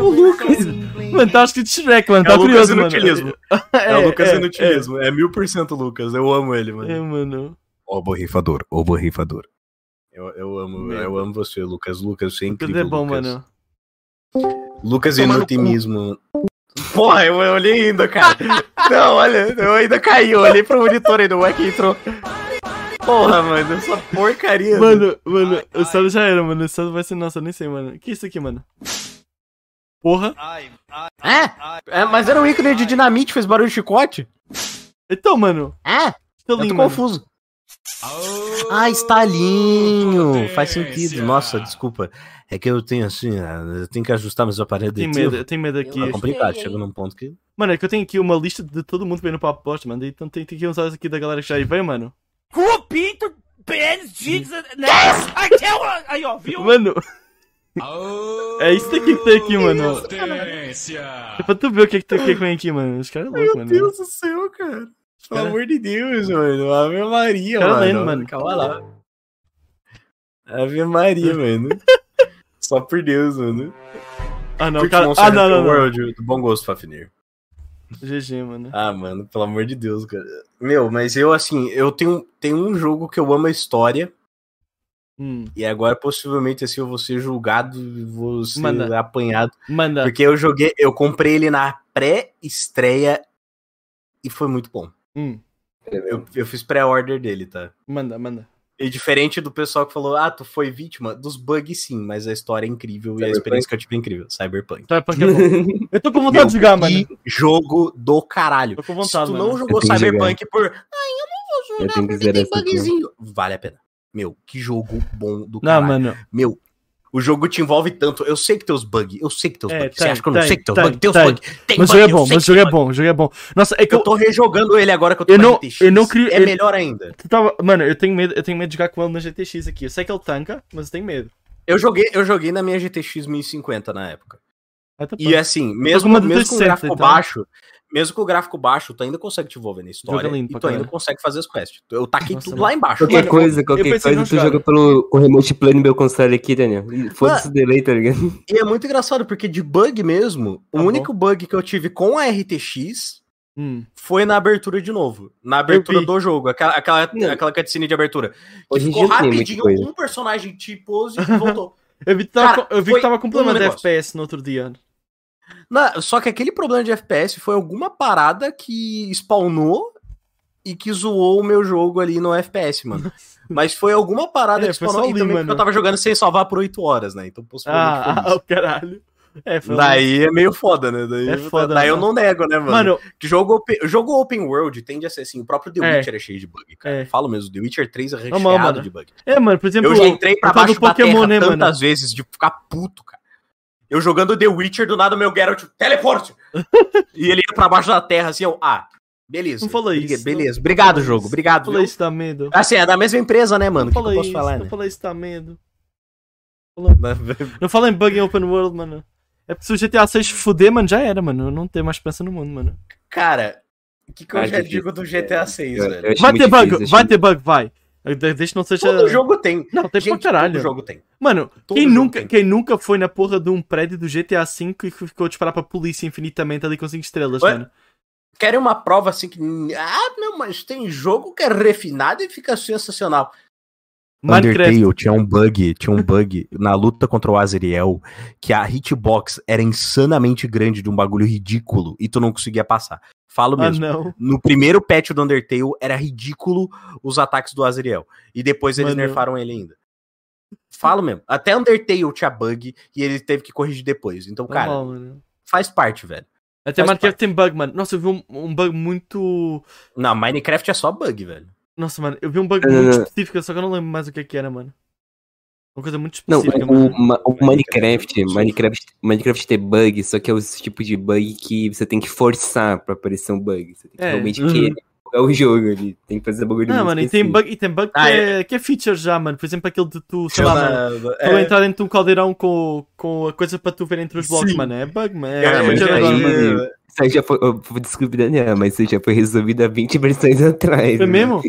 O Lucas. Mano, tá escrito Shrek, mano. É Tá o Lucas curioso, mano. Inutilismo. <laughs> É, o Lucas é, Inutilismo. É mil por cento Lucas. Eu amo ele, É, mano. é, mano. Ô, borrifador. Ô, borrifador. Eu, eu amo, Meu. eu amo você, Lucas. Lucas, você é Lucas incrível, é bom, Lucas. mano. Lucas Tomar no Inutilismo. Porra, eu olhei ainda, cara. <laughs> Não, olha, eu ainda caí. Eu olhei pro monitor ainda, o que entrou. Porra, mano, essa porcaria. Mano, mano, o Sado já era, mano. O Sado vai ser. Nossa, eu nem sei, mano. O que é isso aqui, mano? Porra. É? é? Mas era um ícone de dinamite, fez barulho de chicote? Então, mano. É? Tá Eu tô mano. confuso. Ah, estalinho. Faz sentido. Nossa, desculpa. É que eu tenho assim, ah, eu tenho que ajustar meus aparelhos Tenho auditivos. medo, eu tenho medo aqui. É complicado, chega num ponto que. Mano, é que eu tenho aqui uma lista de todo mundo que veio no papo posto, mano. Então tem, tem que usar isso aqui da galera que já aí veio, mano. Pinto, pênis, jigs, né? <laughs> Ai, tchau, Aí, ó, viu? Mano. <laughs> É isso daqui que tem aqui, mano. É pra tu ver o que, que, tem- o que que vem aqui, mano. Os caras é louco, mano. do céu, cara. Pelo Cara- amor de Deus, mano. Ave Maria, Cara mano. lendo, mano. Calma lá. Ave Maria, <laughs> mano. Só por Deus, mano. Ah, não, cara. Ah, não, não, não. World, do bom gosto, Fafnir. GG, mano. Ah, mano, pelo amor de Deus, cara. Meu, mas eu, assim, eu tenho, tenho um jogo que eu amo a história, Hum. e agora possivelmente, assim, eu vou ser julgado e vou ser Manda. apanhado. Manda. Porque eu joguei, eu comprei ele na pré-estreia e foi muito bom. Hum. Eu, eu fiz pré-order dele, tá? Manda, manda. E diferente do pessoal que falou, ah, tu foi vítima dos bugs, sim, mas a história é incrível e a Cyberpunk. experiência que eu tive é incrível. Cyberpunk. Cyberpunk é <laughs> bom. Eu tô com vontade de jogar, mano. Que jogo do caralho. Tô com Se vontade, tu mano. não jogou Cyberpunk por, ai, eu não vou jogar porque tem bugzinho. Vale a pena. Meu, que jogo bom do Não, caralho. mano. Meu, o jogo te envolve tanto. Eu sei que tem os bugs, eu sei que tem os É, bugs. Você tem, acha que eu não tem, sei que tem os tem, bugs? Tem os bugs. Tem Mas o jogo é bom, mas o jogo é bug. bom, o jogo é bom. Nossa, é que Eu eu. tô rejogando ele agora que eu tô Eu com não- RTX. eu não crio- É ele- melhor ainda. tava- Mano, eu tenho medo, eu tenho medo de jogar com ele na GTX aqui. Eu sei que ele tanca, mas eu tenho medo. Eu joguei, eu joguei na minha GTX 1050 na época. Aí tá E assim, com mesmo, mesmo com o 360, gráfico então. baixo, mesmo com o gráfico baixo, tu ainda consegue te envolver na história. E tu ainda consegue fazer as quests. Eu taquei Nossa, tudo mano. lá embaixo. Qualquer Mano, coisa, eu qualquer coisa, não tu jogar. joga pelo, com remote play no meu console aqui, Daniel. Foda-se o delay, tá ligado? E é muito engraçado, porque de bug mesmo, Tá o bom. único bug que eu tive com a RTX Hum. foi na abertura de novo. Na abertura do jogo. Aquela, aquela, Não. aquela cutscene de abertura. Que Hoje ficou rapidinho, um personagem te pose e voltou. <laughs> Eu vi que tava, Cara, eu vi que tava com problema de. FPS no outro dia. Na- só que aquele problema de FPS foi alguma parada que spawnou e que zoou o meu jogo ali no FPS, mano. <laughs> Mas foi alguma parada É, que spawnou e ali, também mano. eu tava jogando sem salvar por 8 horas, né? Então possivelmente Ah, ah, <laughs> caralho. É, Daí é meio foda, né? Daí, É foda, daí eu mano. não nego, né, mano? Mano, jogo, open, jogo open world tende a ser assim. O próprio The É. Witcher é cheio de bug, cara. É. Falo mesmo, The Witcher 3 é recheado Normal, mano. de bug. é, mano, por exemplo, Eu já entrei pra eu baixo da Pokémon, terra né, tantas mano? vezes de ficar puto, cara. Eu jogando The Witcher, do nada o meu Geralt, teleporte! <laughs> e ele ia pra baixo da terra, assim, eu, ah, beleza. Não fala Beleza, isso. Beleza, Não- obrigado, não jogo, isso. obrigado. Falei viu? isso, dá medo. Assim, é da mesma empresa, né, mano? O Não que, que eu falei posso isso, falar, não né? falei isso, dá medo. <laughs> Não fala em bug em open world, mano. É porque se o GTA 6 foder, mano, já era, mano. Eu não tenho mais esperança no mundo, mano. Cara, o que, que eu Ah, já difícil. digo do GTA 6, Eu- eu velho? Vai ter bug, difícil, vai ter bug, vai. De- Deixa que não seja. Todo jogo tem. Não, tem Gente, pra caralho. todo jogo tem. Mano, Todo quem nunca, tem. quem nunca foi na porra de um prédio do GTA V e ficou a disparar pra polícia infinitamente ali com 5 estrelas, Ué? mano? Querem uma prova assim que. Ah, não, mas tem jogo que é refinado e fica sensacional. Minecraft. Undertale tinha um bug, tinha um bug na luta contra o Azriel, que a hitbox era insanamente grande de um bagulho ridículo e tu não conseguia passar. Falo Ah, mesmo. não. No primeiro patch do Undertale era ridículo os ataques do Azriel. E depois eles Mano. nerfaram ele ainda. Falo mesmo. Até Undertale tinha bug e ele teve que corrigir depois. Então, cara, Normal, faz parte, velho. Até faz Minecraft tem bug, mano. Nossa, eu vi um, um bug muito. Não, Minecraft é só bug, velho. Nossa, mano, eu vi um bug Não, não, muito não. específico, só que eu não lembro mais o que, que era, mano. Uma coisa muito Não, específica, o, mano. ma- o Minecraft, Minecraft, Minecraft, Minecraft tem bug, só que é o tipo de bug que você tem que forçar pra aparecer um bug. Você tem que É. realmente Uhum. querer jogar o jogo ali. Tem que fazer bagulho Não, mano, e tem específico. bug, e tem bug que, Ah, é, que é feature já, mano. Por exemplo, aquele de tu, sei lá, mano. Tu é, entrar dentro de um caldeirão com, com a coisa para tu ver entre os blocos, Sim. mano. É bug, mano. É, Cara, mas aí- agora. Isso aí já foi, descobrir, Daniel, mas isso já foi resolvido há 20 versões atrás. Foi mesmo?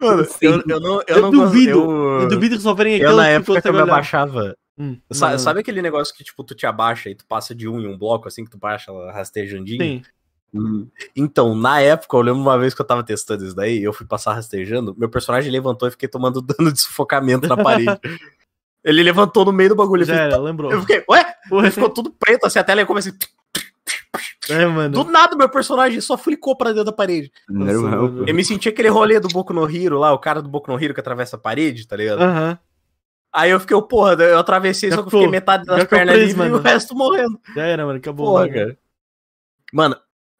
Mano, <laughs> Sim. eu, eu não, eu Eu não duvido. eu- Eu duvido resolverem Eu, aquele na que época que eu me abaixava. Hum, Sa- não, Sabe, aquele negócio que, tipo, tu te abaixa e tu passa de um em um bloco, assim, que tu baixa rastejandinho? Sim. Hum. Então, na época, eu lembro uma vez que eu tava testando isso daí, eu fui passar rastejando, meu personagem levantou e fiquei tomando <laughs> dano de sufocamento na parede. Ele levantou no meio do bagulho. Já era, lembrou. eu fiquei, ué? Ele ficou tudo preto, assim, a tela começa assim. É, mano. Do nada, meu personagem só flicou pra dentro da parede. Mano. pô. Eu me senti aquele rolê do Boku no Hero lá, o cara do Boku no Hero que atravessa a parede, tá ligado? Aham. Aí eu fiquei, porra, eu atravessei, Já só que eu fiquei metade das pernas preso, livres e o mano. resto morrendo. Já era, mano. Acabou. Porra, mano. cara. Mano,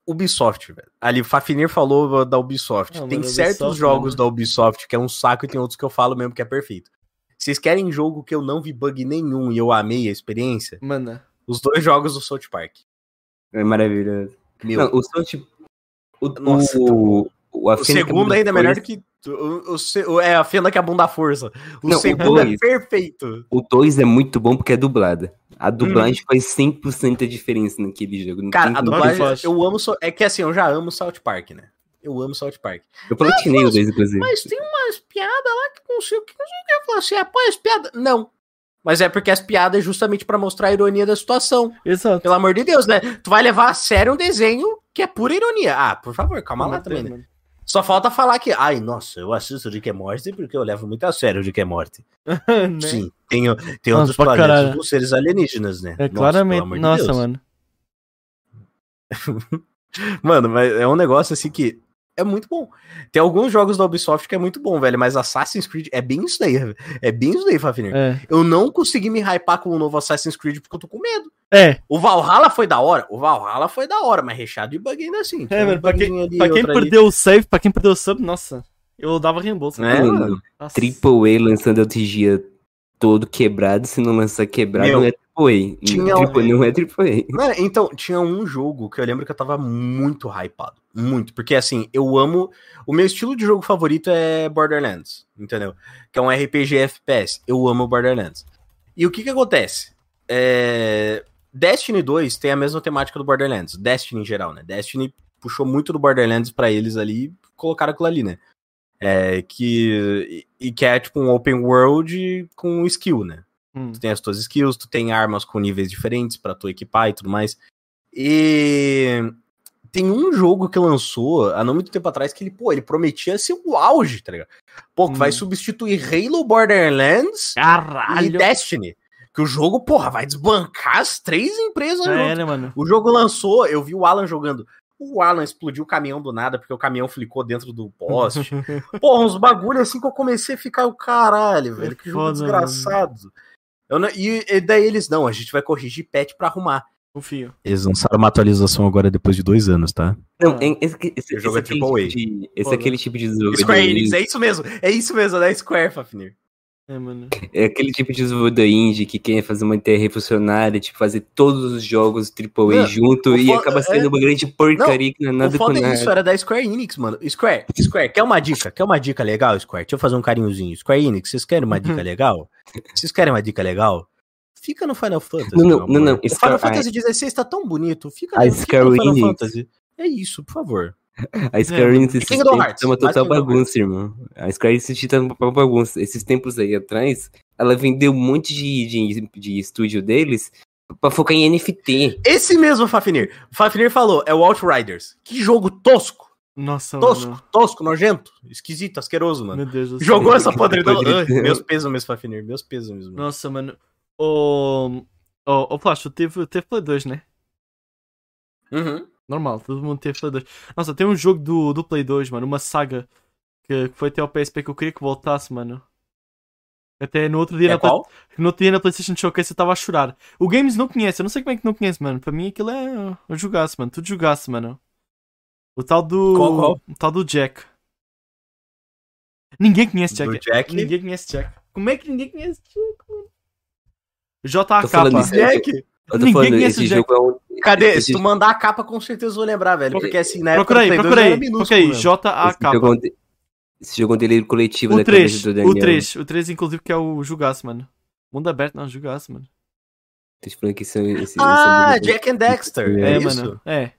Ubisoft, velho. Ali, Fafnir falou da Ubisoft. Não, tem certos Ubisoft, jogos mano. da Ubisoft que é um saco e tem outros que eu falo mesmo que é perfeito. Vocês querem jogo que eu não vi bug nenhum e eu amei a experiência? Mano. Os dois jogos do South Park. É maravilhoso. Meu, Não, o South... O, Nossa, o, o, o Fênix segundo da ainda é melhor do que. O, o o- é a fenda que abunda a força. O Não, o segundo é dois. perfeito. O 2 é muito bom porque é dublado. A dublagem faz 100% a diferença naquele jogo. não Cara, tem a dublagem. faz. Eu amo. So- É que assim, eu já amo South Park, né? Eu amo South Park. Eu platinei o 2, inclusive. Mas tem umas piadas lá que não sei o que. Eu falo, você apoia as piadas? Não. Mas é porque as piadas é justamente pra mostrar a ironia da situação. Exato. Pelo amor de Deus, né? Tu vai levar a sério um desenho que é pura ironia. Ah, por favor, calma lá Não também, tem, né? Só falta falar que, ai, nossa, eu assisto Rick and Morty porque eu levo muito a sério o Rick and Morty. <laughs> Né? Sim, tem, tem Nossa, outros planetas caralho. com seres alienígenas, né? É Nossa, claramente. de Nossa, Deus. mano. <laughs> Mano, mas é um negócio assim que é muito bom. Tem alguns jogos da Ubisoft que é muito bom, velho, mas Assassin's Creed é bem isso daí, velho. é bem isso daí, Fafnir. É. Eu não consegui me hypar com o novo Assassin's Creed porque eu tô com medo. É, O Valhalla foi da hora, o Valhalla foi da hora, mas recheado de bug ainda assim. É, um mano. Pra quem, ali, pra quem outro ali. perdeu o save, pra quem perdeu o sub, nossa. Eu dava reembolso. É, Mano. Triple A lançando LTG todo quebrado, se não lançar quebrado, Meu, não é Triple A. tinha Triple- um- Não é Triple A. Mano, então, tinha um jogo que eu lembro que eu tava muito hypado. Muito. Porque, assim, eu amo. O meu estilo de jogo favorito é Borderlands, entendeu? Que é um RPG FPS. Eu amo Borderlands. E o que que acontece? É... Destiny 2 tem a mesma temática do Borderlands. Destiny em geral, né? Destiny puxou muito do Borderlands pra eles ali e colocaram aquilo ali, né? É, que, e e que é tipo um open world com skill, né? Hum. Tu tem as tuas skills, tu tem armas com níveis diferentes pra tu equipar e tudo mais. E tem um jogo que lançou há não muito tempo atrás que ele, pô, ele prometia ser o auge, tá ligado? Pô, que vai Hum. substituir Halo Borderlands e Caralho. Destiny. Que o jogo, porra, vai desbancar as três empresas É, né, mano? O jogo lançou, eu vi o Alan jogando. O Alan explodiu o caminhão do nada, porque o caminhão flicou dentro do poste. <laughs> Porra, uns bagulho assim que eu comecei a ficar o caralho, velho. Que jogo foda, desgraçado. Eu não- e, e daí eles, não, a gente vai corrigir patch pra arrumar. Confio. Eles lançaram uma atualização agora depois de dois anos, tá? Não, Ah. é- esse, esse, O jogo é esse aquele Triple A. tipo de, esse é aquele tipo de desenvolvedor. Square Enix, é isso mesmo. É isso mesmo, né? Square, Fafnir. É, mano. É aquele tipo de desenvolvedor indie que quer fazer uma ideia revolucionária, tipo, fazer todos os jogos AAA Não, junto o e acaba sendo é- uma grande porcaria que não é o nada com foda é nada. isso, era da Square Enix, mano. Square, Square, quer uma dica? Quer uma dica legal, Square? Deixa eu fazer um carinhozinho. Square Enix, vocês querem uma dica legal? Vocês querem uma dica legal? Fica no Final Fantasy. Não, não, meu amor. não, não, O Square- Final Fantasy XVI tá tão bonito. Fica, A no- fica no Final Enix. Fantasy. É isso, por favor. <laughs> A Square É, Enix esses tempos Hearts, tá uma total bagunça, irmão. A Square Enix tá uma bagunça. Esses tempos aí atrás, ela vendeu um monte de, de, de estúdio deles pra focar em NFT. Esse mesmo Fafnir. O Fafnir falou, é o Outriders. Que jogo tosco. Nossa, Tosco, mano. tosco, nojento, esquisito, asqueroso, mano. Meu Deus do céu. Jogou essa podridão. <laughs> Meus pesos, meus Fafnir, meus pesos mesmo. Nossa, mano. Ô. Ô, ô tu teve, teve Play 2, né? Uhum. Normal, todo mundo teve Play 2. Nossa, tem um jogo do, do Play 2, mano, uma saga que, que foi até ao PSP que eu queria que voltasse, mano. Até no outro dia, É na, qual? no outro dia na PlayStation Showcase eu estava a chorar. O Games não conhece, eu não sei como é que não conhece, mano. Para mim aquilo é. Eu jogasse, mano. Tu jogasse, mano. O tal do. Qual, qual? O tal do Jack. Ninguém conhece Jack. Do Jack? Ninguém conhece Jack. Como é que ninguém conhece Jack, mano? JK. Jack? Eu tô Ninguém falando, esse jogo é um. Cadê? Esse Se tu mandar a capa, com certeza eu vou lembrar, velho. Porque assim, na época 2 procurei. era minúsculo Ok, mesmo. Esse JAK. jogo, de- esse jogo é um delírio coletivo O da 3, cabeça do Daniel. o 3, o 3 inclusive que é o jogaço, mano. Mundo aberto, não, jogaço, mano. Tô falando que esse, esse, Ah, esse é Jack and Dexter. É, É, isso? mano. É.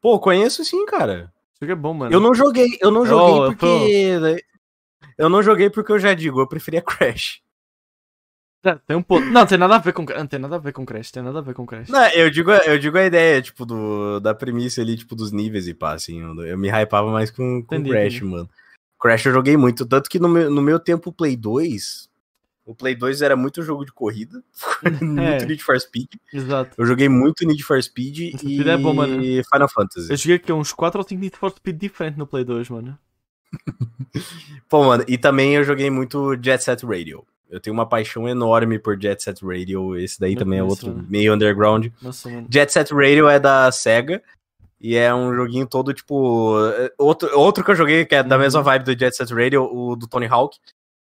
Pô, conheço sim, cara. Esse jogo é bom, mano. Eu não joguei, eu não joguei Oh, eu porque. Eu não joguei porque eu já digo, eu preferia Crash. Tá, Tem um ponto. Não, tem nada a ver com. Não tem nada a ver com Crash, tem nada a ver com Crash. Não, eu digo, eu digo a ideia, tipo, do, da premissa ali, tipo, dos níveis e pá, assim. Eu, eu me hypava mais com, com Entendi, Crash, mano. Crash eu joguei muito, tanto que no meu, no meu tempo Play 2, o Play 2 era muito jogo de corrida, <laughs> muito É. Need for Speed. Exato. Eu joguei muito Need for Speed e é bom, mano. Final Fantasy. Eu joguei aqui uns 4 ou 5 Need for Speed diferentes no Play 2, mano. <laughs> Pô, mano, e também eu joguei muito Jet Set Radio. Eu tenho uma paixão enorme por Jet Set Radio. Esse daí também é outro mano. meio underground. Nossa. Jet Set Radio é da SEGA. E é um joguinho todo, tipo. é, Outro, outro que eu joguei, que é da Uhum. mesma vibe do Jet Set Radio, o do Tony Hawk.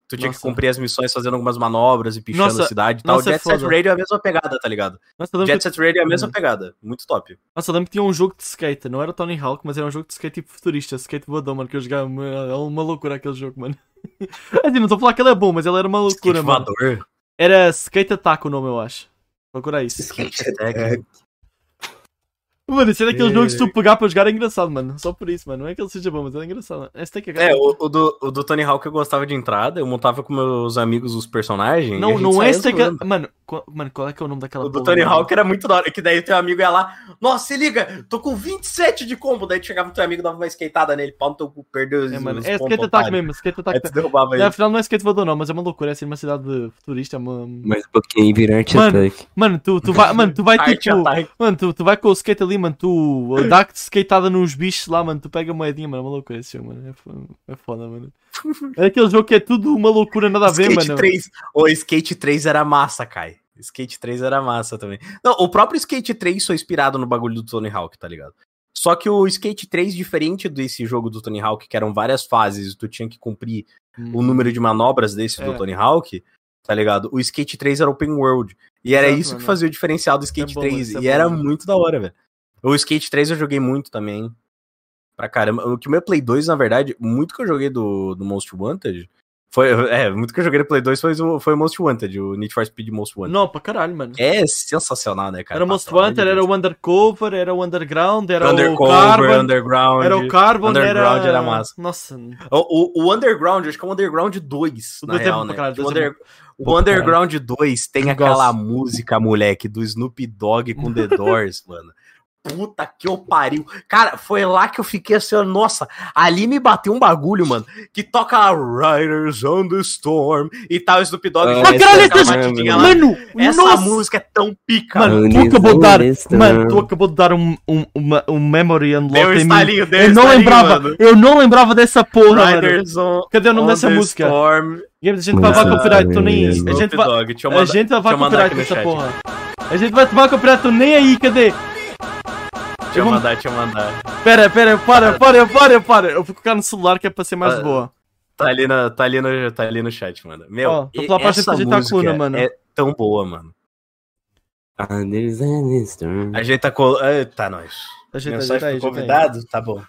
Tu tinha que Nossa. cumprir as missões fazendo algumas manobras e pichando Nossa, a cidade e tal. nossa, é Jet Set. Radio é a mesma pegada, tá ligado? Nossa, Jet que... Set Radio é a mesma pegada. Muito top. Nossa, eu lembro que tinha um jogo de skate. Não era Tony Hawk, mas era um jogo de skate tipo futurista. Skate voador, mano. Que eu jogava. É uma loucura aquele jogo, mano. <laughs> assim, não estou a falar que ele é bom, mas ele era uma loucura, Skate mano. voador. Era Skate Attack o nome, eu acho. Procura isso. Skate Attack. Mano, esse é daqueles jogos que se tu pegar pra jogar é engraçado, mano. Só por isso, mano. Não é que ele seja bom, mas é engraçado. Esse tem que É, o, o do, o do Tony Hawk eu gostava de entrada, eu montava com meus amigos os personagens. Não, não é esse. Mano, qual... mano, qual é que é o nome daquela O do porra, Tony mano? Hawk era muito da hora, que daí teu amigo ia lá, nossa, se liga, tô com 27 de combo, daí tu chegava no teu amigo, dava uma skateada nele, pau no teu cu, perdeu os, É, mano. os É Skate Attack mesmo, Skate Attack. Tu derrubava É, ele. afinal não é skate voador não, mas é uma loucura. É assim, uma cidade futurista, é uma... Mais um pouquinho e Mano, Attack. Mano, tu, tu vai, mano, tu vai <laughs> tipo... Mano, tu, tu vai com o skate ali, mano, tu dá skateada nos bichos lá, mano, tu pega a moedinha, mano, é uma loucura esse jogo, mano, é foda, é foda mano. <laughs> É aquele jogo que é tudo uma loucura, nada a ver, Skate mano. 3. O Skate 3 era massa, Kai. Skate 3 era massa também. Não, o próprio Skate 3 foi inspirado no bagulho do Tony Hawk, tá ligado? Só que o Skate 3, diferente desse jogo do Tony Hawk, que eram várias fases, tu tinha que cumprir o número de manobras desse do Hum. É. Tony Hawk, tá ligado? O Skate 3 era open world. E era Exato, isso que fazia o diferencial do Skate bom, 3. mano, isso é e bom, era mano. muito da hora, velho. O Skate 3 eu joguei muito também. Pra caramba. O que o meu Play 2, na verdade, muito que eu joguei do, do Most Wanted. Foi, <laughs> é, muito que eu joguei no Play 2 foi, o- foi o Most Wanted, o Need for Speed Most Wanted. Não, pra caralho, mano. É sensacional, né, cara? Era o Most Wanted, era o Undercover, era o Underground, era o Undercover, Carbon, Underground. era o Carbon, Underground era... era massa. Nossa, O, o, o Underground, acho que é o Underground 2, O na é real, né? caralho, o é Under- o Underground 2 tem aquela música, moleque, do Snoop Dogg com The <laughs> Doors, mano. Puta que eu pariu. Cara, foi lá que eu fiquei assim, ó, nossa, ali me bateu um bagulho, mano, que toca Riders on the Storm e tal, Snoop Dogg. Ah, essa lá. Mano, Essa nossa! música é tão pica, Mano, mano. tu acabou de dar, mano, tu acabou de dar um, um, uma- um memory unlock Deu em mim. estalinho, deu Eu não lembrava, mano. eu não lembrava dessa porra, mano. Riders on, Cadê o nome dessa música? Storm. A gente vai copyright, tô nem aí. A gente vai, copyright essa porra. A gente vai tomar copyright, tô nem aí, cadê? Deixa eu vou- mandar, deixa eu mandar. Pera, pera, para, para, para, para. Eu vou colocar no celular que é pra ser mais Ah, boa. Tá ali, na, tá, ali no, tá ali no chat, mano. Meu, Ó, tô e- gente a coluna, mano. é tão boa, mano. Anders and Storm. Ajeita a coluna. Eita, nós. Ajeita, Mensagem ajeita aí, pro ajeita aí. convidado? Tá bom.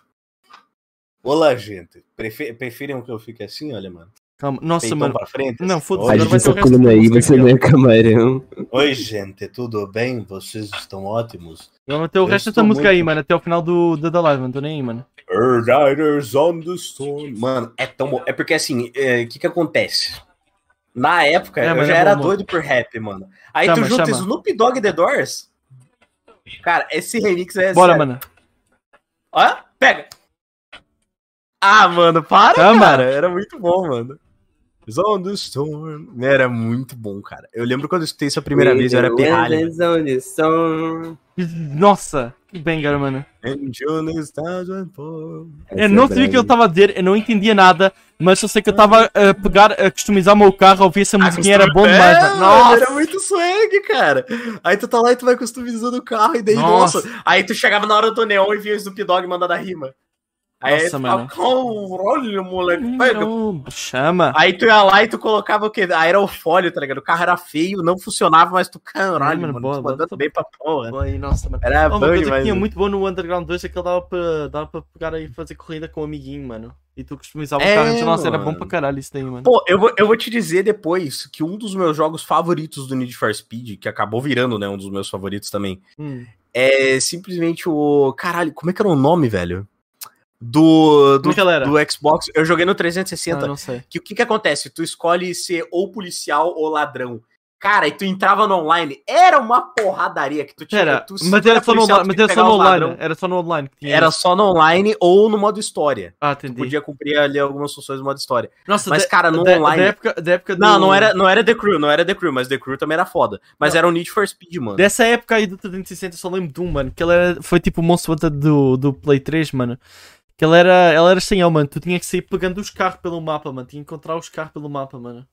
Olá, gente. Prefe- Preferem que eu fique assim, olha, mano? Calma, nossa, Peitão mano. pra frente? Não, foda-se, agora vai ter o resto da aí, não ó. é camarão. Oi, gente, tudo bem? Vocês estão ótimos? Vamos ter o resto dessa música aí, muito- mano, até o final do, do da live, mano. Tô nem aí, mano. Riders on the Storm. Mano, é tão bom. É porque assim, o que que acontece? Na época, É, eu já é era bom, doido por rap, mano. Aí Chama, tu junta chama. Snoop Dogg e The Doors. Cara, esse remix é. Bora, sério. mano. Ó, pega. Ah, mano, para, Chama. cara. Era muito bom, mano. On the Storm. Era muito bom, cara. Eu lembro quando eu escutei isso a primeira vez, eu era pirralho. Nossa, que banger, mano. Eu não sabia o que eu tava a dizer, eu não entendia nada, mas eu sei que eu tava a pegar, a customizar o meu carro, ouvir essa musiquinha, era bom demais. É, mano, Era Nossa! muito swag, cara. Aí tu tá lá e tu vai customizando o carro, e daí, Nossa. nossa. Aí tu chegava na hora do neon e via o Snoop Dogg mandando a rima. Aí Nossa, mano. caralho, moleque. pega." Não, chama. Aí tu ia lá e tu colocava o quê? Aerofólio, tá ligado? O carro era feio, não funcionava, mas tu, caralho, mano, mano, boa, tu boa. mandando bem pra porra. Nossa, mano. Era Oh, uma coisa que demais. tinha mano. muito bom no Underground 2 é que dava pra, dava pra pegar aí e fazer corrida com um amiguinho, mano. E tu customizava É, o carro. Nossa, era bom mano. pra caralho isso daí, mano. Pô, eu vou, eu vou te dizer depois que um dos meus jogos favoritos do Need for Speed, que acabou virando, né, um dos meus favoritos também, Hum. é simplesmente o. Caralho, como é que era o nome, velho? Do. Do, é ela do Xbox. Eu joguei no Ah, 360. não sei. que o que que acontece? Tu escolhe ser ou policial ou ladrão. Cara, e tu entrava no online, era uma porradaria que tu tinha. Era, tu, mas era só no policial, online, tu mas era só no online. Era só no online Era só no online ou no modo história. Ah, Tu entendi. podia cumprir ali algumas funções no modo história. Nossa, Mas, da- cara, no da, online. Da época, da época do... Não, não era, não era The Crew, não era The Crew, mas The Crew também era foda. Mas Não. era o Need for Speed, mano. Dessa época aí do 360 eu só lembro de um, mano. Que ele era, foi tipo o Monster Hunter do, do Play 3, mano. Que ele era, ela era sem mano. Tu tinha que sair pegando os carros pelo mapa, mano. Tinha que encontrar os carros pelo mapa, mano.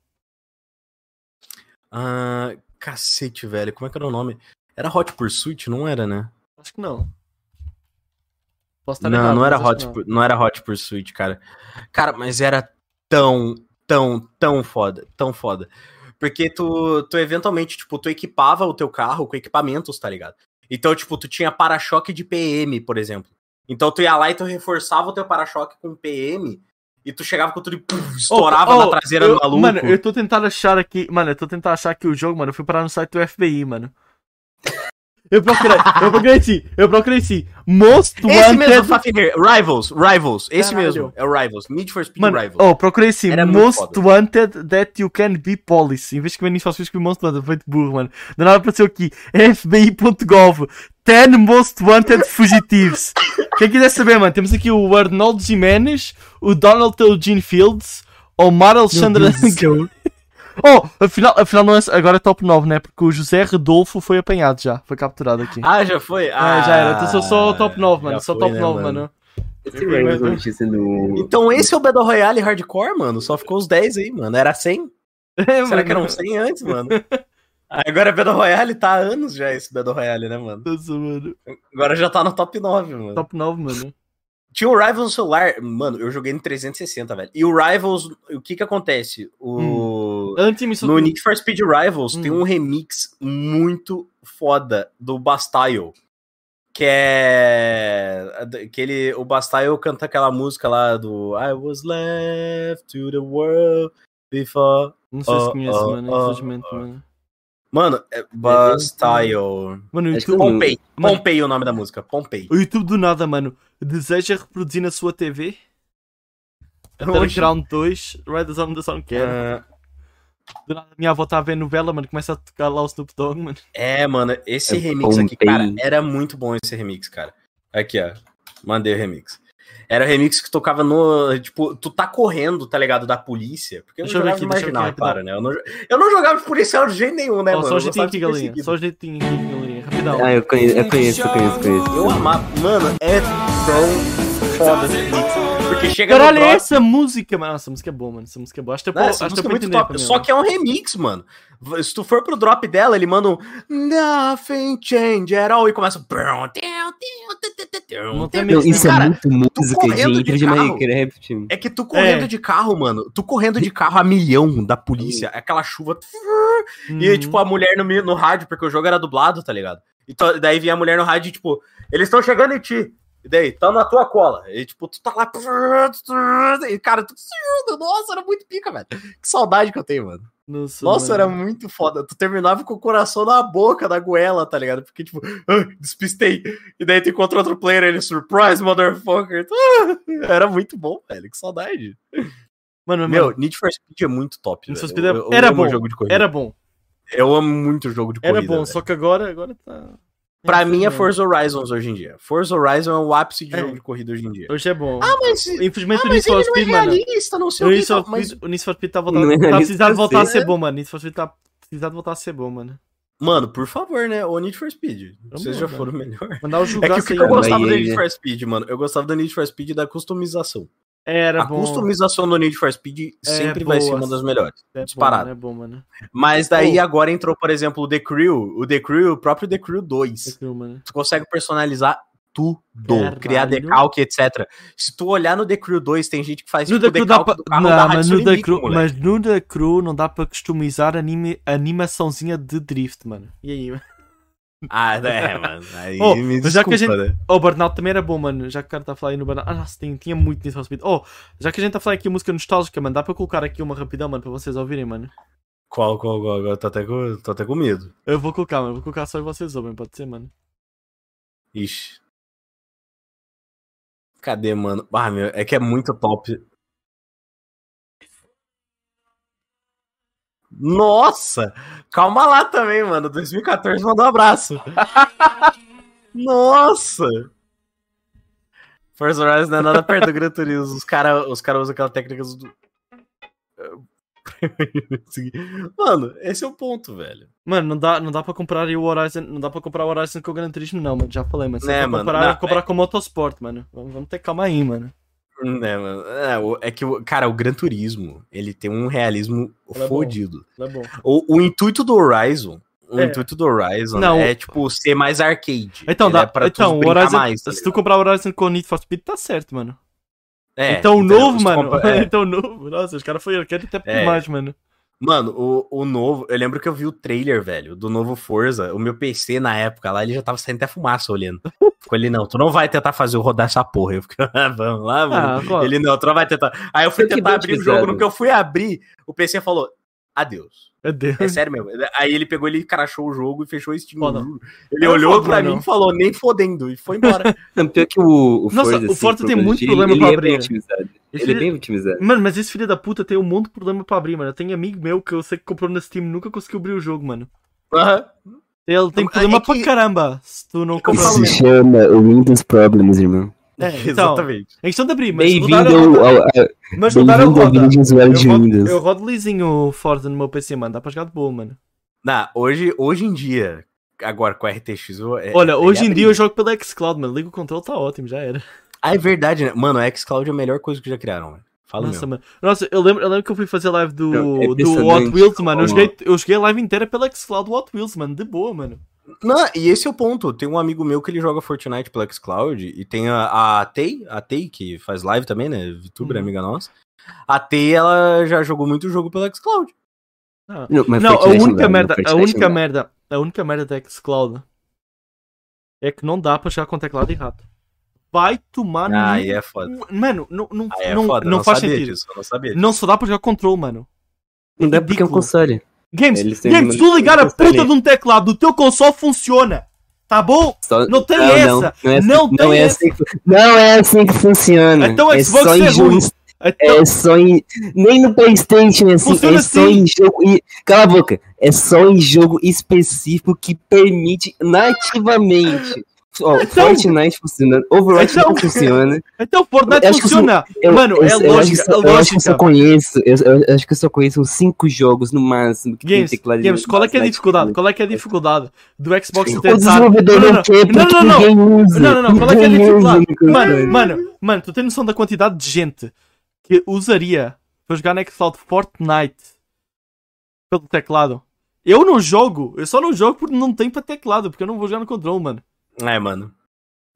Ah, cacete, velho. Como é que era o nome? Era Hot Pursuit, não era, né? Acho que não. Posso estar Não, errado, não era Hot, não. Não era Hot Pursuit, cara. Cara, mas era tão, tão, tão foda, tão foda. Porque tu, tu eventualmente, tipo, tu equipava o teu carro com equipamentos, tá ligado? Então, tipo, tu tinha para-choque de PM, por exemplo. Então tu ia lá e tu reforçava o teu para-choque com PM e tu chegava com tudo e puf, estourava Oh, oh, na traseira eu- do maluco. Mano, eu tô tentando achar aqui. Mano, eu tô tentando achar aqui o jogo, mano. Eu fui parar no site do FBI, mano. Eu procurei, eu procurei sim, eu procurei sim. Most Esse mesmo, Wanted. Fafnir. Rivals, Rivals. Esse Caralho. mesmo. É o Rivals. Need for Speed Mano, Rivals. oh, procurei sim. Era Most. Wanted that you can be police. Em vez de escrever nisso, eu escrevi Most Wanted. Foi de burro, mano. Do nada apareceu aqui. FBI.gov. 10 Most Wanted Fugitives. Quem quiser saber, mano, temos aqui o Arnold Jimenez, o Donald Eugene Fields, o Mar Alexandre. Oh, afinal, afinal não é, agora é top 9, né? Porque o José Rodolfo foi apanhado já. Foi capturado aqui. Ah, já foi? Ah, já era. Então sou só o top 9, mano. Só foi, top né, 9, mano. Do. Então esse é o Battle Royale Hardcore, mano. Só ficou os 10 aí, mano. Era 100? <laughs> É, Será mano. que eram 100 antes, mano? Agora é Battle Royale, tá há anos já esse Battle Royale, né, mano? Nossa, mano. Agora já tá no top 9, mano. Top 9, mano. Tinha o Rivals celular, mano, eu joguei no 360, velho. E o Rivals, o que que acontece? O... Me No Need for Speed Rivals Hum. tem um remix muito foda do Bastille. Que é. Que ele, o Bastille canta aquela música lá do I was left to the world before. Não sei se Oh, conhece, oh, mano. oh, Infelizmente, oh. mano. Mano, é Bastille. Mano, o Acho que YouTube, eu- Pompei. Mano. Pompei o nome da música. Pompei. o YouTube do nada, mano. Deseja reproduzir na sua TV? Battleground 2, Riders on the Sun. Ah, Do nada, minha avó tá a ver novela, mano. Começa a tocar lá o Snoop Dogg, mano. é, mano, esse É remix aqui, Pompei. cara, era muito bom esse remix, cara. Aqui, ó. Mandei o remix. Era o remix que tocava no. Tipo, tu tá correndo, tá ligado? Da polícia. Porque eu Deixa eu não ver jogava aqui, deixa eu marginal, ver é claro, né? Eu não, eu não jogava de policial de jeito nenhum, né, Ó, mano? só o jeitinho aqui, galinha. Só o jeitinho aqui, galinha. Rapidão. Ah, eu conheço, eu conheço, eu conheço, conheço. Eu amava. Mano, é tão foda esse remix. Porque chega Caralho, no é essa música, mano. Essa música é boa, mano. Essa música é boa. Acho que essa acho música eu é muito top. Só que é um remix, mano. Se tu for pro drop dela, ele manda um Nothing change at all e começa. Não tem Não, isso Cara, é muito música de de intro de carro. Minecraft. É que tu correndo É. de carro, mano. Tu correndo de carro a milhão da polícia. Aquela chuva. E Uhum. tipo, a mulher no, no rádio, porque o jogo era dublado, tá ligado? Então, daí vinha a mulher no rádio e, tipo, eles estão chegando em ti. E daí, tão na tua cola. E, tipo, tu tá lá. E, cara, tu... Nossa, era muito pica, velho. Que saudade que eu tenho, mano. Nossa, Nossa, era muito foda. Tu terminava com o coração na boca da goela, tá ligado? Porque, tipo, ah, despistei. E daí tu encontra outro player, ele, surprise, motherfucker. <laughs> Era muito bom, velho. Que saudade. Mano, Meu, mano, Need for Speed é muito top. Need for. Speed Eu- é- eu era amo bom, jogo de corrida. era bom. Eu amo muito jogo de corrida. Era bom, velho. só que agora, agora tá. Pra É, mim é. Forza Horizons hoje em dia. Forza Horizon é o ápice de É. jogo de corrida hoje em dia. Hoje é bom. Ah, mas, Infelizmente ah, o Need for é Speed, mano. realista, não sei O o Need que. for tá, mas, Speed, o Need for Speed tá, voltando, Não é tá precisando voltar a ser. ser bom, mano. Need for Speed tá precisando voltar a ser bom, mano. mano, por favor, né? O Need for Speed. Vamos Vocês já foram melhor. Mandar o É que que eu mano. gostava do Need né? for Speed, mano? Eu gostava do Need for Speed da customização. Era a bom. customização do Need for Speed sempre vai ser boa. uma das melhores. É bom, disparado. mano, É bom, mano. Mas daí agora entrou, por exemplo, o The Crew. O The Crew, o próprio The Crew 2. Aquilo, mano. Tu consegue personalizar tudo. Caralho. Criar decalque, etc. Se tu olhar no The Crew 2, tem gente que faz No tipo, The Crew dá decalque pra... Não, da no, The Crew, mas no The Crew não dá pra customizar anime, animaçãozinha de drift, mano. E aí, mano? Ah, é, mano. Aí Oh, me mas já que a desculpa, né? Oh, o Burnout também era bom, mano. Já que o cara tá a falar aí no Burnout. Ah, nossa, tem, tinha muito Need for Speed. Oh, já que a gente tá falando aqui música nostálgica, mano, dá pra colocar aqui uma rapidão, mano, pra vocês ouvirem, mano. Qual, qual, qual? Agora tô até, com, tô até com medo. Eu vou colocar, mano. Vou colocar só vocês ouvem, pode ser, mano. Ixi. Cadê, mano? Ah, meu, é que é muito top. Nossa! Calma lá também, mano. 2014 mandou um abraço. <laughs> Nossa! Forza Horizon não é nada perto do Gran Turismo. Os caras os cara usam aquela técnica do... <laughs> Mano, esse é o ponto, velho. Mano, não dá, não dá pra comprar o Horizon. Não dá pra comprar o Horizon com o Gran Turismo, não, mano. Já falei, mas Né, é, mano, comprar, não, comprar com o Motorsport, mano. Vamos, vamos ter calma aí, mano. É, mano. É, é que, o- cara, o Gran Turismo, ele tem um realismo é fodido. Bom. O, o intuito do Horizon, o É. intuito do Horizon Não, é, tipo, ser mais arcade. Então, Ele dá, é pra tu então brincar Horizon. mais, tá se tu comprar o Horizon com o Need for Speed, tá certo, mano. É, então o entendeu? novo, tu mano. compra- <laughs> é. então o novo. Nossa, os caras foram arcade até É. demais, mano. Mano, o, o novo, eu lembro que eu vi o trailer, velho, do novo Forza. O meu PC na época lá, ele já tava saindo até fumaça olhando. Ficou ele, não, tu não vai tentar fazer eu rodar essa porra. Eu fiquei, <laughs> ah, vamos lá, mano. Ah, ele não, tu não vai tentar. Aí eu fui tentar abrir o jogo. No que eu fui abrir, o PC falou, adeus. Meu Deus. É sério mesmo. Aí ele pegou, ele crachou o jogo e fechou o Steam. Foda. Ele É olhou foda, pra não. mim e falou, nem fodendo, e foi embora. <laughs> Não, pior que o, o Nossa, Forza, o Forza pro tem muito problema ele pra é abrir. bem otimizado. Esse Ele é bem otimizado. Mano, mas esse filho da puta tem um monte de problema pra abrir, mano. Eu tenho amigo meu que eu sei que comprou na Steam e nunca conseguiu abrir o jogo, mano. Aham. Ele tem É problema que- pra caramba se tu não comprar falo o Se chama Windows Problems, irmão. É, <laughs> então, Exatamente. é questão de abrir, mas eu ao, ao- mas de usuário Eu rodo, Windows. eu rodo lisinho o Forza no meu PC, mano. Dá pra jogar de boa, mano. Não, hoje, hoje em dia, agora com a RTX. eu- é- Olha, é hoje em dia eu jogo pelo xCloud, mano. Liga o controle, tá ótimo, já era. Ah, é verdade, né? Mano, a xCloud é a melhor coisa que já criaram, velho. Fala Nossa, mano. Nossa, eu lembro, eu lembro que eu fui fazer live do, é do Hot Wheels, mano. Eu joguei, eu joguei a live inteira pelo xCloud Hot Wheels, mano. De boa, mano. Não, e esse é o ponto. Tem um amigo meu que ele joga Fortnite pelo xCloud e tem a, a Tei, a Tei, que faz live também, né? VTuber, Uhum. amiga nossa. A Tei, ela já jogou muito jogo pelo xCloud. Não, mas Não, a única merda, a única não merda, a única merda da xCloud é que não dá pra jogar com teclado e rato. Vai tomar Ah, no- é foda. Mano, não, não, é não, foda, não não faz sentido. disso, não sabia disso. Não só dá pra jogar controle, mano. Não dá porque é um ridículo. Games, Eles têm Games, tu ligar a puta de um teclado do teu console funciona. Tá bom? Só- Não tem Não, essa. não é assim- Não não tem é essa. assim que- Não é assim que funciona. Então é Xbox só é em jogo ruim. Então, É só em. Nem no PlayStation é assim. Funciona é só assim. em jogo. Cala a boca. É só em jogo específico que permite nativamente. Ó, Então- Fortnite funciona. Overwatch Então- não funciona. <laughs> então Fortnite funciona. Eu, Mano, eu, é eu acho que lógica, é Eu acho que eu só conheço. Eu, eu acho que eu só conheço uns 5 jogos no máximo. Que Games, tem teclado Games, qual é que é a dificuldade? Qual é que é a dificuldade do Xbox O tentar... desenvolvedor Não, não, não, não, não, não. usa. Não, não, não, qual é que é a dificuldade? no Mano, mano, mano, tu tens noção da quantidade de gente que usaria para jogar no xCloud Fortnite pelo teclado? Eu não jogo, eu só não jogo porque não tem para teclado, porque eu não vou jogar no controle, mano. É, mano.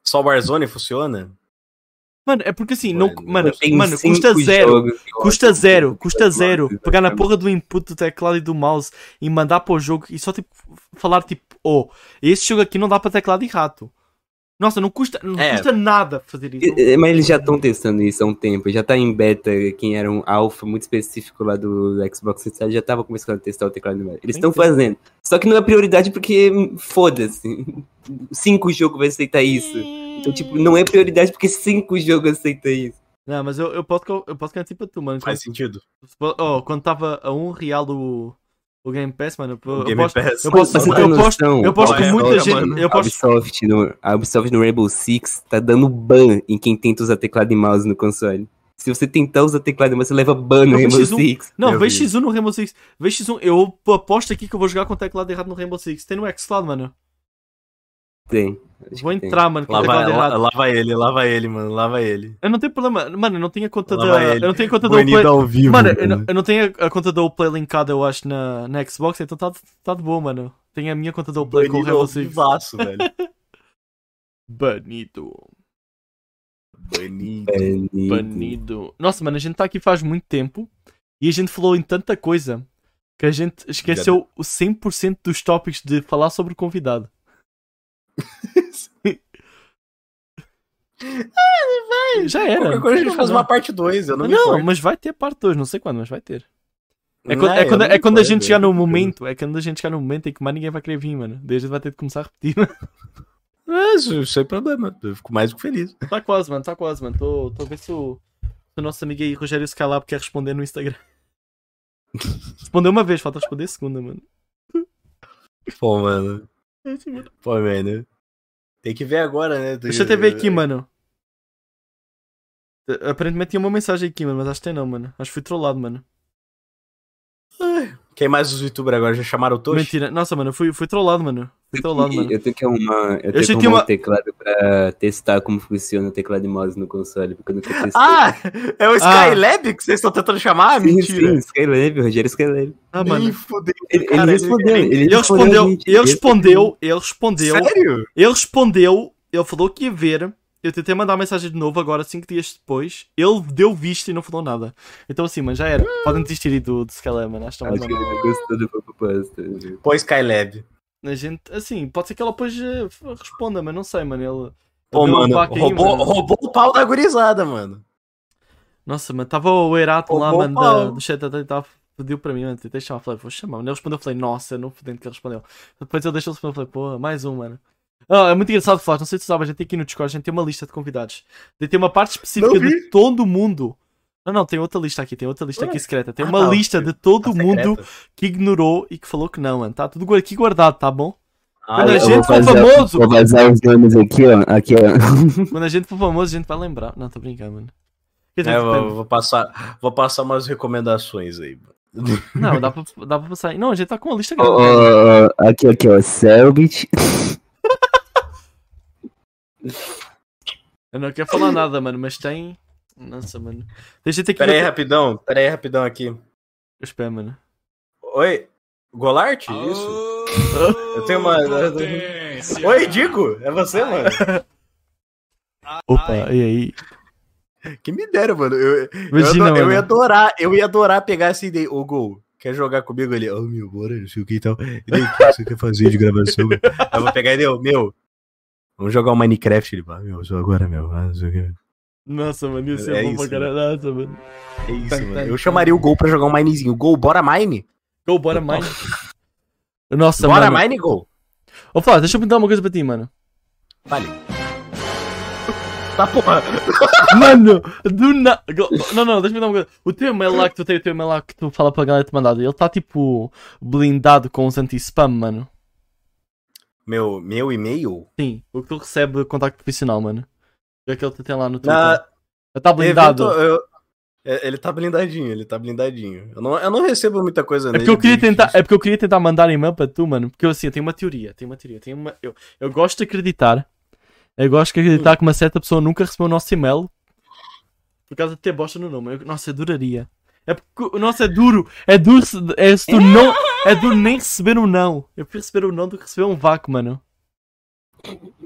Só Warzone funciona? Mano, é porque assim, não, Mano, mano, Tem mano, cinco custa zero. Custa zero, custa zero teclado, pegar na exatamente. porra do input do teclado e do mouse e mandar para o jogo e só tipo falar tipo, oh, esse jogo aqui não dá para teclado e rato. Nossa, não custa, não É. custa nada fazer isso. É, Mas eles já estão testando isso há um tempo. Já tá em beta, quem era um alpha muito específico lá do Xbox 360 já tava começando a testar o teclado numérico. Eles estão Então. fazendo. Só que não é prioridade porque foda-se. Cinco jogos vai aceitar isso. Então, tipo, não é prioridade porque cinco jogos aceitam isso. Não, mas eu, eu posso, eu posso garantir para tu, mano. Faz sentido. Quando, oh, quando estava a um real o, O Game Pass, mano. Eu, Game posto, Pass. eu posto, eu posto, eu é a muita gente. mano? Eu A posto Ubisoft, no, a Ubisoft no Rainbow Six tá dando ban em quem tenta usar teclado e mouse no console. Se você tentar usar teclado e mouse, você leva ban no Rainbow X1. Six. Não, vi. X1 no Rainbow Six. Vê X1. Eu aposto aqui que eu vou jogar com o teclado errado no Rainbow Six. Tem no xCloud, mano. Tem. acho Vou que tem. entrar, mano, com lá vai ele, lá vai ele, mano. Lá vai ele. Eu não tenho problema. Mano, eu não tenho a conta Lá da. ele. Eu não tenho a conta Banido Play. ao vivo. Mano, eu não, eu não tenho a, conta da Play linkada, eu acho, na, na Xbox, então tá, tá de boa, mano. Tenho a minha conta da Play com o Banido ao Rainbow Six. vivaço, velho. <laughs> Banido. Banido. Banido. Banido. Nossa, mano, a gente tá aqui faz muito tempo e a gente falou em tanta coisa que a gente esqueceu o 100% dos tópicos de falar sobre o convidado. Já era. Qualquer coisa a gente Não, faz não. uma parte 2, eu não, Não, mas vai ter parte 2, não sei quando, mas vai ter. É Não, quando, é eu quando, não é quando a gente chegar no não me momento, é quando a gente chegar no momento em que mais ninguém vai querer vir, mano. Gente vai ter de começar a repetir. Mas, sem problema, eu fico mais do que feliz. tá quase, mano, tá quase, mano. Tô, tô a ver se o, se o nosso amigo aí, Rogério Scalab, quer responder no Instagram. <laughs> Respondeu uma vez, falta responder a segunda, mano. Pô, mano. Pô, mano. Tem que ver agora, né? Deixa eu até ver aqui, mano. Aparentemente tinha uma mensagem aqui, mano, mas acho que tem não, mano. Acho que fui trollado, mano. Quem mais os youtubers agora? Já chamaram Toshi? Mentira. Nossa, mano, eu fui, fui trollado, mano. Fui trollado, mano. Eu tenho que arrumar, eu tenho achei que arrumar uma- um teclado pra testar como funciona o teclado e mouse no console, porque eu nunca testei. Ah! É o Skylab que vocês estão tentando chamar? sim, Mentira. sim, Skylab, Rogério Skylab. Ah, mano. fudeu. Ele, ele Cara, respondeu, ele, Ele respondeu, gente. ele respondeu, ele respondeu, Sério? ele respondeu, ele falou que ia ver. Eu tentei mandar mensagem de novo agora, cinco dias depois. Ele deu visto e não falou nada. Então assim, mano, já era. Podem desistir aí do, do Skylab, mano. Acho que ele não gostou proposta. viu? Pô, Skylab. A gente, assim, pode ser que ela depois eh, responda, mas não sei, mano. Ele, ele um mano, baque aí, roubou, mano. roubou o pau da gurizada, mano. Nossa, mano, tava o Erato lá, mano, da, do chat até tava pediu para mim, mano, tentei chamar, falei, vou chamar, mano. Ele respondeu, eu falei, nossa, não fudendo que ele respondeu. Depois ele deixou responder, eu falei, pô, mais um, mano. Ah, é muito engraçado falar, não sei se tu sabe, a gente tem aqui no Discord, a gente tem uma lista de convidados. Daí tem uma parte específica de todo mundo. Não, não, tem outra lista aqui, tem outra lista aqui secreta. Tem Ah, uma tá, lista de todo Tá mundo secreta. que ignorou e que falou que não, mano. Tá tudo aqui guardado, tá bom? Ah, Quando a gente for fazer- famoso, Vou vazar os nomes aqui, ó. Aqui, ó. <laughs> quando a gente for famoso, a gente vai lembrar. Não, tô brincando, mano. É, eu vou, vou passar, vou passar umas recomendações aí. mano. Não, dá pra, dá pra passar. Não, a gente tá com uma lista grande. ó, ó, aqui, aqui, ó. Selbit. <laughs> Eu não quero falar nada, mano, mas tem. Nossa, mano. Tem gente aqui. Pera aí, rapidão. Pera aí, rapidão aqui. Eu espero, mano. Oi, Golart? Isso? <laughs> Eu tenho uma... Oi, Digo, é você, mano? Opa, e aí? Que me deram, mano. Eu, eu, Imagina, eu mano. ia adorar, eu ia adorar pegar essa ideia. Ô, Gol, quer jogar comigo ali? Ô, meu, bora, não sei o que e tal. E daí, o que você quer fazer de gravação? <laughs> eu vou pegar e deu, meu, vamos jogar um Minecraft. Ele fala, meu, só agora, meu. Ah, não sei o que. Nossa, mano, ia ser É bom pra isso, caralho. Nossa, mano. É isso, mano. Eu chamaria o Gol pra jogar um Minezinho. Gol, bora Mine? Go, bora mine. Nossa, bora mano. Mine, Gol? Ô, Flávio, deixa eu perguntar uma coisa pra ti, mano. Vale. Tá porra. <laughs> Mano, do na... Go- Não, não, deixa eu perguntar uma coisa. O teu e-mail lá que tu tem, o teu e-mail lá que tu fala pra galera te mandar, ele tá tipo blindado com os anti-spam, mano. Meu, meu e-mail? Sim, o que tu recebe contacto profissional, mano. Aquele que tu tem lá no Twitter. Na, Tá blindado. Evento- eu- é, ele tá blindadinho, ele tá blindadinho. Eu não, eu não recebo muita coisa É nele. porque eu queria tentar, é porque eu queria tentar mandar e-mail para tu, mano. Porque assim, eu tenho uma teoria, tenho uma teoria, tenho uma, eu, eu gosto de acreditar. Eu gosto de acreditar que uma certa pessoa nunca recebeu o nosso e-mail por causa de ter bosta no nome. Eu- nossa, eu duraria. É porque o nosso é duro, é duro se, é se tu não, é duro nem receber um não. Eu prefiro receber um não do que receber um vácuo, mano.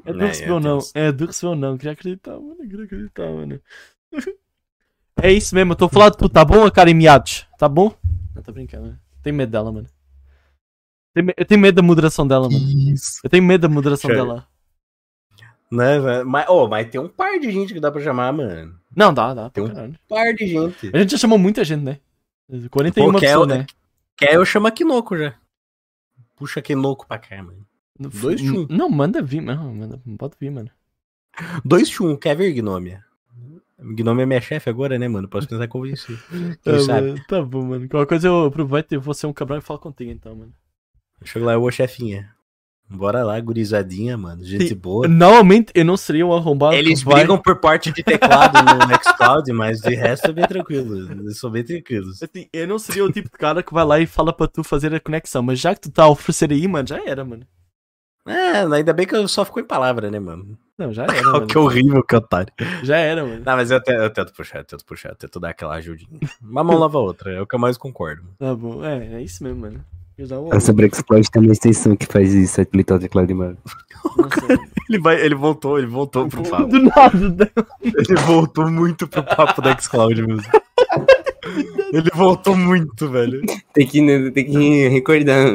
É É, receber um eu não, é receber um não. Queria acreditar, mano, queria acreditar, mano. <laughs> É isso mesmo, eu estou a falar de tu, tá bom, a cara em miados? Tá bom? Não, tô brincando, mano. Tenho medo dela, mano. Eu tenho medo da moderação dela, mano. Isso. Eu tenho medo da moderação Sério? dela. Né, velho? mas, oh, mas tem um par de gente que dá pra chamar, mano. Não, dá, dá. Tem um- caralho. par de gente. A gente já chamou muita gente, né? 41 Pô, quer pessoas, eu- né? Quer eu chamo a Kinoko já. Puxa Kinoko pra cá, mano. Dois chum. Não, manda vir, não, manda, pode vir, mano. 2 chum, quer ver, Gnômia? Gnome é minha chefe agora, né, mano? Posso tentar convencer. <laughs> Quem Ah, sabe? mano, tá bom, mano. Qualquer coisa eu aproveito e vou ser um cabrão e falo contigo então, mano. Chega lá, eu, ô chefinha. Bora lá, gurizadinha, mano. Gente Sim. boa. Normalmente eu não seria um arrombado. Eles vai- brigam por parte de teclado no Nextcloud, mas de resto é bem tranquilo. Eles são bem tranquilos. Assim, eu não seria o tipo de cara que vai lá e fala para tu fazer a conexão, mas já que tu tá a oferecer aí, mano, já era, mano. É, ainda bem que eu só ficou em palavra, né, mano? Não, já era, <laughs> mano. que horrível que otário. Já era, mano. Não, mas eu, te- eu tento puxar, eu tento puxar, eu tento dar aquela ajudinha. Uma mão lava a outra, é o que eu mais concordo. Tá bom, é, é isso mesmo, mano. Eu já vou. A Sobrexploit tem uma extensão que faz isso, habilitar o teclado de mano. <laughs> Ele, vai, ele voltou, ele voltou pro papo. Do nada. Ele voltou muito pro papo da Xcloud mesmo. Ele voltou muito, velho. Tem que, né, tem que recordar,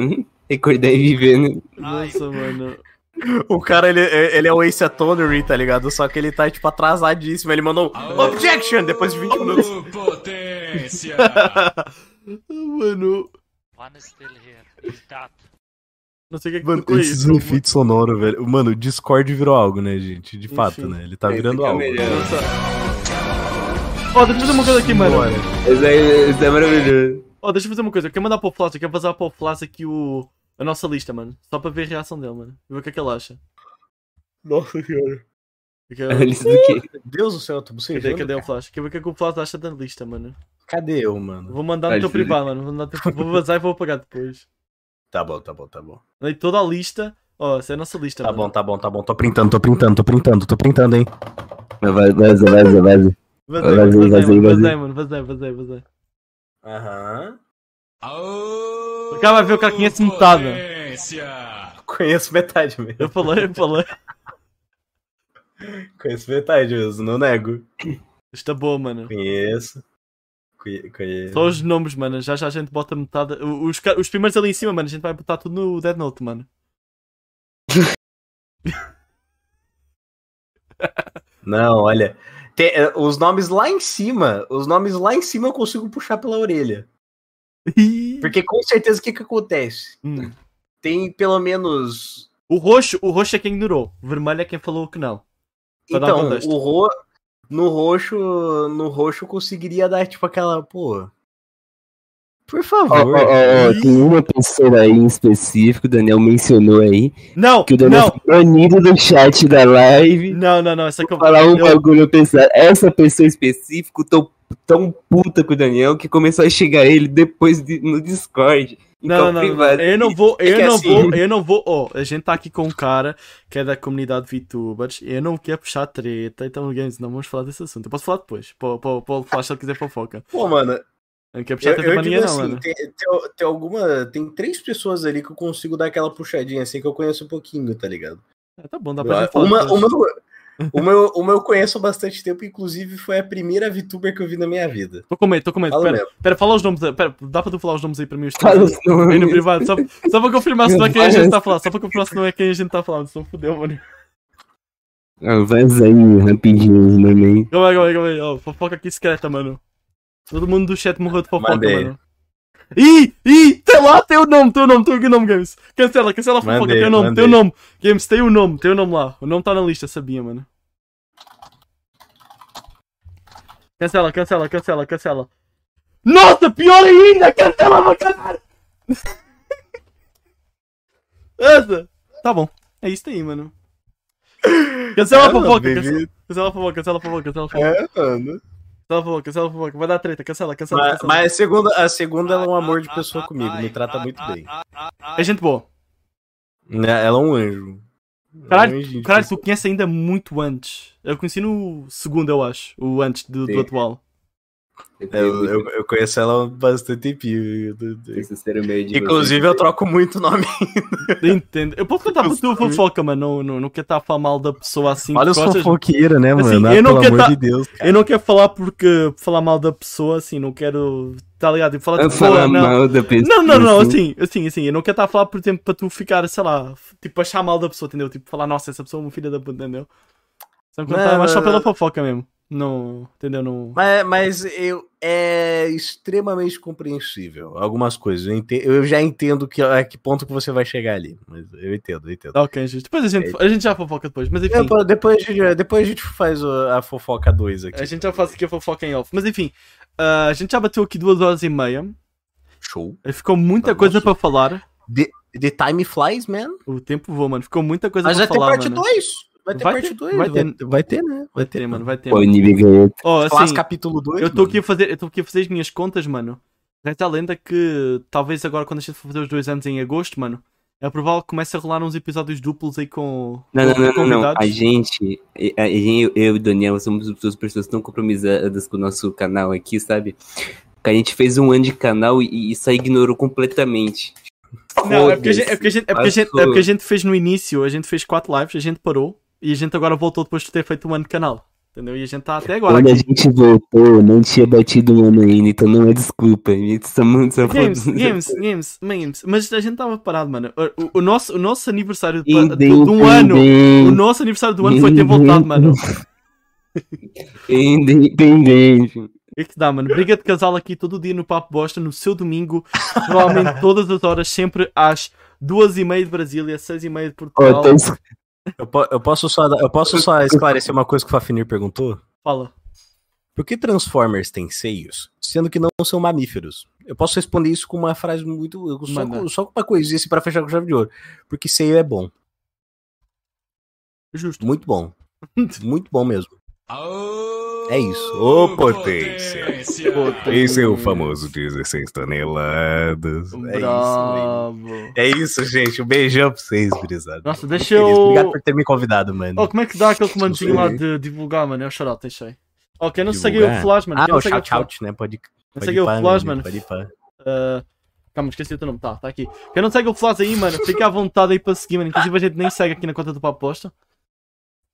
recordar e viver, né? Nossa, mano. O cara, ele, ele é o Ace Attorney, tá ligado? Só que ele tá, tipo, atrasadíssimo. Ele mandou um objection depois de 20 minutos. Potência! <laughs> Mano, One is still here. He's não sei o que é que Mano, esses isso. efeitos sonoros, velho. Mano, o Discord virou algo, né, gente? De fato, Enfim. né? Ele tá Esse virando que algo. Ó, deixa eu fazer uma coisa aqui, mano. Esse é, esse é maravilhoso. Ó, deixa eu fazer uma coisa. Eu quero mandar para o Flash, eu quero vazar para o Flash aqui o... a nossa lista, mano. Só para ver a reação dele, mano. E ver o que é que ele acha. Nossa senhora. Quero- A lista do quê? Deus do céu, eu tô Cadê, bocejando. cadê o. Flash? Quero ver o que é que o Flash acha da lista, mano. Cadê eu, mano? Vou mandar no teu privado, mano. Vou, teu- vou vazar e vou apagar depois. Tá bom, tá bom, tá bom. Daí toda a lista. Ó, essa é a nossa lista, Tá mano. bom, tá bom, tá bom. Tô printando, tô printando, tô printando, tô printando, hein? Vaza, vaza, vaza. Vazei, Vazei, vazei, vazei, mano. vazei. Vazei. Vazei, vazei, O cara vai ver o cara conhece metade. Conheço metade mesmo. Eu falei, eu falei. <laughs> Conheço metade mesmo, não nego. Está boa, mano. Conheço. Conhe- Conheço. Só os nomes, mano. Já já a gente bota metade. Os, os primeiros ali em cima, mano. A gente vai botar tudo no Dead Note, mano. <laughs> Não, olha. tem, eh, os nomes lá em cima, os nomes lá em cima eu consigo puxar pela orelha. Porque com certeza o que que acontece? Hum. Tem pelo menos. O roxo, o roxo é quem ignorou. O vermelho é quem falou que não. Pra Então, o ro... no roxo, no roxo conseguiria dar tipo aquela, pô. Por favor. ó, ó, ó, tem uma pessoa aí em específico, o Daniel mencionou aí, Não, que o Daniel não, foi banido do chat da live. não, não, não. Essa que eu falar um eu- bagulho pesado. Essa pessoa específica, tô tão puta com o Daniel que começou a chegar ele depois de- no Discord. Não, não, não. Eu não vou, eu que não assim- vou, eu não vou. Ó, a gente tá aqui com um cara que é da comunidade VTubers. Eu não quero puxar treta, então, games, não vamos falar desse assunto. Eu posso falar depois. Pô, pô, pô, falar se ele quiser fofoca. Pô, mano, Eu não quero puxar eu, treta eu pra digo ninguém, não, assim, mano. tem, tem, tem alguma. Tem três pessoas ali que eu consigo dar aquela puxadinha assim que eu conheço um pouquinho, tá ligado? Ah, tá bom, dá pra gente falar Uma, depois. uma, uma, eu, uma eu conheço há bastante tempo, inclusive foi a primeira VTuber que eu vi na minha vida. Tô com medo, tô com medo. Fala Pera, mesmo. pera, fala os nomes. aí. Pera, dá pra tu falar os nomes aí pra mim? Os Fala os nomes. Aí no privado, só, só pra confirmar se não é quem a gente tá falar. Só pra confirmar se não é quem a gente tá falando. Só fudeu, mano. Ah, vaza aí rapidinho os nomes aí. Calma aí, calma aí, calma aí. Ó, fofoca aqui secreta, mano. Todo mundo do chat morreu de fofoca, Mandei. mano. Ih, ih, tem lá, tem o nome, tem o nome, tem o nome, Games. Cancela, cancela a fofoca, Mandei, tem o nome, mandei. tem o nome. Games, tem o nome, tem o nome lá. O nome tá na lista, sabia, mano. Cancela, cancela, cancela, cancela. Nossa, pior ainda, cancela pra caralho. <laughs> Essa. Tá bom, é isso aí, mano. Cancela a fofoca, cancela, cancela a fofoca, cancela a fofoca, cancela a fofoca. É, mano. Cancela a fofoca, cancela a fofoca. Vai dar treta, cancela, cancela, Mas, cancela. mas a segunda, a segunda ela é um amor de pessoa comigo, me trata muito bem. É gente boa. Né, Ela é um anjo. Caralho, É um Caralho, pessoa. tu conheces ainda muito antes. Eu conheci no segundo, eu acho. O antes do, do atual. Eu, eu, eu conheço ela há bastante tempinho. Esse ser o meio de Inclusive, eu troco muito nome. Entendo. Eu posso contar pra tu fofoca, mas não, não, não quero estar a falar mal da pessoa assim. Olha os fofoqueiros, né, Assim, mano? Ah, eu não pelo quero amor tá- de Deus, cara. Eu não quero falar porque falar mal da pessoa, assim, não quero. Tá ligado? E falar Eu de falar não. mal da pessoa. Não, não, não, assim, assim, assim, eu não quero estar a falar, por exemplo, para tu ficar, sei lá, tipo, achar mal da pessoa, entendeu? Tipo, falar, nossa, essa pessoa é uma filha da puta, entendeu? Só tá mais só pela fofoca mesmo. Não, entendeu? Não... Mas, mas eu, é extremamente compreensível. Algumas coisas. Eu, ente- eu já entendo que, a que ponto que você vai chegar ali. Mas eu entendo, eu entendo. Ok, gente. Depois a gente, a gente já fofoca depois. Mas enfim, Depois, depois, a gente, depois a gente faz a fofoca 2 aqui. a gente já faz aqui a fofoca em off. Mas enfim, ah, a gente já bateu aqui duas horas e meia. Show. Ficou muita Nossa. coisa para falar. The time flies, man. O tempo voa, mano. Ficou muita coisa Mas pra vai ter falar, parte mano. 2. Vai ter Vai parte ter, 2. vai Vai, ter. vai ter, né? Vai ter, mano. Vai ter. Pô, mano. Faz assim, capítulo 2. eu estou aqui a fazer, eu estou aqui a fazer as minhas contas, mano. Resta a lenda que talvez agora quando a gente for fazer os dois anos em agosto, mano, é provável que comece a rolar uns episódios duplos aí com, Não, não, com não, não. A gente, a gente, eu e o Daniel, somos duas pessoas tão compromissadas com o nosso canal aqui, sabe? Que a gente fez um ano de canal e, e só ignorou completamente. Não, é porque, a gente, é, porque a gente, é, porque a gente, é porque a gente fez no início, a gente fez quatro lives, a gente parou e a gente agora voltou depois de ter feito um ano de canal. Entendeu? E a gente tá até agora Quando a aqui. gente voltou, não tinha batido um ano ainda, então não é desculpa. A só, só Games, games, games, games. Mas a gente tava parado, mano. O, o- o nosse- o nosso aniversário de, um bem, ano. O nosso aniversário do ano foi ter voltado, mano. Independente. O que é que dá, mano? Briga de casal aqui todo dia no Papo Bosta, no seu domingo, provavelmente todas as horas, sempre às duas e meia de Brasília, seis e meia de Portugal. es- Eu, po- eu posso só, eu posso só esclarecer uma coisa que o Fafnir perguntou? Fala. Por que Transformers têm seios, sendo que não são mamíferos? Eu posso responder isso com uma frase muito. Só, com, só uma coisinha assim pra fechar com chave de ouro. Porque seio é bom. Justo. Muito bom. <laughs> Muito bom mesmo. É isso. Ô, potência. potência. Esse é o famoso 16 toneladas. É isso, Bravo. é isso, gente. Um beijão pra vocês, gurizada. Nossa, deixa eu. Obrigado por ter me convidado, mano. Oh, como é que dá aquele comandinho lá de divulgar, mano? É o shoutout, deixa aí. Oh, quem não segue Divulgar? o Flash, mano? ah, não o segue o shout Flash? out, né? Pode, Quem pode segue o Flash, meu mano? Pode pá. Uh, calma, esqueci o teu nome. Tá, tá aqui. Quem não segue o Flash aí, mano, fica à vontade aí para seguir, mano. Inclusive a gente nem segue aqui na conta do Papo Posta.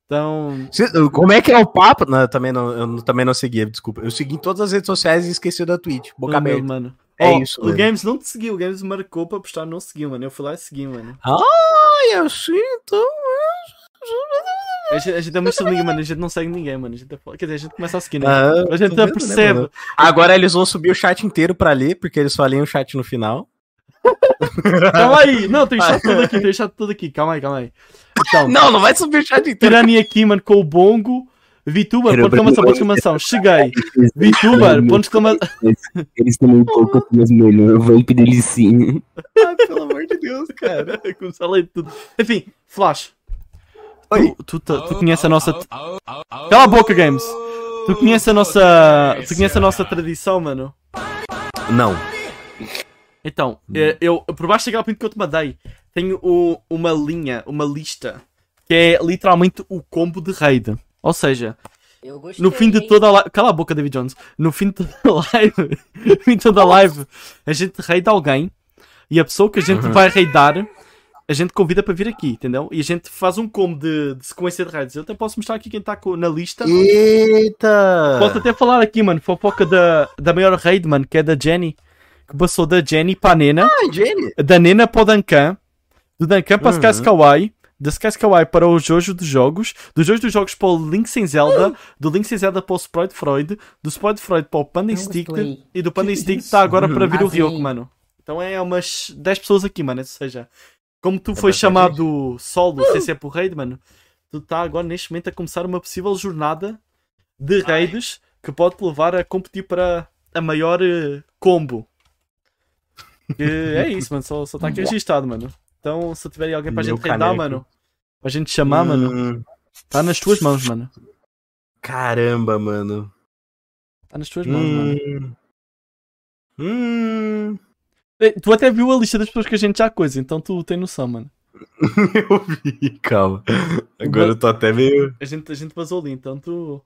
Então. Como é que é o papo? Não, eu também não, eu também não segui, desculpa. Eu segui em todas as redes sociais e esqueci da Twitch. Boca aberta. mano. É Oh, isso, O. Games não te seguiu, o Games marcou pra postar, não seguiu, mano. Eu fui lá e segui, mano. Ai, eu sinto. A gente, a gente é muito liga, mano. A gente não segue ninguém, mano. A gente é. Quer dizer, a gente começa a seguir, né? Ah, a gente vendo, né, percebe. mano? Agora eles vão subir o chat inteiro pra ler, porque eles só leem o chat no final. Calma aí. Não, tem chat todo aqui, tem chat todo aqui. Calma aí, calma aí. Então, Não, não vai subir o chat inteiro. Pirani aqui, mano, com o bongo. VTuber, ponto de exclamação, ponto de exclamação. Cheguei. VTuber, ponto de exclamação. Eles também um pouco mais melhor. Vape delicinha. Ai, pelo amor de Deus, cara. <laughs> A ler tudo. Enfim, Flash. Oi. Tu, tu, tu, tu conheces a nossa. Cala a boca, Games. Tu conheces a nossa. Tu conheces a nossa tradição, mano? Não. Então, eh, eu, por baixo daquela pinto que eu te mandei, tenho o- uma linha, uma lista, que é literalmente o combo de raid. Ou seja, no fim de toda a live. Cala a boca, David Jones. No fim de toda a live. <laughs> no fim de toda a live, a gente raida alguém e a pessoa que a gente vai raidar, a gente convida para vir aqui, entendeu? E a gente faz um combo de, de sequência de raids. Eu até posso mostrar aqui quem está na lista. Eita! Posso até falar aqui, mano, fofoca da, da maior raid, mano, que é da Jenny. Que passou da Jenny para a Nena. Ai, Jenny. da Nena para o Duncan, do Duncan para Uhum. Sky Kawaii, da Sky Kawaii para o Jojo dos Jogos, do Jojo dos Jogos para o Link sem Zelda, do Link sem Zelda para o Sprite Freud, do Sprite Freud para o Panda Não Stick gostei. e do Panda <laughs> Stick está agora para vir o Vazio. Ryoko, mano. Então é umas 10 pessoas aqui, mano. Ou seja, como tu foi bastante chamado solo sem ser por raid, mano, tu está agora neste momento a começar uma possível jornada de raids que pode te levar a competir para a maior eh, combo. Que é isso, mano. Só, só tá aqui registado, mano. Então, se tiver alguém pra Meu gente caneco. mano, pra gente chamar, mano, Hum, tá nas tuas mãos, mano. Caramba, mano. Tá nas tuas mãos, mano. Hum. Hum. Tu até viu a lista das pessoas que a gente já coisa, então tu tem noção, mano. <laughs> Eu vi, calma. Agora eu tô até meio. A gente, a gente vazou ali, então tu.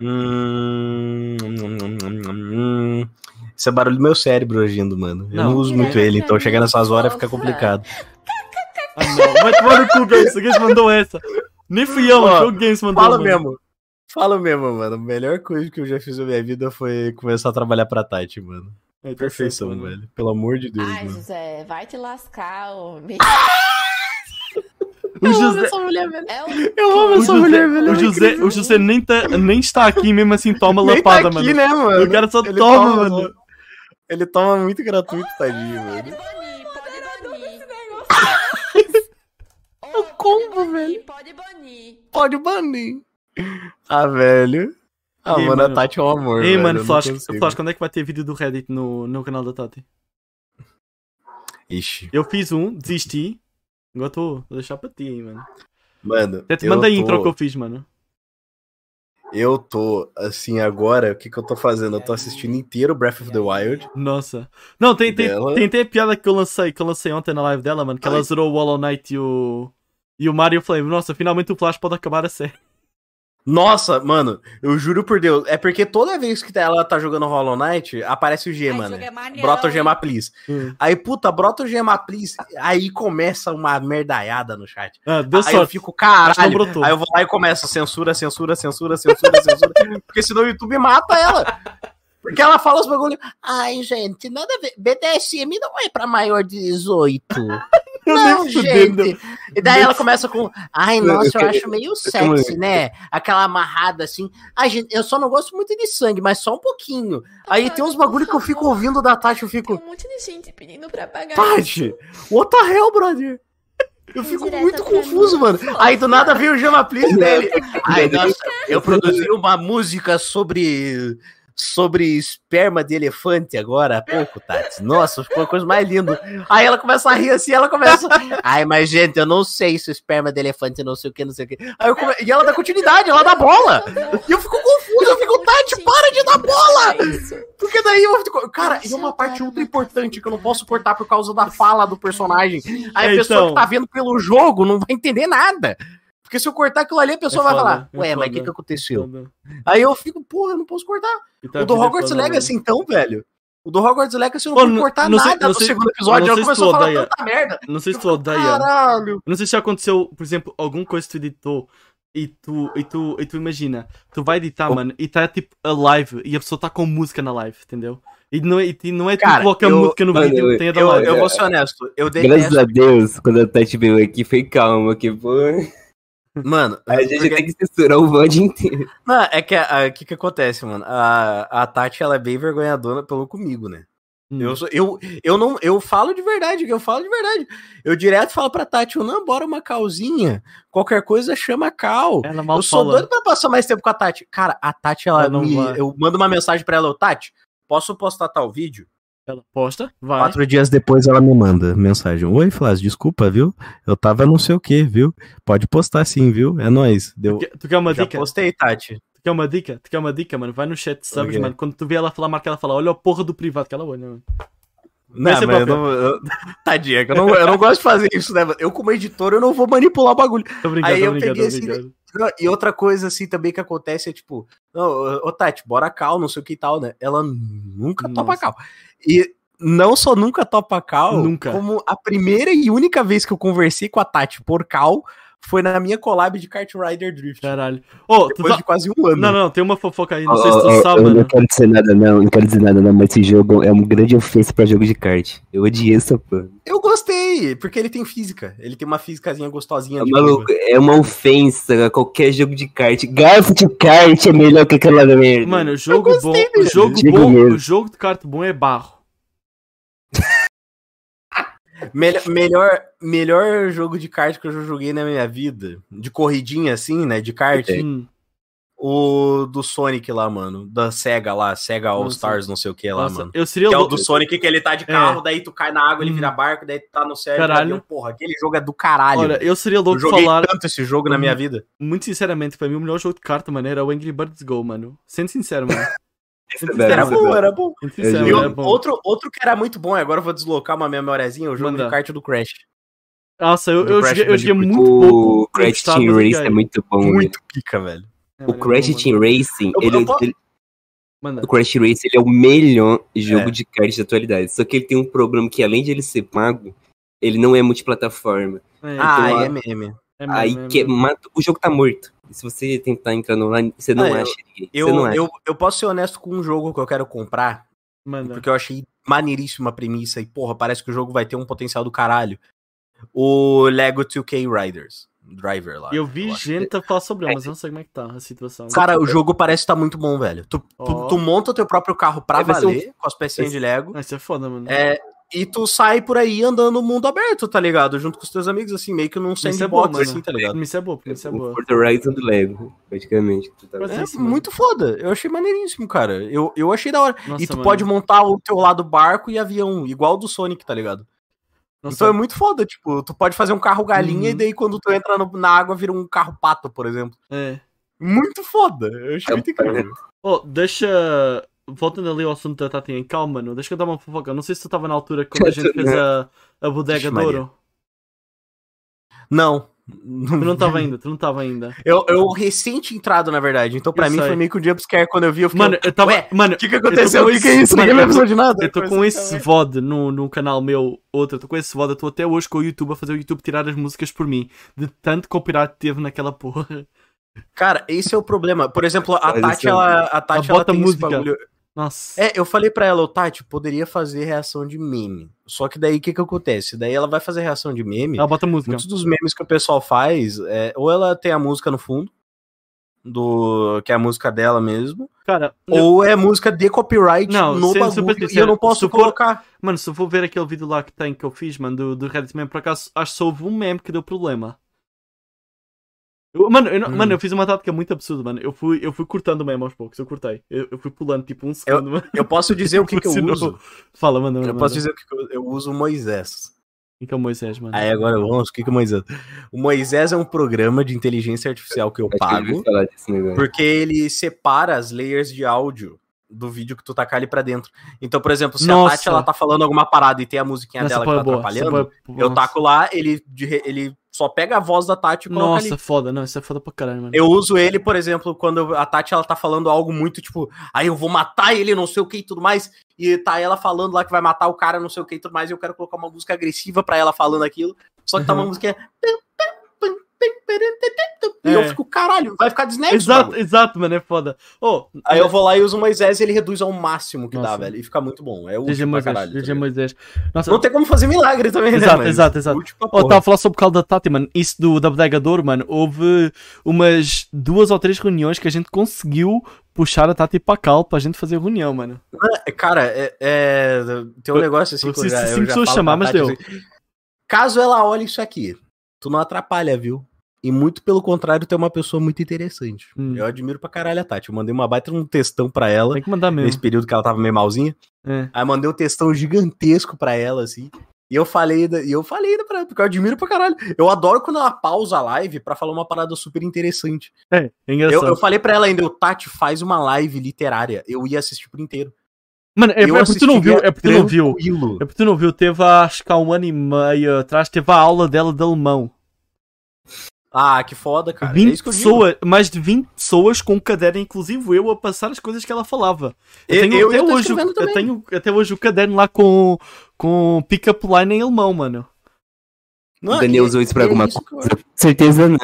Hum, Esse é barulho do meu cérebro agindo, mano. Eu Não. não uso muito ele, então chegar nessas horas fica complicado. Ah, não. Vai tomar no cu, Games. Games mandou essa. Nem fui eu, foi o Games mandou. Fala mano. mesmo. Fala mesmo, mano. A melhor coisa que eu já fiz na minha vida foi começar a trabalhar pra Tati, mano. É, tá Perfeição, certo, mano. velho. Pelo amor de Deus, Ai, mano. José, vai te lascar, homem. O José, essa mulher, velho. É o Eu amo essa mulher, velho. o José, o José nem, tá, nem está aqui mesmo assim, toma Nem tá lapada, aqui, mano. né, mano? O cara só toma, toma, mano. Ele toma muito gratuito, tadinho, Pode velho. banir, pode banir. <laughs> O combo, velho. Pode banir. Pode banir. Ah, velho. Ah, Ei, mano, mano. a Tati é um amor, Ei, velho, mano, Flash. Flash, quando é que vai ter vídeo do Reddit no, no canal da Tati? Ixi, Eu fiz um, desisti. Agora tô, vou deixar pra ti, mano. mano, Até te eu manda a tô- intro que eu fiz, mano. Eu tô, assim, agora, o que que eu tô fazendo? Eu tô assistindo inteiro Breath of the Wild. Nossa. Não, tem, tem, Dela. tem até a piada que eu lancei, que eu lancei ontem na live dela, mano, que ela Ai. zerou o Hollow Knight e o. E o Mario Flame. Nossa, finalmente o Flash pode acabar a série. Nossa, mano, eu juro por Deus. É porque toda vez que ela tá jogando Hollow Knight, aparece o Ai, né? é maneirão, Brota o? Gema, please. Hum. Aí, puta, brota o Gema, please. Aí começa uma merdaiada no chat. Ah, deu aí eu sorte. fico, que não caralho. brotou. Aí eu vou lá e começo, censura, censura, censura, censura, censura. <laughs> porque senão o YouTube mata ela. Porque ela fala os bagulho. Ai, gente, nada a ver. BDSM não é pra maior de 18. <laughs> <laughs> Não, nem fudendo. gente. E daí ela começa com. Ai, Não, nossa, eu, eu- acho meio eu- sexy, né? Aquela amarrada assim. Ai, gente, eu só não gosto muito de sangue, mas só um pouquinho. Aí tem uns bagulho que eu fico ouvindo da Tati, eu Tem fico. um monte de gente pedindo pra pagar. Tati, what the hell, brother? Eu fico Indireta muito confuso, mim. mano. Aí do nada veio o Jama Please dele. Ai, nossa, eu produzi uma música sobre sobre esperma de elefante agora há pouco, Tati. Nossa, ficou a coisa mais linda. Aí ela começa a rir assim, ela começa. Ai, mas gente, eu não sei se o esperma de elefante não sei o que, não sei o que. Aí eu come... E ela dá continuidade, ela dá bola. E eu fico confuso, eu fico, Tati, para de dar bola! É. Porque daí eu fico. Cara, e uma parte ultra importante que eu não posso cortar por causa da fala do personagem. Aí a É, pessoa então. que tá vendo pelo jogo não vai entender nada. Porque se eu cortar aquilo ali, a pessoa É vai foda, falar, é ué, mas o que, que aconteceu? Aí eu fico, porra, eu não posso cortar. Tá o do Hogwarts foda, Legacy, mano. então, velho. O do Hogwarts Legacy eu não não- cortar não sei- nada não no sei- segundo episódio. não Ela sei se começou a tu falar odeia. tanta merda. Não sei se tu Eu odeia. Caralho. Não sei se já aconteceu, por exemplo, alguma coisa que tu editou e tu, e tu, e tu imagina, tu vai editar, Oh. mano, e tá tipo a live e a pessoa tá com música na live, entendeu? E não é, e não é tu Cara, coloca a eu- música no mano, vídeo, eu- tem a da Eu, live. eu vou ser honesto. Eu Graças detesto. a Deus, quando a Tati veio aqui, foi calma, que pô. Mano, A gente porque- tem que censurar o VOD inteiro. Não, é que o que, que acontece, mano? A, a Tati, ela é bem vergonhadona pelo comigo, né? Hum. Eu, sou- eu, eu não eu falo de verdade, eu falo de verdade. Eu direto falo pra Tati, eu não, bora uma calzinha. Qualquer coisa chama cal. Ela mal Eu sou fala. doido pra passar mais tempo com a Tati. Cara, a Tati, ela Ela não me. vai. Eu mando uma mensagem pra ela, eu, Tati, posso postar tal vídeo? Ela posta, vai. Quatro dias depois ela me manda mensagem. Oi, Flávio, desculpa, viu? Eu tava não sei o que, viu? Pode postar sim, viu? É nóis. Deu. Tu quer- Tu quer uma Já dica? postei, Tati. Tu quer uma dica? Tu quer uma dica, mano? Vai no chat Ok. mano. Quando tu vê ela falar, marca ela fala, olha a porra do privado que ela olha, mano. Não, mas eu não, eu- <laughs> Tadinha, eu não, eu não gosto de fazer isso, né? Eu, como editor, eu não vou manipular o bagulho. Tô brincando, Aí tô eu brincando, peguei tô brincando. Não, E outra coisa, assim, também que acontece é tipo, não, ô Tati, bora cal, não sei o que e tal, né? Ela nunca topa Nossa. cal. E não só nunca topa cal, Nunca. como a primeira e única vez que eu conversei com a Tati por cal foi na minha collab de Kart Rider Drift. Caralho. Ô, tu Depois tá... de quase um ano. Não, não, tem uma fofoca aí, não sei Ó, se tu ó, sabe, eu não mano. quero dizer nada, não. Não quero dizer nada, não. Mas esse jogo é uma grande ofensa pra jogo de kart. Eu odiei essa porra. Eu gostei, porque ele tem física. Ele tem uma físicazinha gostosinha de Maluco, é uma ofensa a qualquer jogo de kart. Garfo de kart é melhor que aquela merda. Mano, o jogo bom, gostei o dele. jogo bom, mesmo. o jogo de kart bom é barro. Melhor, melhor, melhor jogo de kart que eu já joguei na minha vida. De corridinha, assim, né? De kart. É. Hum, O do Sonic lá, mano. Da SEGA lá, SEGA All Nossa. Stars, não sei o que lá, nossa, mano. eu seria Que é o do Sonic que ele tá de carro, daí tu cai na água, ele Hum. vira barco, daí tu tá no céu. Caralho. Porra, aquele jogo é do caralho. Olha, eu seria eu louco joguei falar, tanto esse jogo na minha vida. muito sinceramente, pra mim o melhor jogo de carta, mano, era o Angry Birds Go, mano. Sendo sincero, mano. <laughs> Era Era bom, era bom. Eu sincero, E é o- bom. outro, outro que era muito bom, agora eu vou deslocar uma memoriazinha, o jogo Manda. de kart do Crash. Nossa, eu, eu Crash joguei, eu joguei muito pouco. O Crash Team joguei. é muito bom. velho. Muito pica, velho. É, O é Crash bom, Team mano. Racing, Eu- ele, eu posso- ele- Manda. o Crash Race ele é o melhor jogo É. de kart da atualidade. Só que ele tem um problema que, além de ele ser pago, ele não é multiplataforma. É, Ah, então, é meme. É mesmo, Aí é que mata, o jogo tá morto. E se você tentar entrar no online, você não Ah, eu- acha ninguém. Eu, você não acha. eu, eu posso ser honesto com um jogo que eu quero comprar, Manda. porque eu achei maneiríssima a premissa e, porra, parece que o jogo vai ter um potencial do caralho. o Lego 2K Riders. Driver lá. Eu vi acho. gente falar sobre ele, mas eu não sei como é que tá a situação. Cara, o jogo parece estar muito bom, velho. Tu, tu- Ó. tu monta o teu próprio carro pra É, vai ser um- valer, com as pecinhas de Lego. Isso é foda, mano. É, e tu sai por aí andando no mundo aberto, tá ligado? Junto com os teus amigos, assim, meio que num é sandbox, mano. assim, tá ligado? Isso é boa, isso é boa. Forza Horizon do Lego, praticamente. tá. É isso, muito foda. Eu achei maneiríssimo, cara. Eu, eu achei da hora. Nossa, e tu mano. pode montar o teu lado barco e avião, igual do Sonic, tá ligado? Nossa, Então é muito foda, tipo, tu pode fazer um carro galinha Uhum. e daí quando tu entra no- na água vira um carro pato, por exemplo. é. Muito foda. Eu achei muito incrível. Oh, deixa. Voltando ali ao assunto da Tati em calma, mano. Deixa eu dar uma fofoca. Não sei se tu estava na altura quando a gente fez a, a bodega de ouro. Não. Tu não estava ainda, tu não estava ainda. Eu, eu tinha entrado, na verdade. Então, pra Eu mim, sei. foi meio que um jumpscare quando eu vi. Eu fiquei, Mano, eu tava. Mano, o que que aconteceu? eu tô O que que é isso? mano, Ninguém me eu tô- avisou de nada. Eu estou com esse VOD no, num canal meu, outro, eu estou com esse VOD, eu estou até hoje com o YouTube a fazer o YouTube tirar as músicas por mim. De tanto copyright que teve naquela porra. Cara, esse é o problema. Por exemplo, a Tati, ela, a Tati, ela bota tem música. Bagulho. Nossa. É, eu falei pra ela, ô Tati, poderia fazer reação de meme. Só que daí o que que acontece? Daí ela vai fazer reação de meme. Ela bota música. Muitos dos memes que o pessoal faz, é, ou ela tem a música no fundo, do que é a música dela mesmo, Cara, eu- ou é música de copyright Não, no sendo super bagulho e eu sincero, não posso for- colocar. mano, se eu for ver aquele vídeo lá que tem que eu fiz, mano, do, do Reddit meme, por acaso, acho que houve um meme que deu problema. Eu- mano, eu, não- Hum. mano, eu fiz uma tática muito absurda, mano. Eu fui, eu fui cortando o meme aos poucos, eu cortei. Eu, eu fui pulando tipo um segundo, mano. Eu posso dizer o que, que eu uso. Fala, mano. Eu posso dizer o que, que eu, eu uso o Moisés. que é o Moisés, mano. Aí agora vamos, o que, que é o Moisés? O Moisés é um programa de inteligência artificial que eu Acho que eu pago. desse negócio. Porque ele separa as layers de áudio do vídeo que tu tacar ali pra dentro. Então, por exemplo, se Nossa. a Tati ela tá falando alguma parada e tem a musiquinha Essa dela que tá boa, atrapalhando, eu taco lá, ele, ele só pega a voz da Tati e coloca Nossa, ali. foda. Não, isso é foda pra caralho, mano. Eu uso ele, por exemplo, quando a Tati ela tá falando algo muito tipo, aí eu vou matar ele, não sei o que e tudo mais, e tá ela falando lá que vai matar o cara, não sei o que e tudo mais, e eu quero colocar uma música agressiva pra ela falando aquilo, só que tá uma música. E eu É. fico, caralho, vai ficar desnexo. Exato, exato, mano, é foda. Oh, Aí eu vou lá e uso o Moisés e ele reduz ao máximo que dá, Nossa. velho. E fica muito bom. É útil pra Moisés, caralho. GG? Moisés. Nossa, Não tem como fazer milagre também, né? Exato, mas exato, exato. pra Oh, porra. estava a falar sobre o caldo da Tati, mano. Isso do, da bodega de ouro, mano. Houve umas duas ou três reuniões que a gente conseguiu puxar a Tati para cal pra gente fazer reunião, mano. Cara, é, é- tem um Eu- negócio assim eu que eu preciso já, eu já chamar, pra mas Tati, deu. assim, Caso ela olhe isso aqui, tu não atrapalha, viu? E muito pelo contrário, tu é uma pessoa muito interessante. Hum. Eu admiro pra caralho a Tati. Eu mandei uma baita um textão pra ela, Tem que mandar nesse mesmo. período que ela tava meio malzinha. É. Aí eu mandei um textão gigantesco pra ela, assim. E eu falei, e eu falei pra ela, porque eu admiro pra caralho. Eu adoro quando ela pausa a live pra falar uma parada super interessante. É, é Eu, engraçado. eu falei pra ela ainda, o Tati faz uma live literária. Eu ia assistir por inteiro. Mano, é, eu é porque tu não viu, é porque tu não viu. É porque tu não viu, teve acho que há um ano e meio atrás, teve a aula dela de alemão. Ah, que foda, cara. é 20 isso que eu digo. pessoas, mais de 20 pessoas com caderno, inclusive eu, a passar as coisas que ela falava. Eu Eu- tenho, eu até, estou hoje, eu tenho até hoje o caderno lá com, com pick-up line em alemão, mano. Não, o Daniel usou isso pra é alguma isso eu- coisa. Com certeza não.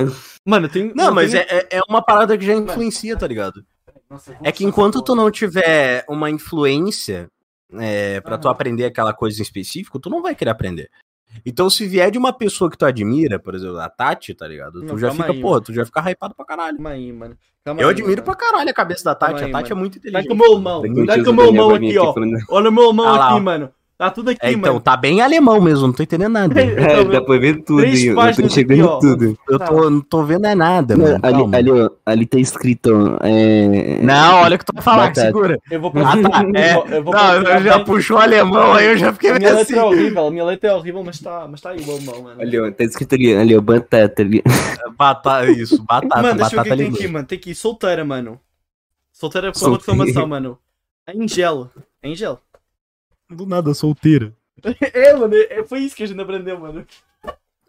Mano, eu tenho. Não, eu mas tenho- é, é- é uma parada que já influencia, tá ligado? Nossa, eu É que enquanto tu não tiver uma influência é, para tu Aham. aprender aquela coisa em específico, tu não vai querer aprender. Então, se vier de uma pessoa que tu admira, por exemplo, a Tati, tá ligado? Tu Não, já fica, aí, pô, mano. tu já fica hypado pra caralho. Calma aí, mano. Calma Eu aí, admiro mano. pra caralho a cabeça da Tati. Calma aí, a Tati é mano. muito inteligente. com o meu mão. Tio com o meu mão aqui, ó. Olha o meu mão aqui, mano. Tá tudo aqui, É, então, mano. tá bem alemão mesmo, não tô entendendo nada. <laughs> É, dá pra ver tudo, Três hein? eu tô enxergando aqui, tudo. Eu tô, não tô vendo é nada, mano. ali, ali, ó, ali tá escrito. É... Não, olha o que tu vai falar, Batata. segura. Eu vou Ah, tá. É. Eu vou, Não, eu já bem. puxou o alemão, aí eu já fiquei minha meio letra é assim. horrível, minha letra é horrível, mas tá, mas tá aí o meu mão, mano. Ali, ó, tá escrito ali, ali, ó, batata ali. Batata, isso, <laughs> batata, mano, deixa eu ver o que tem aqui, mano. Tem aqui, solteira, mano. Solteira com uma exclamação, mano. Angel. Angel. Do nada, solteira. <laughs> É, mano, é- foi isso que a gente aprendeu, mano.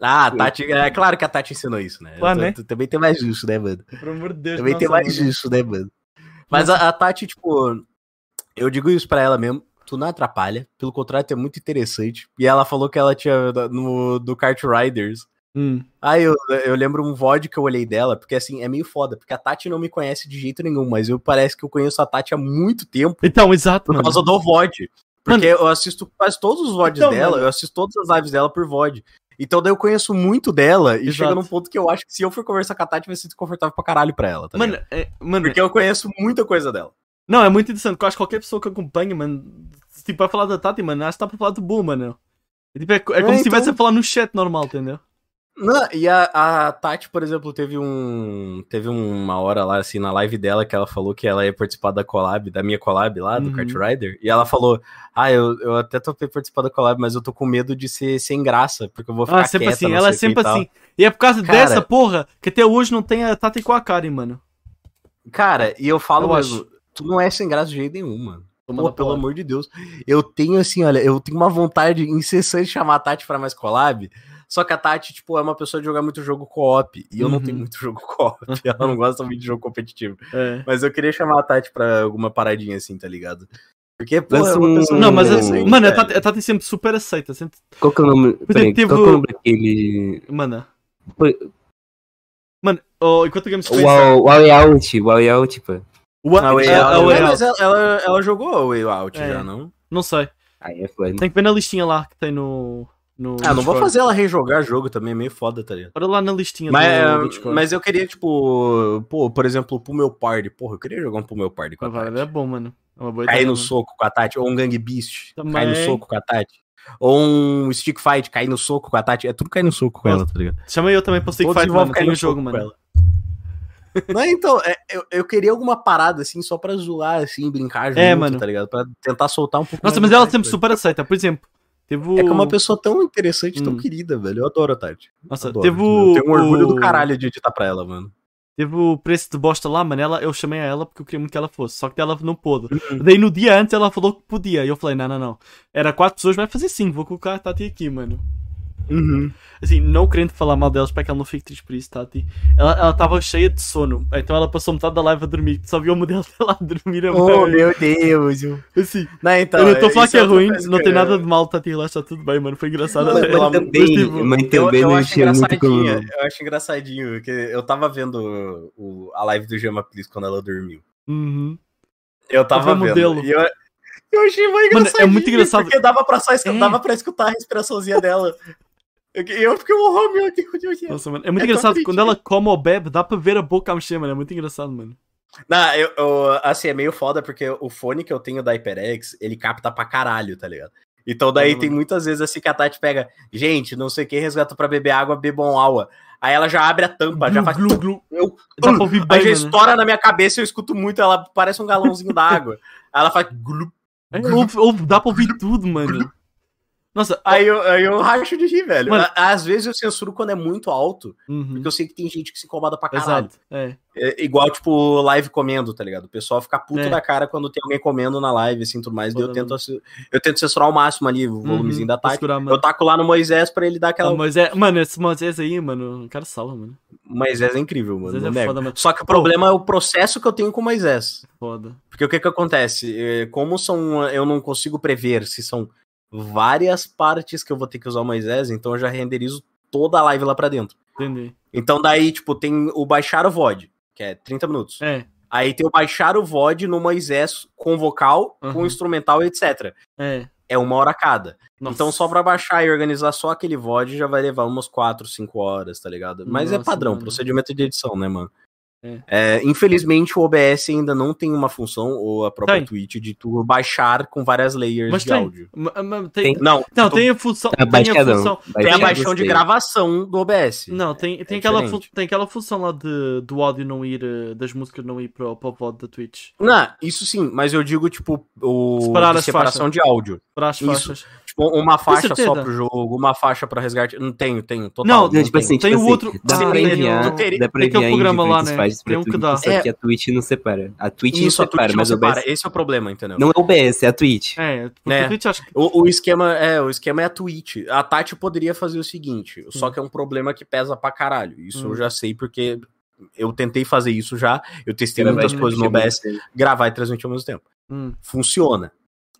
Ah, a Tati, é claro que a Tati ensinou isso, né? Claro, né? tu também tem mais disso, né, mano? Pelo amor de Deus. Também tem mais mano. disso, né, mano? Mas a, a Tati, tipo, eu digo isso pra ela mesmo, tu não atrapalha, pelo contrário, tu é muito interessante. E ela falou que ela tinha no do Kart Riders. Hum. Aí eu, eu lembro um VOD que eu olhei dela, porque assim, é meio foda, porque a Tati não me conhece de jeito nenhum, mas eu parece que eu conheço a Tati há muito tempo Então, exato, por mano. causa do VOD. Porque eu assisto quase todos os VODs Então, dela, mano. eu assisto todas as lives dela por VOD. Então daí eu conheço muito dela e Exato. chega num ponto que eu acho que se eu for conversar com a Tati vai ser desconfortável pra caralho pra ela, tá Mano, ligado? é, mano Porque eu conheço muita coisa dela. não, é muito interessante, porque eu acho que qualquer pessoa que acompanha, mano, se tipo, vai falar da Tati, mano, acho que tá pra falar de boa, mano. É, tipo, é, é como É, se estivesse então- a falar no chat normal, entendeu? Não, e a, a Tati, por exemplo, teve um. Teve uma hora lá, assim, na live dela, que ela falou que ela ia participar da collab, da minha collab lá, do Uhum. Kart Rider. E ela falou: Ah, eu, eu até topei participar da collab, mas eu tô com medo de ser sem graça, porque eu vou ficar Ah, sempre quieta, assim, ela é sempre tal." assim. E é por causa Cara- dessa porra que até hoje não tem a Tati com a Karen, mano. Cara, e eu falo Eu mesmo, acho. tu não é sem graça de jeito nenhum, mano. Pô, pelo porra. amor de Deus. Eu tenho assim, olha, eu tenho uma vontade incessante de chamar a Tati pra mais collab. Só que a Tati, tipo, é uma pessoa de jogar muito jogo co-op. E eu não Uhum. tenho muito jogo co-op. <laughs> Ela não gosta muito de jogo competitivo. É. Mas eu queria chamar a Tati pra alguma paradinha assim, tá ligado? Porque, pô, é uma um- pessoa Não, mas, assim, mano, a. Tati, a Tati sempre super aceita. Sempre... Qual que é o nome? É, Peraí, teve qual que é o o- nome daquele. Mano. Foi- Mano, oh, enquanto o Games O Wow Way Out, o Way Out, pô. O A Way é, Out- Não, mas ela, ela, ela jogou a Way Out É. já, não? Não sei. Aí é foda. Tem que ver na listinha lá que tem no. No Ah, não vou Discord. fazer ela rejogar jogo também, é meio foda, tá ligado? Olha lá na listinha Mas, do, do é, Discord. mas eu queria, tipo, pô, por exemplo, pro meu party. Porra, eu queria jogar um pro meu party com a Ah, Tati. é bom, mano. É uma boa Cair ideia, no mano. soco com a Tati. Ou um Gang Beast. Também. Cair no soco com a Tati. Ou um Stick Fight, cair no soco com a Tati. É tudo cair no soco com ela, tá ligado? Chama eu também pra Stick Ou Fight, mano. cair no jogo, mano. ela. <laughs> Não, então, é, eu, eu queria alguma parada, assim, só pra zoar, assim, brincar junto, É, mano. tá ligado? Pra tentar soltar um pouco Nossa, mas ela sempre velho. super aceita. Por exemplo, teve o. É que é uma pessoa tão interessante, tão Hum. querida, velho. Eu adoro a Tati. Nossa, Adoro. teve o. Eu tenho um orgulho do caralho de editar pra ela, mano. Teve o preço de bosta lá, mano. Ela, eu chamei a ela porque eu queria muito que ela fosse. Só que ela não pôde. Uhum. Daí no dia antes ela falou que podia. E eu falei, não, não, não. Era quatro pessoas, vai fazer sim. Vou colocar a Tati aqui, mano. Assim, não querendo falar mal delas para que ela não fique triste por isso, Tati. Ela ela estava cheia de sono. Então ela passou metade da live a dormir. Só viu o modelo dela a dormir a Oh, mãe. meu Deus. eu- Assim, Não, então, eu não estou a falar isso que é ruim. Não que tem eu- nada de mal, Tati. Relaxa, tá tudo bem, mano. Foi engraçado. Pelo Mas também, tipo, mas Eu, também eu não acho como. engraçadinho, eu acho engraçadinho, que eu tava vendo o, a live do Gema Please quando ela dormiu. Uhum. Eu tava Qual foi o vendo. modelo? E eu, eu achei muito Mano, é muito engraçado. Porque dava pra, só, É. dava pra escutar a respiraçãozinha dela. Eu, eu fiquei, oh meu Deus, meu Deus. Nossa, mano. É muito É engraçado. Quando ela come ou bebe, dá para ver a boca a mexer, mano. É muito engraçado, mano. Não, eu, eu- assim, é meio foda porque o fone que eu tenho da HyperX, ele capta pra caralho, tá ligado? Então daí Uhum. tem muitas vezes assim que a Tati pega, gente, não sei o que, resgata pra beber água, bebam água. Aí ela já abre a tampa, já faz... Glu, glu. Eu, Dá pra ouvir aí já bem, estoura na minha cabeça, eu escuto muito, ela parece um galãozinho d'água. <laughs> Aí ela faz... glu. É, ouve- ouve- dá pra ouvir tudo, mano. Nossa, Aí eu, aí eu racho de rir, velho. Mano. Às vezes eu censuro quando é muito alto, Uhum. porque eu sei que tem gente que se incomoda pra caralho. Exato. É. É igual, tipo, live comendo, tá ligado? O pessoal fica puto É. da cara quando tem alguém comendo na live, assim, tudo mais. Eu tento, eu tento censurar ao máximo ali o volumezinho Uhum, da Tati. Eu taco lá no Moisés pra ele dar aquela. Ah, Moisés, mano, esse Moisés aí, mano, o cara salva, mano. Moisés é incrível, mano. Moisés é foda, mano. Só que o problema é o processo que eu tenho com o Moisés. Foda. Porque o que que acontece? Eh, Como são. Eu não consigo prever se são várias partes que eu vou ter que usar o Moisés, então eu já renderizo toda a live lá pra dentro. Entendi. Então daí, tipo, tem o baixar o VOD, que é 30 minutos. É, Aí tem o baixar o VOD no Moisés com vocal, com Uhum. instrumental, etc. é. É uma hora cada. Nossa. Então só pra baixar e organizar só aquele VOD já vai levar umas 4, 5 horas, tá ligado? Mas é Nossa, padrão, mano. procedimento de edição, né, mano? É. É, infelizmente o OBS ainda não tem uma função, ou a própria Tem. Twitch, de tu baixar com várias layers Mas de tem. áudio. Ma- ma- tem. Tem. Não, Não, tu- tem a função. É Tem a função. tem a baixão de gravação do OBS. Não, tem, tem, É aquela fu- tem aquela função lá de, do áudio não ir, eh, das músicas não ir para, o- VOD da Twitch. Não, isso sim, mas eu digo, tipo, o Separar separação de áudio. Para as Isso. faixas. Tipo, uma faixa só pro jogo, uma faixa pra resgate. Não tenho, tenho, total. Não, Não, tipo assim, Tem tipo o assim, outro- dá pra tem enviar, o- dá pra tem enviar em programa lá, né? Tem um que dá. só É. que a Twitch não separa. A Twitch Isso, não Twitch separa, não mas o separa. OBS... Esse é o problema, entendeu? Não é o OBS, é a Twitch. É, porque É. a Twitch acho que. O, o esquema é, o esquema é a Twitch. A Tati poderia fazer o seguinte, só Hum. que é um problema que pesa pra caralho. Isso Hum. eu já sei porque eu tentei fazer isso já. Eu testei Ela muitas coisas no OBS, gravar e transmitir ao mesmo tempo. Hum. Funciona.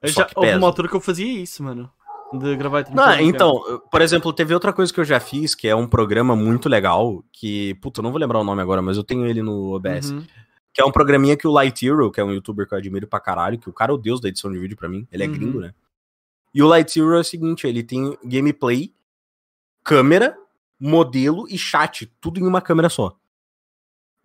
Eu Só já, que houve uma altura que eu fazia isso, mano. De gravar e transmitir mesmo então, por exemplo, teve outra coisa que eu já fiz, que é um programa muito legal, que, puta, eu não vou lembrar o nome agora, mas eu tenho ele no. OBS. Uhum. Que é um programinha que o Light Hero, que é um youtuber que eu admiro pra caralho, que o cara é o deus da edição de vídeo pra mim, ele é Uhum. gringo, né? E o Light Hero é o seguinte, ele tem gameplay câmera, modelo e chat, tudo em uma câmera só.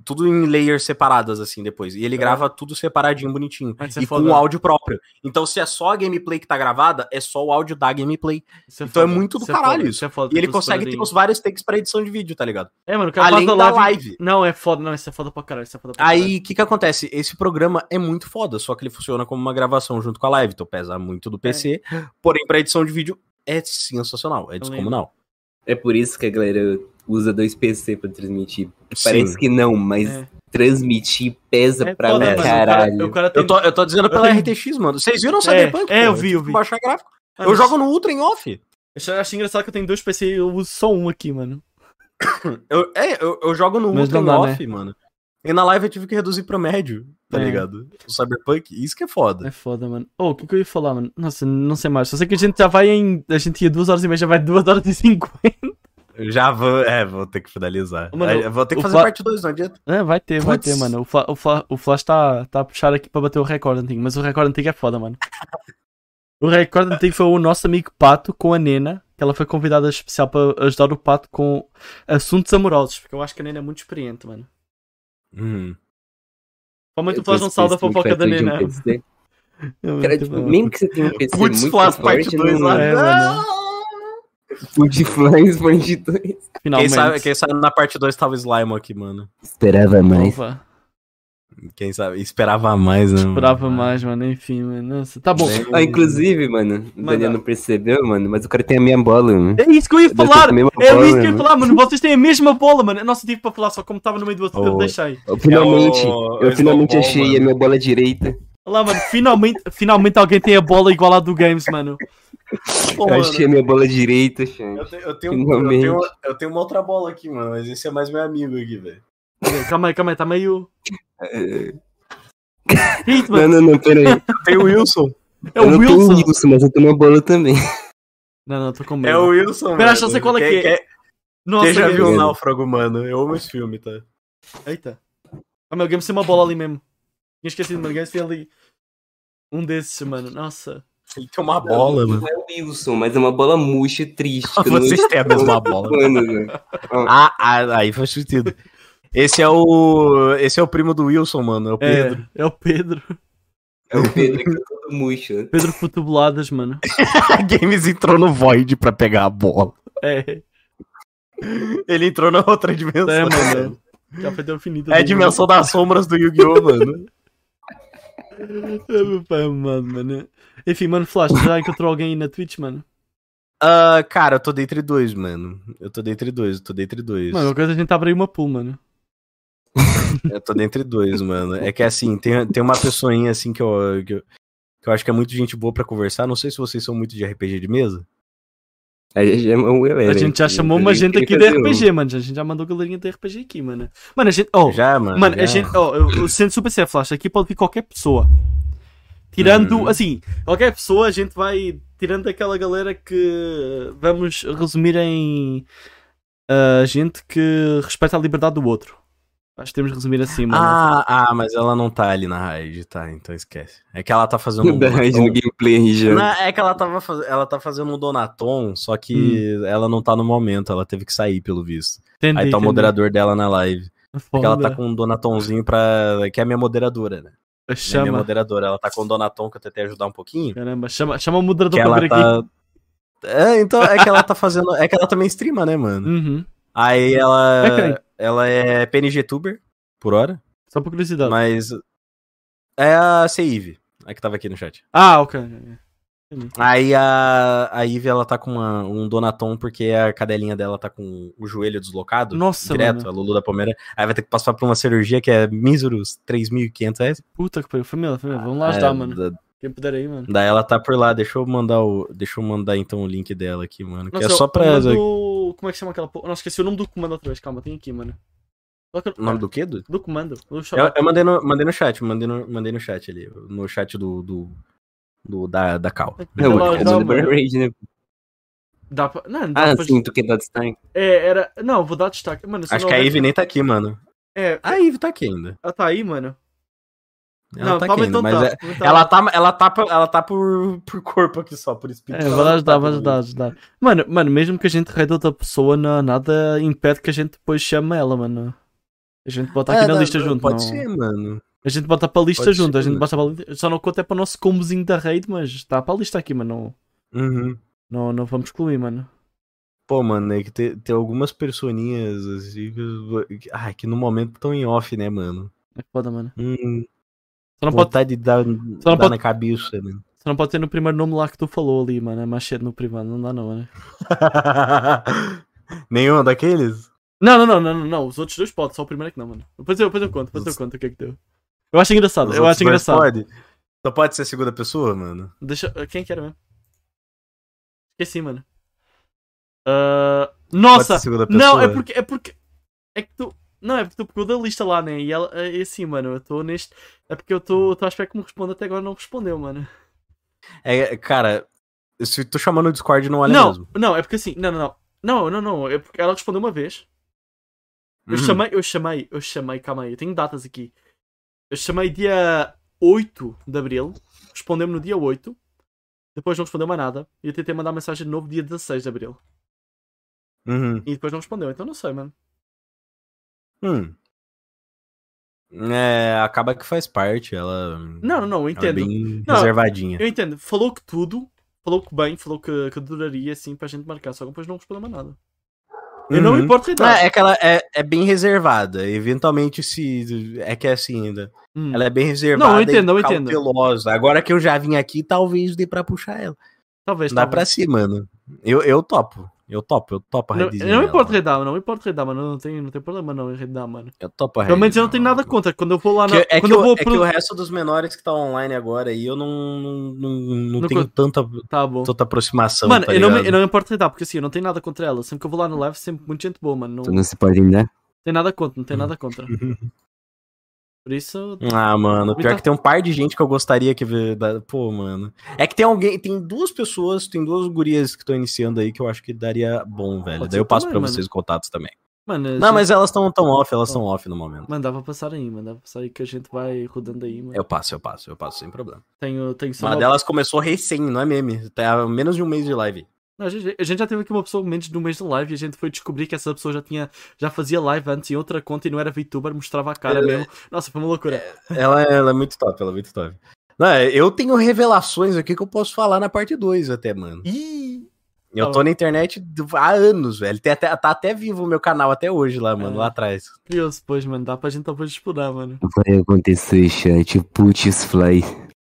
Tudo em layers separadas, assim, depois. E ele É. grava tudo separadinho, bonitinho. Mas é E com o áudio próprio. Então, se é só a gameplay que tá gravada, é só o áudio da gameplay. Isso então é foda, muito do isso caralho foda, isso. é foda, E ele consegue ter os vários takes pra edição de vídeo, tá ligado? É, mano, o cara Além da live... live. Não, é foda, não, isso é foda pra caralho, isso é foda pra caralho. Aí, o que que acontece? Esse programa é muito foda, só que ele funciona como uma gravação junto com a live, então pesa muito do PC. Porém, pra edição de vídeo é sensacional, é descomunal. É por isso que a galera usa dois PC pra transmitir. Parece Sim. que não, mas É. transmitir pesa É pra um mano, o caralho. cara- O cara tem... Eu tô, eu tô dizendo pela tenho- RTX, mano. Vocês viram o É, Cyberpunk? é, eu pô? vi, eu vi. Baixar gráfico. Mano, Eu jogo no Ultra em off. Eu acho engraçado que eu tenho dois PC e eu uso só um aqui, mano. <coughs> Eu, é, eu, eu jogo no Mas Ultra em off, mano. E na live eu tive que reduzir pro médio, tá É. ligado? O Cyberpunk, isso que é foda. É foda, mano. Oh, o que, que eu ia falar, mano? Nossa, não sei mais. Só sei que a gente já vai em. A gente ia 2 horas e meia, já vai 2 horas e 50. Já vou, é, vou ter que finalizar. Mano, eu vou ter que fazer Fla- parte 2, não adianta. É, vai ter, vai Putz. ter, mano. O, Fla, o, Fla, o Flash tá, tá a puxar aqui pra bater o recorde antigo, mas o recorde antigo é foda, mano. <laughs> O recorde antigo foi o nosso amigo Pato com a Nena, que ela foi convidada especial para ajudar o Pato com assuntos amorosos, porque eu acho que a Nena é muito experiente, mano. Provavelmente Eu o Flash não sabe da fofoca da um Nena. <laughs> É, Cara, tipo, mesmo que você tenha um PC Putz, muito Flash forte, parte 2 não... lá. É, mano. Flash parte 2. Quem Finalmente. sabe, quem sabe na parte 2 tava o Slime aqui, mano. Esperava mais. Opa, Quem sabe? Esperava mais, né? mano? esperava mais, mano. Enfim, mano. Nossa, tá bom. Ah, inclusive, mano, o. Daniel não percebeu, mano, mas o cara tem a minha bola, mano. É isso que eu ia Eu falar! a É bola, isso que eu ia mano. falar, mano. Vocês têm a mesma bola, mano. Nossa, eu tive para falar, só como estava no meio do eu Oh. deixei. Eu finalmente, É o- eu finalmente achei mano. a minha bola direita. Olha lá, mano. Finalmente, finalmente alguém tem a bola igual à do Games, mano. Pô, eu mano, achei a minha bola direita, Xande. eu, te- eu tenho, eu, tenho, eu tenho uma outra bola aqui, mano, mas esse é mais meu amigo aqui, velho. Calma aí, calma aí, tá meio. É, isso, Não, não, não, pera aí. Tem o Wilson. É eu o não tenho Wilson. o Wilson, mas eu tenho uma bola também. Não, não, tô com medo. É o Wilson, Pera, deixa eu sei qual é Quem- que é. quem- Nossa, Quem já viu o. Náufrago, mano? Eu amo esse filme, tá? Eita. Ah, meu, o Games tem uma bola ali mesmo. Tinha esquecido, mano. O Games tem ali. Um desses, mano. Nossa. Ele tem uma bola, não, mano. Não é o Wilson, mas é uma bola murcha, triste. não Vocês têm a mesma <laughs> bola. Velho. Ah, ah, aí faz sentido. Esse é o. Esse é o primo do Wilson, mano. É o Pedro. É, é o Pedro. É o Pedro que tá todo murcho. Pedro Futeboladas, mano. A <laughs> Games entrou no Void pra pegar a bola. É, Ele entrou na outra dimensão. é, mano. Já foi finito. É a dimensão das sombras do Yu-Gi-Oh, mano. É, meu pai amado, mano. Enfim, mano, Flash, já encontrou alguém aí na Twitch, mano? Ah, cara, eu tô dentre dois, mano. Eu tô dentre dois, eu tô dentre dois. Mano, coisa a gente abre aí uma pool, mano. <laughs> Eu tô dentre dois, mano. É que assim, tem, tem uma pessoinha assim que eu, que eu, que eu acho que é muito gente boa pra conversar. Não sei se vocês são muito de RPG de mesa. A gente chamou a galera. A gente já chamou uma gente aqui da RPG, mano. A gente já mandou galerinha da RPG aqui, mano. Mano, a gente. Oh, Já, mano. Mano, já. a gente, ó, eu, eu sendo super sério, Flash, aqui pode vir qualquer pessoa. Tirando, Uhum. assim, qualquer pessoa, a gente vai. Tirando aquela galera que vamos resumir em. ah, gente que respeita a liberdade do outro. Acho que temos de resumir assim, mano. Ah, ah, mas ela não tá ali na raid, tá? Então esquece. É que ela tá fazendo <laughs> um. Da Raid no gameplay já. Não, é que ela tava faz... ela tá fazendo um Donaton, só que ela não tá no momento, ela teve que sair, pelo visto. entendi, Aí tá o entendi. moderador dela na live. Porque Foda. ela tá com um Donatonzinho pra. Que é a minha moderadora, né? É a minha Chama. moderadora. Ela tá com um Donaton que eu tentei ajudar um pouquinho. Caramba, chama, chama o moderador Que pra ela vir aqui. tá. É, então é que ela tá fazendo. É que ela também streama, né, mano? Uhum. Aí ela. É quem? Ela é PNG Tuber, por hora. Só por curiosidade. Mas. É a Seive, a que tava aqui no chat. Ah, ok. Aí a, a Ivy, ela tá com uma- um Donaton porque a cadelinha dela tá com o joelho deslocado. Nossa, direto, mano. a Lulu da Palmeira. Aí vai ter que passar por uma cirurgia que é míseros 3.500 reais. Puta que pariu. Família, família. Vamos lá ajudar, É, mano. da- Quem puder aí, mano. Daí ela tá por lá, deixa eu mandar o. Deixa eu mandar então o link dela aqui, mano. Que Nossa, é só o pra. comando- Como é que chama aquela porra? Não, esqueci o nome do comando outra vez. Calma, tem aqui, mano. Que é O nome do quê? Du? do comando? Do Eu, eu mandei, no, mandei no chat, mandei no, mandei no chat ali. No chat do. do, do- da, da Cal. <laughs> Não, Dá pra é do Raid, né? Dá pra... Não, dá Ah, pra... sim, tu quer dar destaque. É, era... Não, vou dar destaque. Mano, Acho não que a Ivy nem tá aqui, mano. É, A Ivy tá aqui ainda. ela tá aí, mano. Ela Não, tá quente, então mas tá. é- Então- ela tá, ela tá, por- ela tá por, por corpo aqui só, por espírito. É, ela vai ajudar, tá vai ajudar, ajudar. Mano, mano, mesmo que a gente raide outra pessoa, não, nada impede que a gente depois chame ela, mano. A gente bota aqui É, na não, lista não, junto, Pode não. ser, mano. A gente bota para a lista Pode junto, ser, a gente mano. bota para a lista. Só não conta é para o nosso combozinho da raid, mas está para a lista aqui, mano. Uhum. Não, não, vamos excluir, mano. Pô, mano, é que tem, tem algumas personinhas assim que, que- ah, que no momento estão em off, né, mano? É foda, mano. Hum, Só não, pode, vontade de dar, dar pode- na cabeça, mano. só não pode ter no primeiro nome lá que tu falou ali, mano. É mais cedo no privado, não dá não, né? <laughs> Nenhum daqueles? Não, não, não, não, não. Os outros dois podem, só o primeiro é que não, mano. Depois eu, depois eu conto, depois eu conto o que é que deu. Eu acho engraçado, Os eu acho engraçado. Pode? Só pode ser segunda pessoa, mano? Deixa. Quem que era mesmo? Esqueci, mano. Ah, nossa! Pode? Não, é porque. É porque. É que tu. Não, é porque tu pegou da lista lá, né? E ela. É assim, mano, eu estou neste. É porque eu estou à espera que me responda até agora não respondeu, mano. É, cara, se tu chamando no Discord não olha não, mesmo. não, é porque assim. Não, não, não. Não, não, não. É porque ela respondeu uma vez. Eu Uhum. chamei, eu chamei, eu chamei, calma aí, eu tenho datas aqui. Eu chamei dia 8 de Abril, respondeu-me no dia 8, depois não respondeu mais nada, e eu tentei mandar mensagem de novo dia 16 de Abril, Uhum. e depois não respondeu, então não sei, mano. Hum. É, acaba que faz parte, ela. Não, não, eu ela é entendo. bem Não, reservadinha. Eu entendo, falou que tudo, falou que bem, falou que, que duraria assim para a gente marcar, só que depois não respondeu mais nada. Eu não me Uhum. importo redar. é que ela é, é bem reservada. Eventualmente, se. É que é assim ainda. Hum. Ela é bem reservada. Não, eu entendo, eu entendo. cautelosa. Agora que eu já vim aqui, talvez dê pra puxar ela. Talvez, Dá pra talvez. si, mano. Eu, eu topo. Eu topo, eu topo a Não, eu não me importo mano. redar, não me importo redar, mano. Não tem, não tem problema não em redar, mano. Eu topo a Pelo menos eu não tenho nada contra. Quando eu vou lá na. Que- é, quando que eu vou é pro. que o resto dos menores que tá online agora aí, eu não, não, não, não Não tenho co- tanta, Tá bom. tanta aproximação. Mano, tá eu, não me, eu não me importo redar, porque assim, eu não tenho nada contra ela. Sempre que eu vou lá no live, sempre muita gente boa, mano. Não Tu não se pode ainda? tem nada contra, não tem nada contra. <laughs> Por isso. Ah, mano, pior tá- que tem um par de gente que eu gostaria que Pô, mano. É que tem alguém, tem duas pessoas, tem duas gurias que estão iniciando aí que eu acho que daria bom, velho. Pode Daí eu passo também, pra mano. vocês os contatos também. Mano, Não, mas elas estão tão off, elas estão off no momento. Mandava passar aí, mandava passar aí que a gente vai rodando aí, mano. Eu passo, eu passo, eu passo sem problema. Tenho, tenho só. Uma delas começou recém, não é meme. Tá menos de um mês de live. A, gente, a gente já teve aqui uma pessoa menos de um mês de live e a gente foi descobrir que essa pessoa já tinha. Já fazia live antes em outra conta e não era VTuber, mostrava a cara É. mesmo. Nossa, foi uma loucura. Ela, ela é muito top, ela é muito top. Não, eu tenho revelações aqui que eu posso falar na parte 2 até, mano. Ih! Eu Tá tô na internet há anos, velho. Tem até, tá até vivo o meu canal até hoje lá, mano, É. lá atrás. Curioso, pois, mano. Dá pra gente talvez explorar, mano. Vai acontecer, chat. Putz, fly.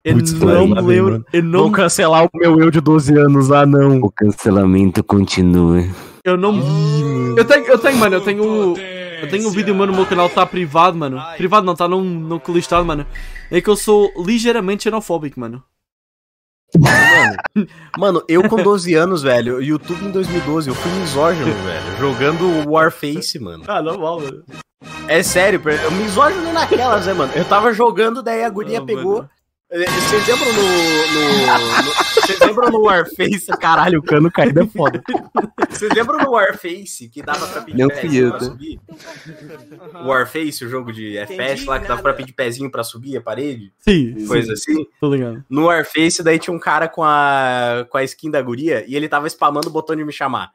Eu Putz, não lá lembro. mano. Eu não, Vão cancelar o meu eu de 12 anos, ah não. O cancelamento continua. eu não. Eu tenho, eu tenho, mano. Eu tenho. Eu tenho um vídeo meu no meu canal que tá privado, mano. Privado não, tá num, num listado, mano. É que eu sou ligeiramente xenofóbico, mano. Mano, mano, eu com 12 anos, velho, YouTube em 2012, eu fui misógino, velho, jogando Warface, mano. Ah, normal, mano. É sério, eu misógino naquelas, né, mano? Eu tava jogando, daí a guria pegou. mano. Vocês lembram no. Vocês lembram no Warface? <laughs> Caralho, o cano caído é foda. Vocês lembram no Warface que dava pra pedir pezinho pra subir? O Warface, o jogo de FPS lá que dava pra pedir pezinho pra subir a parede? Sim, Coisa assim. tô ligado. No Warface, daí tinha um cara com a, com a skin da guria e ele tava spamando o botão de me chamar.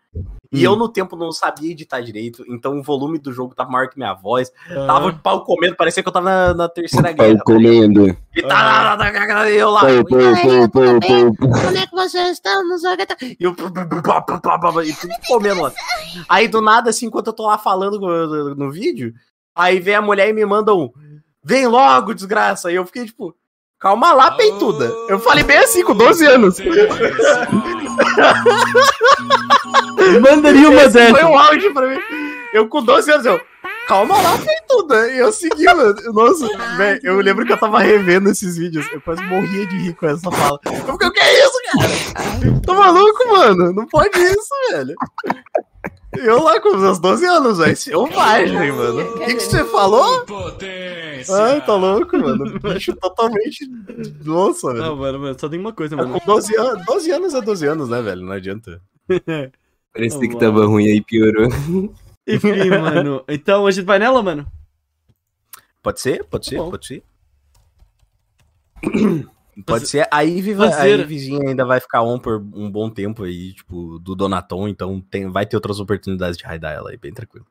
E Hum. eu, no tempo, não sabia editar direito, então o volume do jogo tava maior que minha voz. Ah. Tava de pau comendo, parecia que eu tava na, na terceira Pau guerra. tá ligado? comendo. E tá, tá, tá, tá, tá, eu lá. Pau, pau, pau, pau, pau. Como é que vocês estão no jogo? E eu. E tudo comendo lá. Aí do nada, assim, enquanto eu tô lá falando no, no vídeo, aí vem a mulher e me manda um. Vem logo, desgraça. E eu fiquei tipo. Calma lá, peituda. Eu falei bem assim, com 12 anos. <laughs> Mandaria uma Esse dessas. foi um áudio pra mim. Eu com 12 anos, eu. Calma lá, peituda. E eu segui, mano. Nossa, velho, eu lembro que eu tava revendo esses vídeos. Eu quase morria de rir com essa fala. Eu fiquei, o que é isso, cara? Tô maluco, mano. Não pode isso, velho. Eu lá com os meus 12 anos, velho. Selvagem, mano. O que, que você falou? Ai, tá louco, mano. Bicho totalmente. Nossa, velho. Não, mano, mano, só tem uma coisa, É, mano. Com 12 anos, 12 anos é 12 anos, né, velho? Não adianta. <laughs> Parecia que tava ruim aí, piorou. <laughs> Enfim, mano. Então a gente vai nela, mano? Pode ser, pode ser, Bom. pode ser. <coughs> Pode ser. A Ivy, vai, a Fazer- Ivyzinha ainda vai ficar on por um bom tempo aí, tipo, do Donaton, então tem, vai ter outras oportunidades de raidar ela aí, bem tranquilo.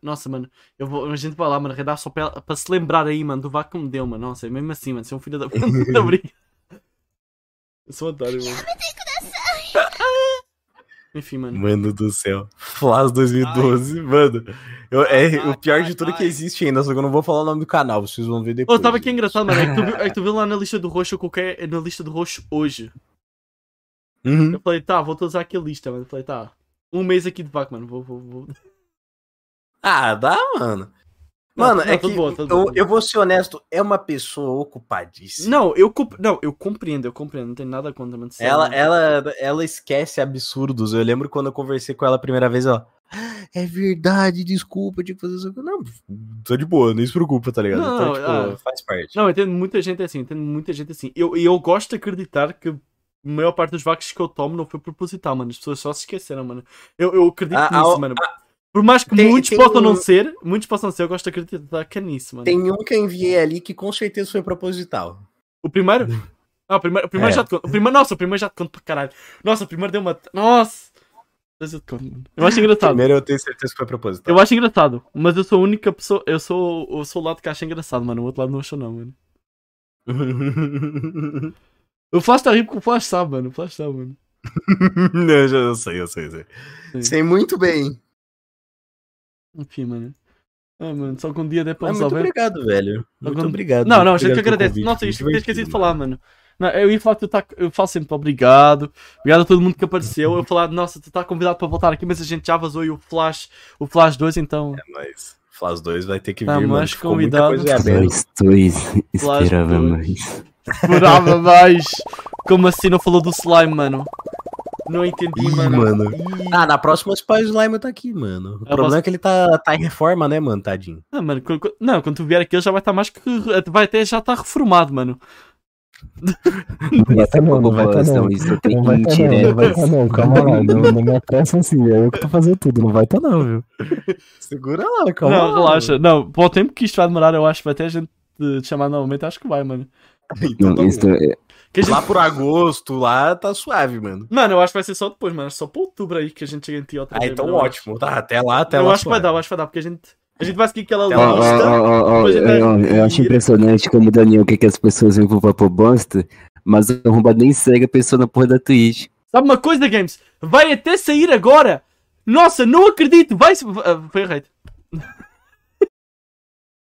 Nossa, mano, eu vou, a gente vai lá, mano, redar só pra, pra se lembrar aí, mano, do vaca que me deu, mano. Nossa, é mesmo assim, mano, você é um filho da. Muito <laughs> obrigado. Eu sou otário, mano. <laughs> Enfim, mano. Mano do céu. Flas 2012, mano. eu- é o pior de tudo que existe ainda, só que eu não vou falar o nome do canal, vocês vão ver Ô, depois. tava aqui engraçado, mano. É que, tu viu, é que tu viu lá na lista do roxo, eu coloquei na lista do roxo hoje. Uhum. Eu falei, tá, vou usar aqui a lista, mano. Eu falei, tá. Um mês aqui de vaca, mano. Vou, vou, vou. Ah, dá, mano. Mano, não, é que bom, eu, bom, eu vou ser honesto, é uma pessoa ocupadíssima. Não, eu, não, eu compreendo, eu compreendo. Não tem nada contra, mano. Ela, mano. ela, ela esquece absurdos. Eu lembro quando eu conversei com ela a primeira vez, ela. "Ah, É verdade, desculpa, tinha que fazer isso. Não, tô de boa, não se preocupa, tá ligado? Não, então, tipo, ah. faz parte. Não, eu entendo muita gente assim, entendo muita gente assim. Eu- E eu, gosto de acreditar que a maior parte dos vacos que eu tomo não foi proposital, mano. As pessoas só se esqueceram, mano. Eu, eu acredito Ah, nisso, ah, mano. Por mais que tem- muitos tem possam não um- ser, muitos possam ser, eu gosto de acreditar que é nisso, mano. Tem um que eu enviei ali que com certeza foi proposital. O primeiro? <laughs> Ah, o primeiro, o primeiro É. já te conto. O primeiro, nossa, o primeiro já te conto pra caralho. Nossa, o primeiro deu uma. Nossa! Eu te conto, mano. Eu acho <laughs> engraçado. Primeiro eu tenho certeza que foi proposital. Eu acho engraçado, mas eu sou a única pessoa. Eu sou, eu sou o lado que acha engraçado, mano. O outro lado não achou, não, mano. <laughs> O Flash tá rindo porque o Flash sabe, mano. O Flash sabe, mano. não, eu já eu sei, eu sei, eu sei. Sim. Sei muito bem. Enfim, mano. Ah, mano, só que um dia der pra Mas muito resolver. obrigado, velho. Muito quando- obrigado. Não, não, a gente que agradece. Nossa, isto que eu esqueci de falar, mano. Não, eu ia falar que tu tá. Eu falo sempre obrigado. Obrigado a todo mundo que apareceu. Eu falar, nossa, tu tá convidado para voltar aqui, mas a gente já vazou e o Flash, o Flash 2, então. É nóis. Flas 2 vai ter que Tá vir, mano. mais muita convidado. Nós dois esperava dois. mais. Esperava mais. Como assim não falou do slime, mano? Não entendi, Ih, mano. mano. Ih. Ah, na próxima Spy Slime tá aqui, mano. O Eu problema posso- é que ele tá, tá em reforma, né, mano, tadinho. Ah, mano, quando- não, quando tu vier aqui ele já vai estar mais que. Vai até já estar reformado, mano. Não vai tá não, não vai tá população, não. isso tem Não vai tá não, vai tá não, <laughs> calma lá, não, não me apressa assim, é eu que tô fazendo tudo, não vai tá não, viu? Segura lá, calma não, lá. relaxa. Não, o tempo que isto vai demorar, eu acho que vai até a gente te chamar novamente, acho que vai, mano. Então, Não, tá isso é- gente- Lá por agosto, lá tá suave, mano. Mano, eu acho que vai ser só depois, mano. Só para outubro aí que a gente chega em ti outra Ah, então eu ótimo. Tá, até lá, até eu lá. acho que vai dar, eu acho que vai dar, porque a gente, a gente vai seguir aquela Até Ó, lá. lista. ó, ó, ó, depois a gente eu, vai eu acho impressionante como o Daniel quer que as pessoas pro Papo Bosta, mas o arrombado nem segue a pessoa na porra da Twitch. Sabe uma coisa, Games? Vai até sair agora! Nossa, não acredito! Vai. ah, Foi rate.